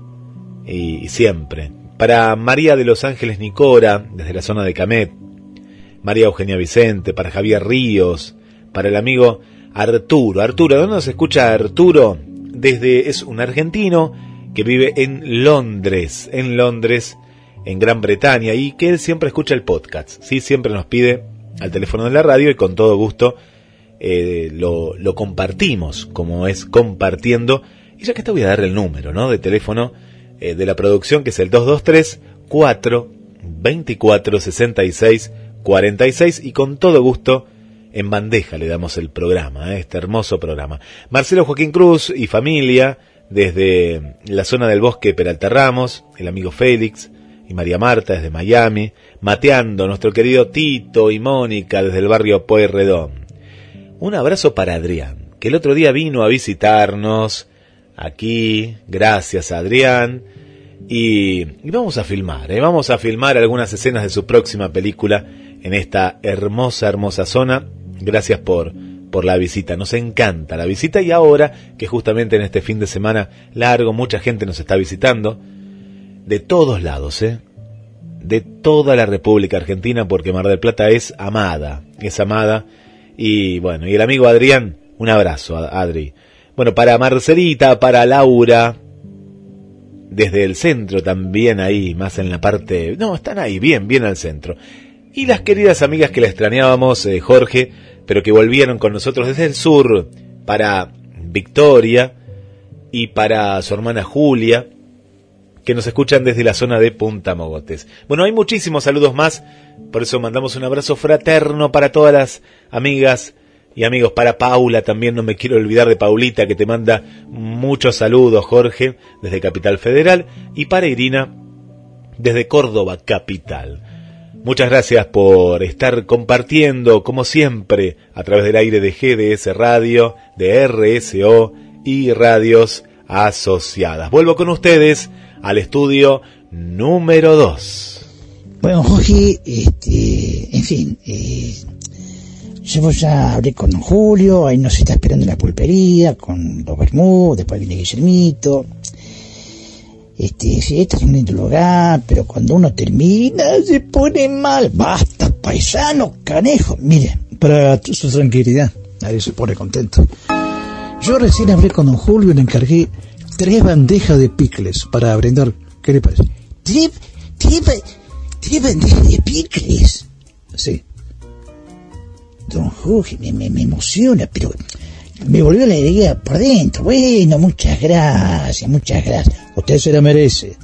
y, y siempre. Para María de Los Ángeles Nicora, desde la zona de Camet, María Eugenia Vicente, para Javier Ríos, para el amigo Arturo. Arturo, ¿dónde nos escucha Arturo? Desde, es un argentino que vive en Londres, en Londres, en Gran Bretaña, y que él siempre escucha el podcast, ¿sí? Siempre nos pide al teléfono de la radio y con todo gusto eh, lo, compartimos, como es compartiendo. Y ya que te voy a dar el número, ¿no? De teléfono eh, de la producción, que es el 223 4 24 66 46 y con todo gusto en bandeja le damos el programa, ¿eh? este hermoso programa. Marcelo Joaquín Cruz y familia desde la zona del bosque Peralta Ramos, el amigo Félix y María Marta desde Miami, mateando nuestro querido Tito y Mónica desde el barrio Pueyrredón. Un abrazo para Adrián, que el otro día vino a visitarnos aquí, gracias Adrián, y, y vamos a filmar, ¿eh? vamos a filmar algunas escenas de su próxima película en esta hermosa, hermosa zona. Gracias por, por la visita, nos encanta la visita y ahora que justamente en este fin de semana largo mucha gente nos está visitando, de todos lados, ¿eh? de toda la República Argentina, porque Mar del Plata es amada, es amada. Y bueno, y el amigo Adrián, un abrazo, Adri. Bueno, para Marcelita, para Laura, desde el centro también ahí, más en la parte... No, están ahí, bien, bien al centro. Y las queridas amigas que la extrañábamos, eh, Jorge, pero que volvieron con nosotros desde el sur, para Victoria y para su hermana Julia, que nos escuchan desde la zona de Punta Mogotes. Bueno, hay muchísimos saludos más, por eso mandamos un abrazo fraterno para todas las amigas y amigos, para Paula también, no me quiero olvidar de Paulita, que te manda muchos saludos, Jorge, desde Capital Federal, y para Irina, desde Córdoba, Capital. Muchas gracias por estar compartiendo, como siempre, a través del aire de GDS Radio, de RSO y radios asociadas. Vuelvo con ustedes al estudio número 2. Bueno, Jorge, este, en fin, eh, yo ya hablé con Julio, ahí nos está esperando la pulpería, con los Bermúdez, después viene Guillermito. Este, sí, este es un lindo lugar, pero cuando uno termina se pone mal. Basta, paisano, canejo. Mire, Para su tranquilidad, nadie se pone contento. Yo recién hablé con don Julio y le encargué tres bandejas de picles para brindar. ¿Qué le parece? ¿Tres, tres, tres bandejas de picles? Sí. Don Jorge, me, me, me emociona, pero me volvió la alegría por dentro. Bueno, muchas gracias, muchas gracias. Usted se la merece.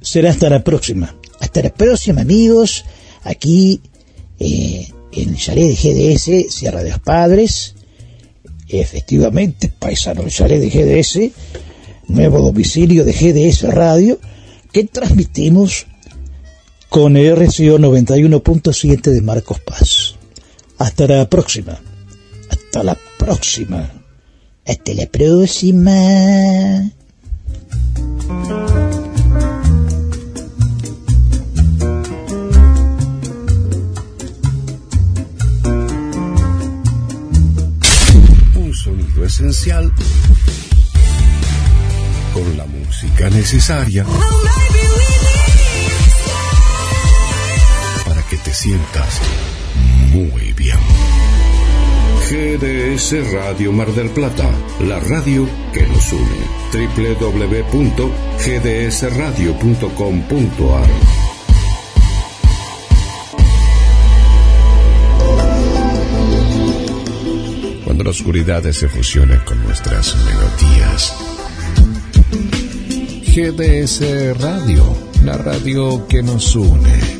Será hasta la próxima. Hasta la próxima, amigos. Aquí, eh, en el chalet de GDS, Sierra de los Padres. Efectivamente, paisano del chalet de GDS. Nuevo domicilio de GDS Radio. Que transmitimos Con RCO 91.7 de Marcos Paz. Hasta la próxima. Hasta la próxima. Hasta la próxima. Un sonido esencial con la música necesaria para que te sientas muy bien. GDS Radio Mar del Plata, la radio que nos une. www.gdsradio.com.ar Cuando la oscuridad se fusiona con nuestras melodías. GDS Radio, la radio que nos une.